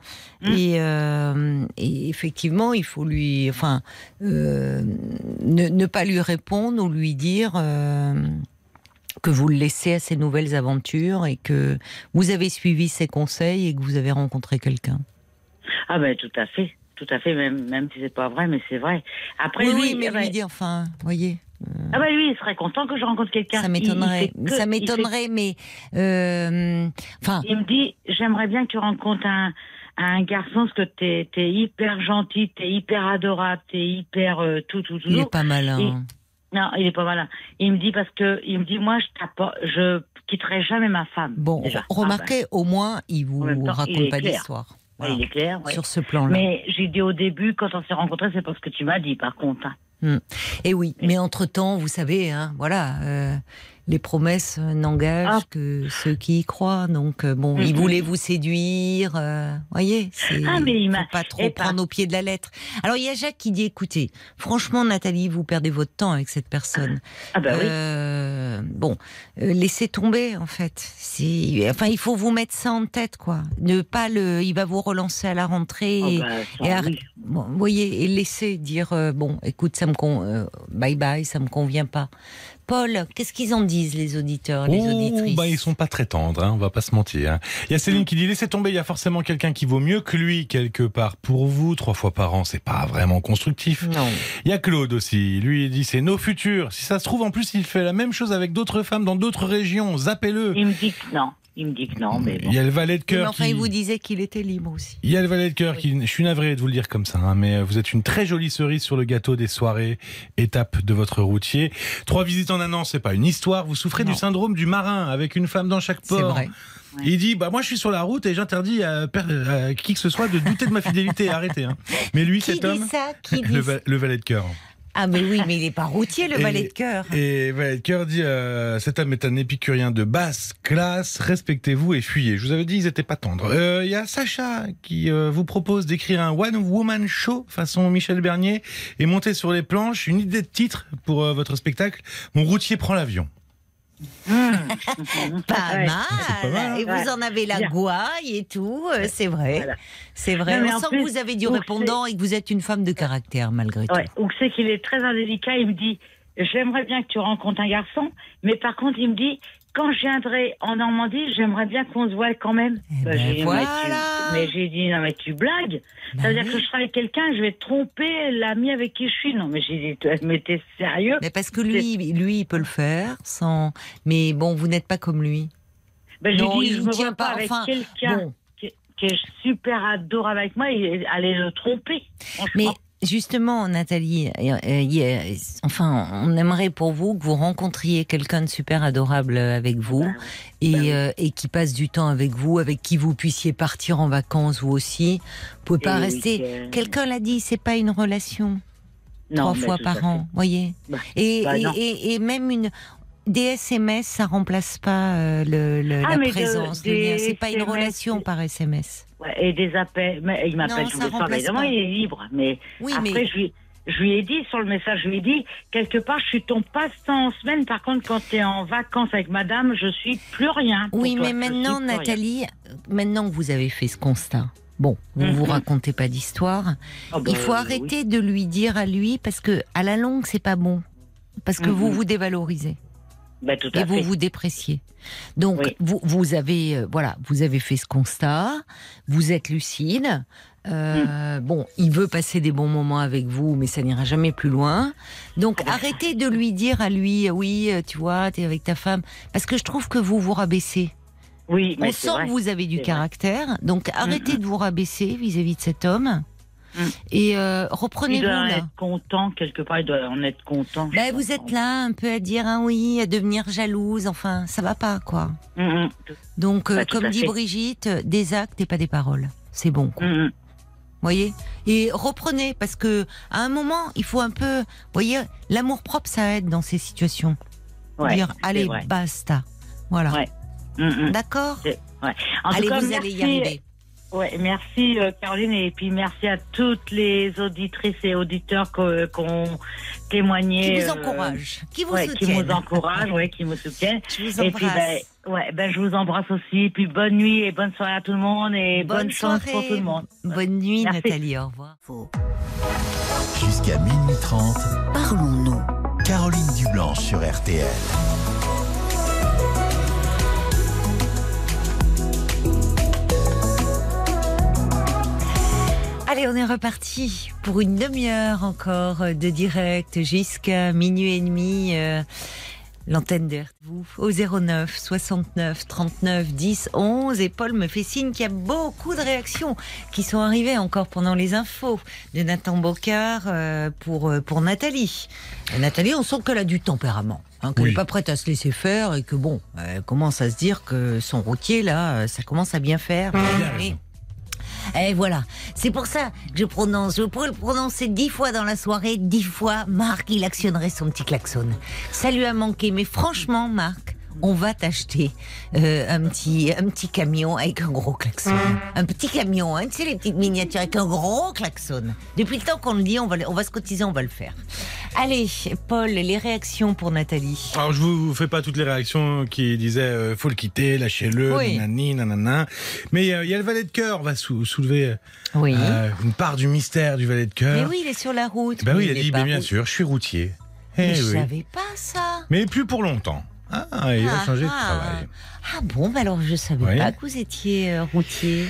Mm. Et, euh, et effectivement, il faut lui, enfin, euh, ne, ne pas lui répondre ou lui dire. euh, que vous le laissez à ses nouvelles aventures et que vous avez suivi ses conseils et que vous avez rencontré quelqu'un. Ah ben tout à fait, tout à fait, même, même si c'est pas vrai, mais c'est vrai. Après Oui, lui, oui, mais lui dire, enfin, voyez, ah ben lui, il serait content que je rencontre quelqu'un. ça m'étonnerait, ça fait- m'étonnerait, mais euh, enfin, Il, me dit, j'aimerais bien que tu rencontres un, un garçon parce que t'es es hyper gentil, t'es hyper adorable, t'es hyper euh, tout, tout, tout. il est pas malin. Il- Non, il est pas malin. Il me dit parce que il me dit moi je je quitterai jamais ma femme. Bon, déjà. re- remarquez, au moins, il vous temps, raconte pas. Ah, Voilà. ouais, il est clair. ouais. Sur ce plan-là. Mais j'ai dit au début quand on s'est rencontrés, c'est parce que tu m'as dit par contre. hein. Et oui, mais entre-temps, vous savez, hein, voilà, euh, les promesses n'engagent Ah. que ceux qui y croient. Donc, euh, bon, Mhm. il voulait vous séduire, euh, voyez, c'est Ah, mais il faut m'a- pas trop et pas- prendre au pied de la lettre. Alors, il y a Jacques qui dit, écoutez, franchement, Nathalie, vous perdez votre temps avec cette personne. Ah bah oui. Euh, bon, euh, laissez tomber, en fait. Enfin, il faut vous mettre ça en tête, quoi. Ne pas le, il va vous relancer à la rentrée. Oh, et- bah, et. Bon, voyez, et laisser dire bon, écoute, ça me con, bye bye, ça me convient pas. Paul, qu'est-ce qu'ils en disent les auditeurs, les Oh, auditrices bah ils sont pas très tendres, hein, on va pas se mentir. hein. Il y a Céline qui dit laissez tomber, il y a forcément quelqu'un qui vaut mieux que lui quelque part pour vous. Trois fois par an, c'est pas vraiment constructif. Non. Il y a Claude aussi, lui il dit c'est nos futurs. Si ça se trouve en plus il fait la même chose avec d'autres femmes dans d'autres régions, zappez-le. Il me dit que non. Il me dit que non, mais bon. Il y a le valet de Mais cœur enfin, qui... il vous disait qu'il était libre aussi. Il y a le valet de cœur qui, je suis navré de vous le dire comme ça, hein, mais vous êtes une très jolie cerise sur le gâteau des soirées, étape de votre routier. Trois visites en un an, c'est pas une histoire. Vous souffrez Non. du syndrome du marin avec une femme dans chaque port. C'est vrai. Il dit, bah moi je suis sur la route et j'interdis à, qui que ce soit de douter de ma fidélité. Arrêtez. Hein. Mais lui, Qui cet dit homme, ça? Qui dit le, va- le valet de cœur. Ah mais oui, mais il est pas routier le Et- valet de cœur. Et valet de cœur dit, euh, cet homme est un épicurien de basse classe. Respectez-vous et fuyez. Je vous avais dit, ils étaient pas tendres. Euh, Il y a Sacha qui euh, vous propose d'écrire un one woman show façon Michel Bernier et monter sur les planches une idée de titre pour euh, votre spectacle. Mon routier prend l'avion. Pas Ouais. mal. pas mal, hein. Et vous en avez la Bien. gouaille et tout, euh, c'est vrai. Voilà. C'est vrai. Non, mais On en sent plus, que vous avez du répondant et que vous êtes une femme de caractère malgré tout. Ouais. Ou c'est qu'il est très indélicat. Il me dit, j'aimerais bien que tu rencontres un garçon, mais par contre, il me dit, quand je viendrai en Normandie, j'aimerais bien qu'on se voit quand même. Eh ben voilà. mais, j'ai dit, non, mais tu blagues. Bah ça veut dire que je serai avec quelqu'un, je vais tromper l'ami avec qui je suis. Non, mais j'ai dit, mais t'es sérieux Mais parce que lui, lui, il peut le faire sans. Mais bon, vous n'êtes pas comme lui. ben, Non, dit, il je me tient vois pas, avec enfin, quelqu'un bon. qui, est super adorable avec moi et aller le tromper. Mais. Justement, Nathalie, euh, euh, a- enfin, on aimerait pour vous que vous rencontriez quelqu'un de super adorable avec vous Ben et, euh, et qui passe du temps avec vous, avec qui vous puissiez partir en vacances vous aussi. Vous pouvez pas Et rester. Quelqu'un l'a dit, c'est pas une relation Non, trois fois par an, voyez. Bah, et, bah, et, non. et- et même une des SMS, ça remplace pas euh, le, le- Ah, la de- présence, lien. C'est pas une relation par SMS. Ouais, et des appels. Mais il m'appelle tous les soirs. Évidemment, il est libre. Mais Oui, après, mais je lui, je lui ai dit sur le message, je lui ai dit quelque part, je suis ton passe-temps en semaine. Par contre, quand tu es en vacances avec madame, je suis plus rien. Oui, toi. mais maintenant, rien. Nathalie, maintenant que vous avez fait ce constat, bon, vous Mhm. vous racontez pas d'histoire. Oh, bah, il faut oui. arrêter de lui dire à lui parce que à la longue, c'est pas bon. Parce que Mhm. vous vous dévalorisez Bah, tout à et vous fait. vous dépréciez. Donc Oui. vous vous avez euh, voilà, vous avez fait ce constat, vous êtes lucide. euh, Mm. Bon, il veut passer des bons moments avec vous, mais ça n'ira jamais plus loin. Donc Oh, bah, arrêtez de lui dire à lui, oui, euh, tu vois, t'es avec ta femme, parce que je trouve que vous vous rabaissez. Oui, mais On sent vrai. que vous avez du vrai. caractère, donc arrêtez de vous rabaisser vis-à-vis de cet homme Mm. et euh, Il reprenez-vous doit là. être content, quelque part, il doit en être content. pense. vous êtes là un peu à dire ah oui, à devenir jalouse, enfin ça va pas quoi. Hum, hum, Donc euh, Bah, comme dit fait. Brigitte, euh, des actes et pas des paroles. C'est bon quoi. hum. Voyez? Et reprenez parce que à un moment, il faut un peu voyez, l'amour propre ça aide dans ces situations. Ouais, dire allez, vrai. basta. Voilà. Ouais. D'accord? Tout Allez, cas, vous merci, allez y arriver. Ouais, merci euh, Caroline et puis merci à toutes les auditrices et auditeurs qui ont témoigné. Qui vous euh, encouragent, qui vous ouais, qui soutiennent. nous encouragent, ouais, qui me soutiennent. Je vous Et puis embrasse. ben, ouais, ben je vous embrasse aussi. Et puis bonne nuit et bonne soirée à tout le monde et bonne, chance pour tout le monde. Bonne nuit Merci. Nathalie, au revoir. Jusqu'à minuit 30, Parlons-nous. Caroline Dublanche sur RTL. Allez, on est reparti pour une demi-heure encore de direct jusqu'à minuit et demi. euh, L'antenne de vous au 09 69 39 10 11 et Paul me fait signe qu'il y a beaucoup de réactions qui sont arrivées encore pendant les infos de Nathan Bocard euh, pour euh, pour Nathalie. Et Nathalie, on sent qu'elle a du tempérament, hein, qu'elle Oui. n'est pas prête à se laisser faire et que bon, elle commence à se dire que son routier là, euh, ça commence à bien faire. Et voilà. C'est pour ça que je prononce. Je pourrais le prononcer dix fois dans la soirée. Dix fois, Marc, il actionnerait son petit klaxon. Ça lui a manqué. Mais franchement, Marc, on va t'acheter euh, un petit un petit camion avec un gros klaxon. Un petit camion, hein, tu sais, les petites miniatures avec un gros klaxon. Depuis le temps qu'on le dit, on va, on va se cotiser, on va le faire. Allez, Paul, les réactions pour Nathalie. Alors je vous fais pas toutes les réactions qui disaient euh, faut le quitter, lâchez-le, Oui. nanani, nanana. Mais euh, il y a le valet de cœur, on va sou- soulever Oui. euh, une part du mystère du valet de mais cœur. oui, il est sur la route. Ben oui, mais il a est dit, mais bien route. sûr, je suis routier. Eh Mais je oui. savais pas ça. Mais plus pour longtemps. Ah, il va Ah, changer de ah. travail. Ah bon, bah alors je savais Oui. pas que vous étiez euh, routier.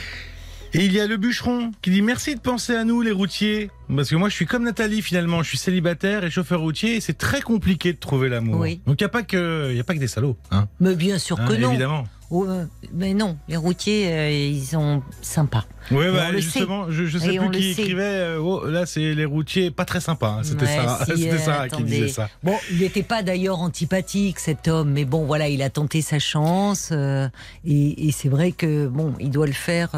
Et il y a le bûcheron qui dit merci de penser à nous les routiers. Parce que moi je suis comme Nathalie finalement, je suis célibataire et chauffeur routier et c'est très compliqué de trouver l'amour. Oui. Donc il n'y a, pas que- y a pas que des salauds. Hein, Mais bien sûr Hein, que non. Évidemment. Euh, mais non, les routiers, euh, ils sont sympas. Oui, bah, on justement, je, je sais Et plus qui écrivait. euh, oh, là, c'est les routiers pas très sympas. hein. C'était Ouais, Sarah, si, euh, Sarah qui disait ça. Bon, il n'était pas d'ailleurs antipathique cet homme, mais bon, voilà, il a tenté sa chance euh, et, et c'est vrai que bon, il doit le faire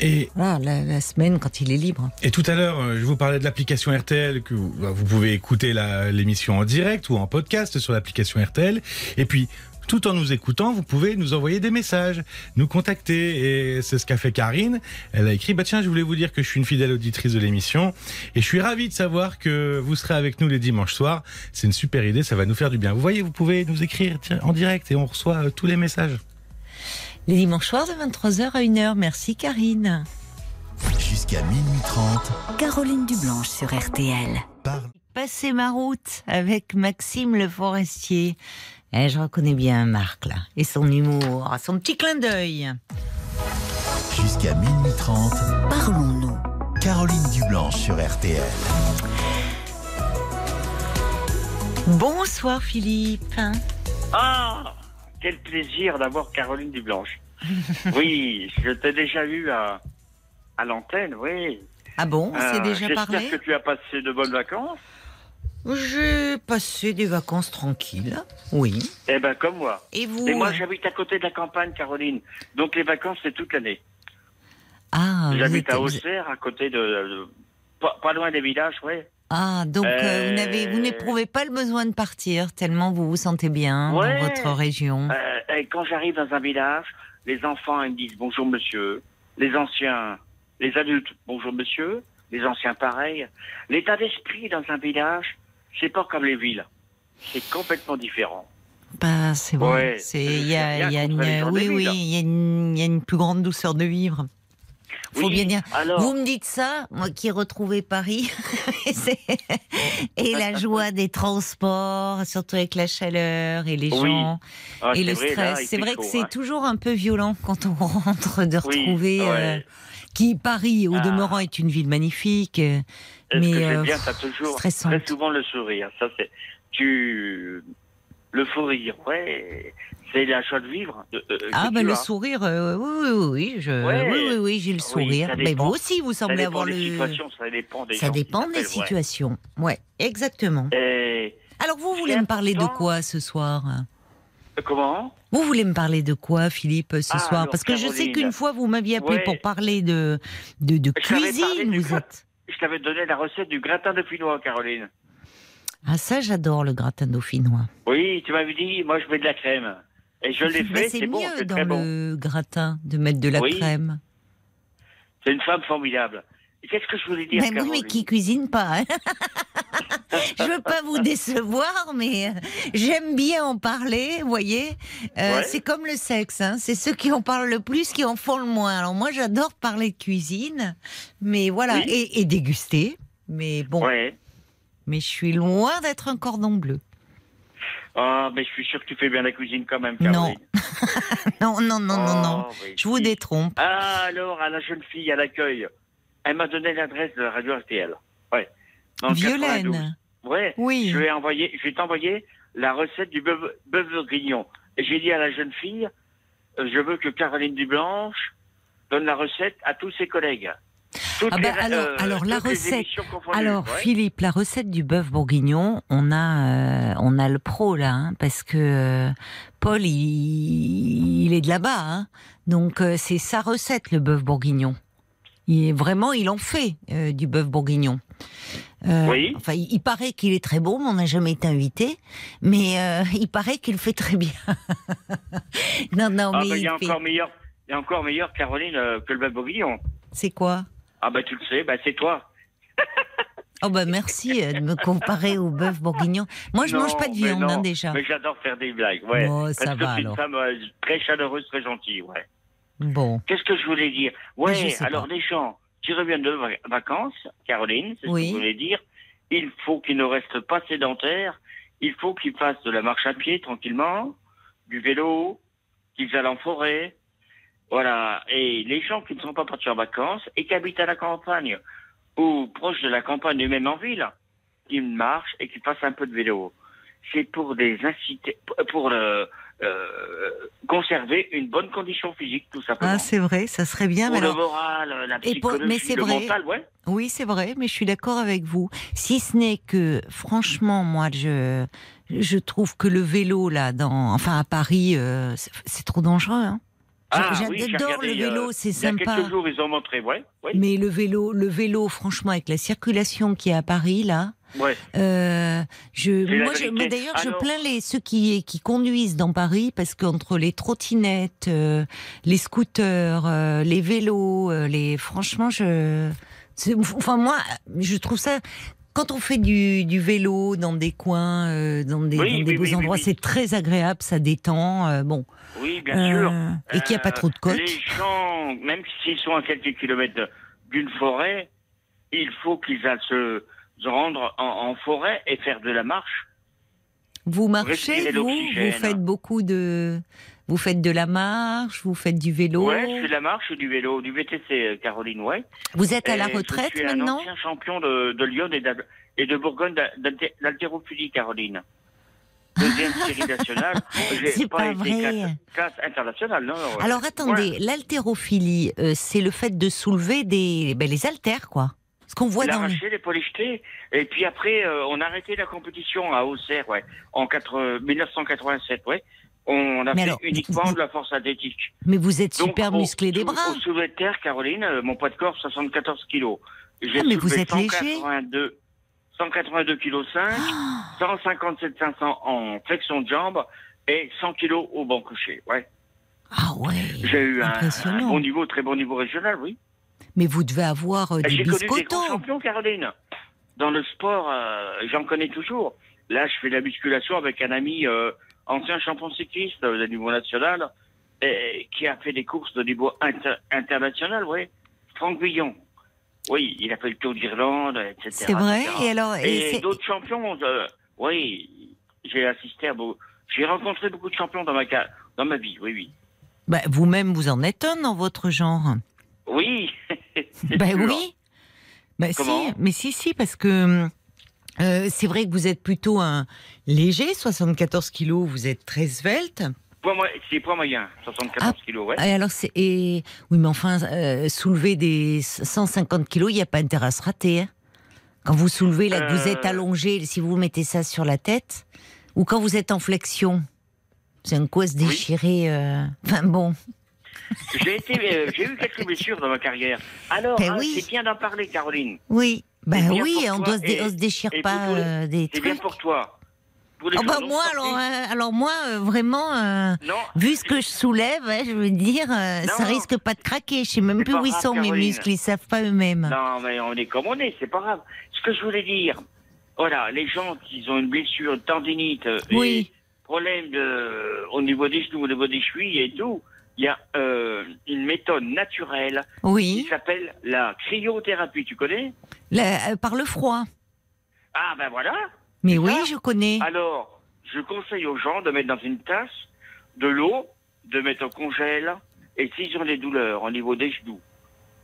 Et, voilà, la, la semaine quand il est libre. et tout à l'heure, je vous parlais de l'application RTL que vous, bah, vous pouvez écouter l'émission en direct ou en podcast sur l'application RTL. Et puis. Tout en nous écoutant, vous pouvez nous envoyer des messages, nous contacter. Et c'est ce qu'a fait Karine. Elle a écrit, bah tiens, je voulais vous dire que je suis une fidèle auditrice de l'émission. Et je suis ravi de savoir que vous serez avec nous les dimanches soirs. C'est une super idée, ça va nous faire du bien. Vous voyez, vous pouvez nous écrire en direct et on reçoit euh, tous les messages. Les dimanches soirs de 23h à 1h. Merci Karine. Jusqu'à minuit 30, Caroline Dublanche sur RTL. parle. Passer ma route avec Maxime Le Forestier. Eh, je reconnais bien Marc là. Et son humour, son petit clin d'œil. Jusqu'à minuit 30, Parlons-nous. Caroline Dublanche sur RTL. Bonsoir Philippe. Ah Quel plaisir d'avoir Caroline Dublanche. oui, je t'ai déjà eu à, à l'antenne, oui. Ah bon, on s'est Euh, déjà J'espère parlé? que tu as passé de bonnes vacances. J'ai passé des vacances tranquilles. Oui. Eh ben, comme moi. Et vous Et moi, j'habite à côté de la campagne, Caroline. Donc, les vacances, c'est toute l'année. Ah, J'habite à Auxerre, à côté de. de- pas, pas loin des villages, ouais. Ah, donc euh, Euh, vous n'avez, vous n'éprouvez pas le besoin de partir tellement vous vous sentez bien Ouais. dans votre région. Euh, et quand j'arrive dans un village, les enfants ils me disent bonjour monsieur, les anciens, les adultes bonjour monsieur, les anciens pareil. L'état d'esprit dans un village, c'est pas comme les villes, c'est complètement différent. Bah, c'est vrai. Ouais, c'est, je il y a, y une, oui, oui, il y a une, il y a une plus grande douceur de vivre. Faut Oui, bien dire. alors- Vous me dites ça, moi qui ai retrouvé Paris, et la joie des transports, surtout avec la chaleur et les Oui. gens Ah, et le vrai, stress. C'est vrai chaud, que c'est hein. toujours un peu violent quand on rentre de Oui, retrouver ouais. euh, qui Paris au Ah. demeurant est une ville magnifique, euh, mais que euh, bien, t'as toujours stressante. très souvent le sourire. Ça c'est tu le fou rire, ouais. C'est la joie de vivre. de- de- Ah que ben tu le sourire, euh, oui, oui, oui, oui, je, Ouais. oui, oui, oui, j'ai le sourire. ça mais vous aussi, vous Ça semblez dépend avoir des le. situations, ça dépend des Ça gens qui dépend des ouais. situations. Ouais, exactement. Et Alors vous Ce voulez me parler de quoi ce soir? Euh, comment? Vous voulez me parler de quoi, Philippe, ce Ah, soir? Parce que je sais qu'une fois vous m'aviez appelé Ouais. pour parler de de, de cuisine. Vous êtes. Je t'avais donné la recette du gratin de finois, Caroline. Ah ça, j'adore le gratin dauphinois. Oui, tu m'avais dit, moi je mets de la crème. Et je l'ai fait, c'est c'est bon, mieux c'est dans très bon. le gratin de mettre de la Oui. crème. C'est une femme formidable. Qu'est-ce que je voulais dire, Mais oui, mais Caroline qui cuisine pas. hein. je veux pas vous décevoir, mais euh, j'aime bien en parler, vous voyez. Euh, Ouais. C'est comme le sexe, hein. c'est ceux qui en parlent le plus qui en font le moins. Alors moi, j'adore parler de cuisine, mais voilà, Oui. et, et déguster. Mais bon, Ouais. mais je suis loin d'être un cordon bleu. Ah, mais je suis sûr que tu fais bien la cuisine quand même, Non. Caroline. Non, non, non, non, non. Oh, oui, Je vous si. détrompe. Ah, alors, à la jeune fille à l'accueil, elle m'a donné l'adresse de la radio RTL. Ouais. Dans le 92. Violaine. Ouais. Oui. Je vais envoyer, je vais t'envoyer la recette du bœuf, bœuf bourguignon. Et j'ai dit à la jeune fille, euh, je veux que Caroline Dublanche donne la recette à tous ses collègues. Ah bah les- alors, euh, alors la recette. Alors ouais. Philippe, la recette du bœuf bourguignon, on a, euh, on a le pro là, hein, parce que euh, Paul, il, il est de là-bas, hein. donc euh, c'est sa recette le bœuf bourguignon. Il vraiment, il en fait euh, du bœuf bourguignon. Euh, Oui. Enfin, il, il paraît qu'il est très bon, mais on n'a jamais été invité. Mais euh, il paraît qu'il fait très bien. non, non, Ah mais bah, il y a fait- encore meilleur, il y a encore meilleur, Caroline, que le bœuf bourguignon. c'est quoi? Ah bah tu le sais, bah c'est toi. Oh bah merci de me comparer au bœuf bourguignon. Moi, je Non, mange pas de mais viande non, hein, déjà. Mais j'adore faire des blagues, ouais. Bon, ça Parce que va, c'est une femme euh, très chaleureuse, très gentille, ouais. Bon. Qu'est-ce que je voulais dire? Ouais, sais alors pas. les gens qui reviennent de vac- vacances, Caroline, c'est Oui. ce que je voulais dire, il faut qu'ils ne restent pas sédentaires, il faut qu'ils fassent de la marche à pied tranquillement, du vélo, qu'ils aillent en forêt, voilà. Et les gens qui ne sont pas partis en vacances et qui habitent à la campagne ou proche de la campagne et même en ville, qu'ils marchent et qu'ils fassent un peu de vélo. C'est pour les inciter, pour le, euh, conserver une bonne condition physique, tout simplement. Ah, c'est vrai, ça serait bien. Pour mais le alors- moral, la Et pour- psychologie, mais c'est le vrai. mental, ouais. Oui, c'est vrai, mais je suis d'accord avec vous. Si ce n'est que, franchement, moi, je, je trouve que le vélo, là, dans, enfin, à Paris, euh, c'est trop dangereux. Hein. Ah, oui, J'adore le vélo, euh, c'est Il y a sympa. quelques jours, ils ont montré, ouais. ouais. Mais le vélo, le vélo, franchement, avec la circulation qui est à Paris, là, ouais. Euh, je, moi, je, d'ailleurs, je plains les ceux qui qui conduisent dans Paris parce qu'entre les trottinettes, euh, les scooters, euh, les vélos, euh, les franchement, je, enfin moi, je trouve ça. Quand on fait du, du vélo dans des coins, euh, dans des, Oui, dans des oui, beaux oui, endroits, c'est très agréable, ça détend. euh, bon, Oui, bien sûr. Et qu'il n'y a pas trop de côtes. Les gens, même s'ils sont à quelques kilomètres d'une forêt, il faut qu'ils aillent se, se rendre en, en forêt et faire de la marche. Vous marchez, vous, vous faites beaucoup de, vous faites de la marche, vous faites du vélo. Ouais, je fais de la marche ou du vélo, du VTC, euh, Caroline, ouais. Vous êtes à la Et retraite je suis un maintenant ancien champion de, de Lyon et et de Bourgogne d'haltérophilie, Caroline. Deuxième série nationale. C'est pas été vrai. Classe, classe internationale, non. Alors attendez, l'haltérophilie, euh, c'est le fait de soulever des, ben, les haltères, quoi. Ce qu'on voit dans les... l'arracher, les polyjetés. Et puis après, euh, on a arrêté la compétition à Auxerre, ouais, en 4, 1987, ouais. On a Mais fait alors, uniquement vous- de la force athlétique. Mais vous êtes Donc, super au- musclé des bras. Au soulevé de terre, Caroline, euh, mon poids de corps, 74 kilos. J'ai Ah, mais vous êtes léger. 182, 182 kilos 5, Ah. 157 500 en flexion de jambe et 100 kilos au banc couché. Ouais. Ah ouais. J'ai eu un, un bon niveau, très bon niveau régional, oui. Mais vous devez avoir euh, des J'ai connu des grands champions, Caroline. Dans le sport, euh, j'en connais toujours. Là, je fais de la musculation avec un ami euh, ancien champion cycliste euh, de niveau national et, qui a fait des courses de niveau inter- international, oui. Franck Villon. Oui, il a fait le Tour d'Irlande, etc. C'est vrai etc. Et alors, et d'autres champions, oui, j'ai assisté à beaucoup. J'ai rencontré beaucoup de champions dans ma, dans ma vie, oui, oui. Bah, vous-même, vous en êtes un dans votre genre. Oui. Ben sûr. oui. Ben si, mais si, si, parce que euh, c'est vrai que vous êtes plutôt un léger, 74 kilos, vous êtes très svelte. C'est poids moyen, 74 kilos, ouais. Et alors c'est et oui, mais enfin euh, soulever des 150 kilos, il n'y a pas intérêt à se rater. hein. Quand vous soulevez là, que vous êtes Euh. allongé, si vous mettez ça sur la tête, ou quand vous êtes en flexion, c'est un à se déchirer. euh, Enfin bon, J'ai été, euh, j'ai eu quelques blessures dans ma carrière. Alors, Ben hein, oui. c'est bien d'en parler, Caroline. oui, ben oui, on doit se, dé- déchire et pas euh, des C'est trucs. bien pour toi. Pour Oh bah journaux moi alors, euh, alors moi euh, vraiment vu ce que je soulève ouais, je veux dire Non. ça risque pas de craquer je sais même plus où ils sont mes muscles ils savent pas eux-mêmes Non, mais on est comme on est, c'est pas grave. Ce que je voulais dire, voilà, les gens qui ont une blessure, tendinite, Oui. et problème de, au niveau des genoux, au niveau des chevilles et tout, il y a euh, une méthode naturelle oui qui s'appelle la cryothérapie. Tu connais? La- euh, par le froid Ah ben voilà. mais oui ça je connais Alors, je conseille aux gens de mettre dans une tasse de l'eau, de mettre au congèle, et s'ils ont des douleurs au niveau des genoux,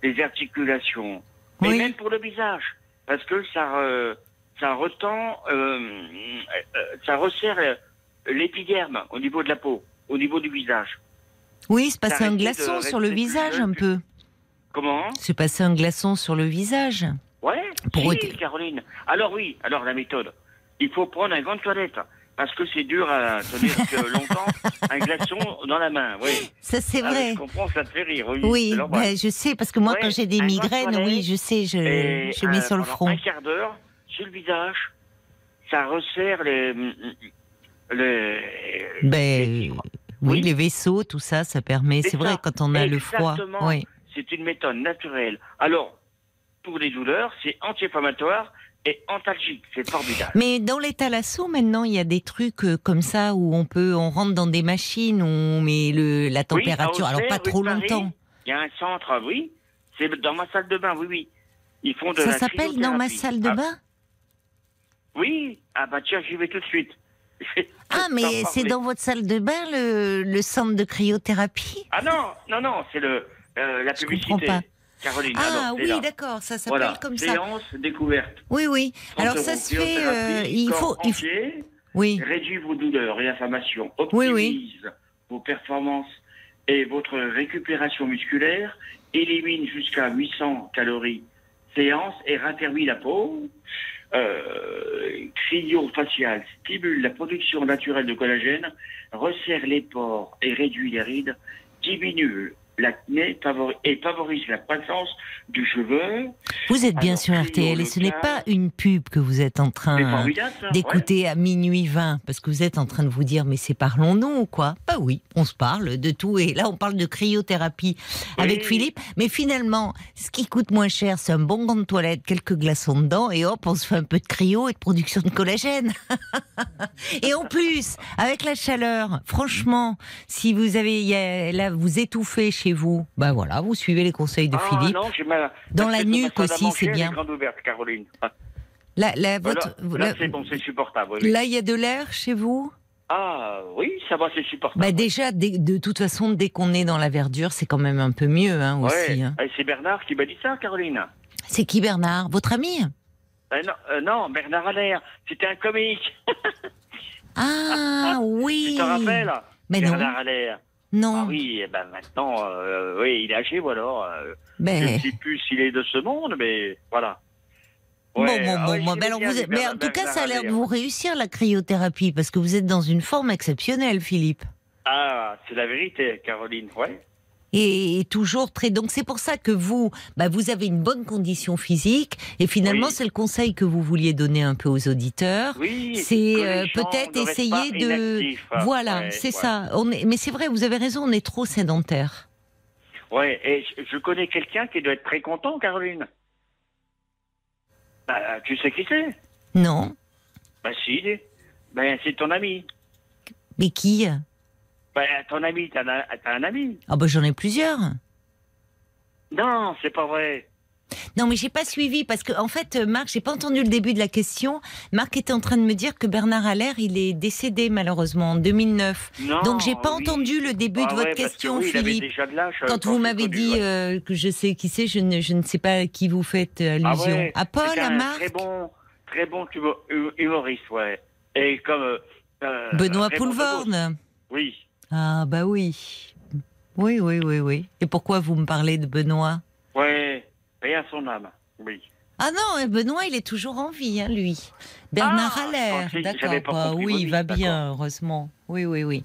des articulations, mais Oui. même pour le visage, parce que ça, re- ça retend, euh, euh, ça resserre euh, l'épiderme au niveau de la peau, au niveau du visage. Oui c'est passer un glaçon sur le visage un peu Comment? C'est passer un glaçon sur le visage Ouais, Pour si, Caroline. Alors oui, alors la méthode. Il faut prendre un gant de toilette, parce que c'est dur à tenir que longtemps un glaçon dans la main, oui. ça c'est Ah, vrai je comprends, ça te fait rire, oui. ben, je sais parce que moi Ouais, quand j'ai des de migraines oui je sais je, je mets sur le front Un quart d'heure, sur le visage, ça resserre les... les ben oui, Oui. les vaisseaux tout ça ça permet C'est vrai quand on a le froid Exactement. oui C'est une méthode naturelle. Alors, pour les douleurs, c'est anti-inflammatoire et antalgique. C'est formidable. Mais dans les thalassos, maintenant, il y a des trucs euh, comme ça où on peut, on rentre dans des machines, où on met le, la température, alors pas trop Paris, longtemps. Il y a un centre, oui. C'est dans ma salle de bain, oui, oui. Ils font de Ça s'appelle dans ma salle de Ah, bain? Oui. Ah bah tiens, j'y vais tout de suite. Ah, mais c'est dans votre salle de bain le, le centre de cryothérapie? Ah non, non, non, c'est le euh, la Je publicité. pas. Caroline, Ah alors, c'est oui, d'accord, ça s'appelle Voilà, comme ça. séance découverte. Oui, oui. 30 Alors ça se fait, euh, il faut, il faut- entier, oui, réduit vos douleurs et inflammations, Oui, optimise oui. vos performances et votre récupération musculaire, élimine jusqu'à 800 calories séance et raffermit la peau. Euh, cryofacial stimule la production naturelle de collagène, resserre les pores et réduit les rides, diminue l'acné favori- et favorise la croissance du cheveu. vous êtes bien sur RTL et ce n'est pas une pub que vous êtes en train ouais. d'écouter à minuit 20 parce que vous êtes en train de vous dire mais c'est parlons-nous ou quoi? Bah oui, on se parle de tout et là on parle de cryothérapie avec. Philippe, mais finalement ce qui coûte moins cher c'est un bon gant de toilette, quelques glaçons dedans et hop on se fait un peu de cryo et de production de collagène. et en plus avec la chaleur, franchement, si vous avez là vous étouffez chez vous, bah voilà, vous suivez les conseils de Ah, Philippe. non, j'ai mal. Dans la nuque aussi, c'est bien. ouverte, Caroline. Ah, Là, votre- Là, là- c'est bon, c'est supportable. oui, là, il y a de l'air chez vous? Ah oui, ça va, c'est supportable. Bah déjà, de toute façon, dès qu'on est dans la verdure, c'est quand même un peu mieux hein, Ouais. aussi. hein. Eh, C'est Bernard qui m'a dit ça, Caroline. C'est qui Bernard? Votre ami? Euh, non, euh, non, Bernard Allaire, c'était un comique. Ah oui Tu te rappelles? Mais non, Bernard Allaire. Non. Ah oui, eh ben maintenant, euh, oui, il est âgé, ou alors. euh, Je Ben, ne sais plus s'il est de ce monde, mais voilà. bon, Ouais, bon, ah bon, ouais, bon, j'aimais mais alors bien vous les êtes- mais en tout cas, ça a l'air de vous réussir la cryothérapie parce que vous êtes dans une forme exceptionnelle, Philippe. Ah, c'est la vérité, Caroline, ouais. Et, et toujours très. Donc c'est pour ça que vous, bah, vous avez une bonne condition physique. Et finalement, Oui. c'est le conseil que vous vouliez donner un peu aux auditeurs. Oui, c'est euh, peut-être essayer de. Voilà, Ouais, c'est ouais. ça. On est... Mais c'est vrai, vous avez raison, on est trop sédentaire. Ouais, et je, je connais quelqu'un qui doit être très content, Caroline. Bah, tu sais qui c'est? Non Bah si, ben c'est ton ami. Mais qui? Bah ton ami, t'as un, t'as un ami Ah bah j'en ai plusieurs. Non, c'est pas vrai. Non, mais j'ai pas suivi parce que en fait, euh, Marc, j'ai pas entendu le début de la question. Marc était en train de me dire que Bernard Allaire, il est décédé malheureusement en 2009. Non, Donc j'ai pas oui. entendu le début Ah de ouais, votre que question, oui, Philippe. euh, Quand quand vous m'avez dit ouais. euh, que je sais qui c'est, je ne, je ne sais pas à qui vous faites euh, Ah allusion. ouais, à Paul, à Marc, Très bon, très bon humo- hu- humoriste, ouais. Et comme. euh, Benoît. Poulvorne. Oui. Ah bah oui. Oui, oui, oui, oui. Et pourquoi vous me parlez de Benoît? Ouais, paix à son âme. Oui. Ah non, euh, Benoît, il est toujours en vie, hein, lui. Bernard Ah, Allaire, d'accord. bah oui, il va bien, heureusement. Oui, oui, oui.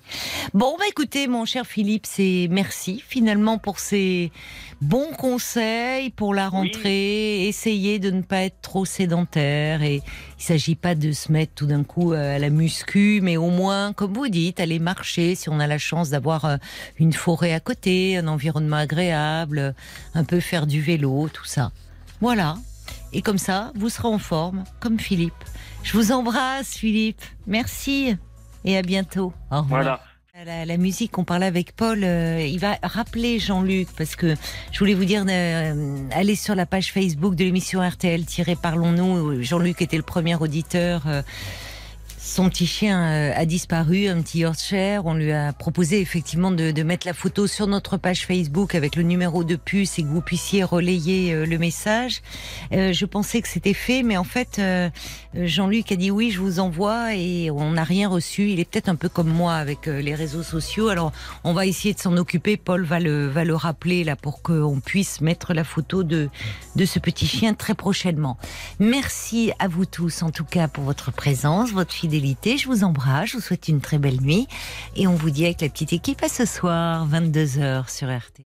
Bon, bah écoutez, mon cher Philippe, c'est merci finalement pour ces bons conseils pour la rentrée. Essayez de ne pas être trop sédentaire et il s'agit pas de se mettre tout d'un coup euh, à la muscu, mais au moins, comme vous dites, aller marcher si on a la chance d'avoir euh, une forêt à côté, un environnement agréable, un peu faire du vélo, tout ça. Voilà. Et comme ça, vous serez en forme, comme Philippe. Je vous embrasse, Philippe. Merci. Et à bientôt. Au revoir. Voilà. La, la musique, on parlait avec Paul, euh, il va rappeler Jean-Luc, parce que je voulais vous dire, euh, allez sur la page Facebook de l'émission RTL-Parlons-nous. Jean-Luc était le premier auditeur. euh, son petit chien euh, a disparu, un petit Yorkshire. On lui a proposé effectivement de, mettre la photo sur notre page Facebook avec le numéro de puce et que vous puissiez relayer euh, le message. Euh, je pensais que c'était fait, mais en fait, Jean-Luc a dit oui, je vous envoie et on n'a rien reçu. Il est peut-être un peu comme moi avec les réseaux sociaux. Alors, on va essayer de s'en occuper. Paul va le, va le rappeler là pour qu'on puisse mettre la photo de, de ce petit chien très prochainement. Merci à vous tous, en tout cas, pour votre présence, votre Je vous embrasse, je vous souhaite une très belle nuit et on vous dit avec la petite équipe à ce soir, 22h sur RT.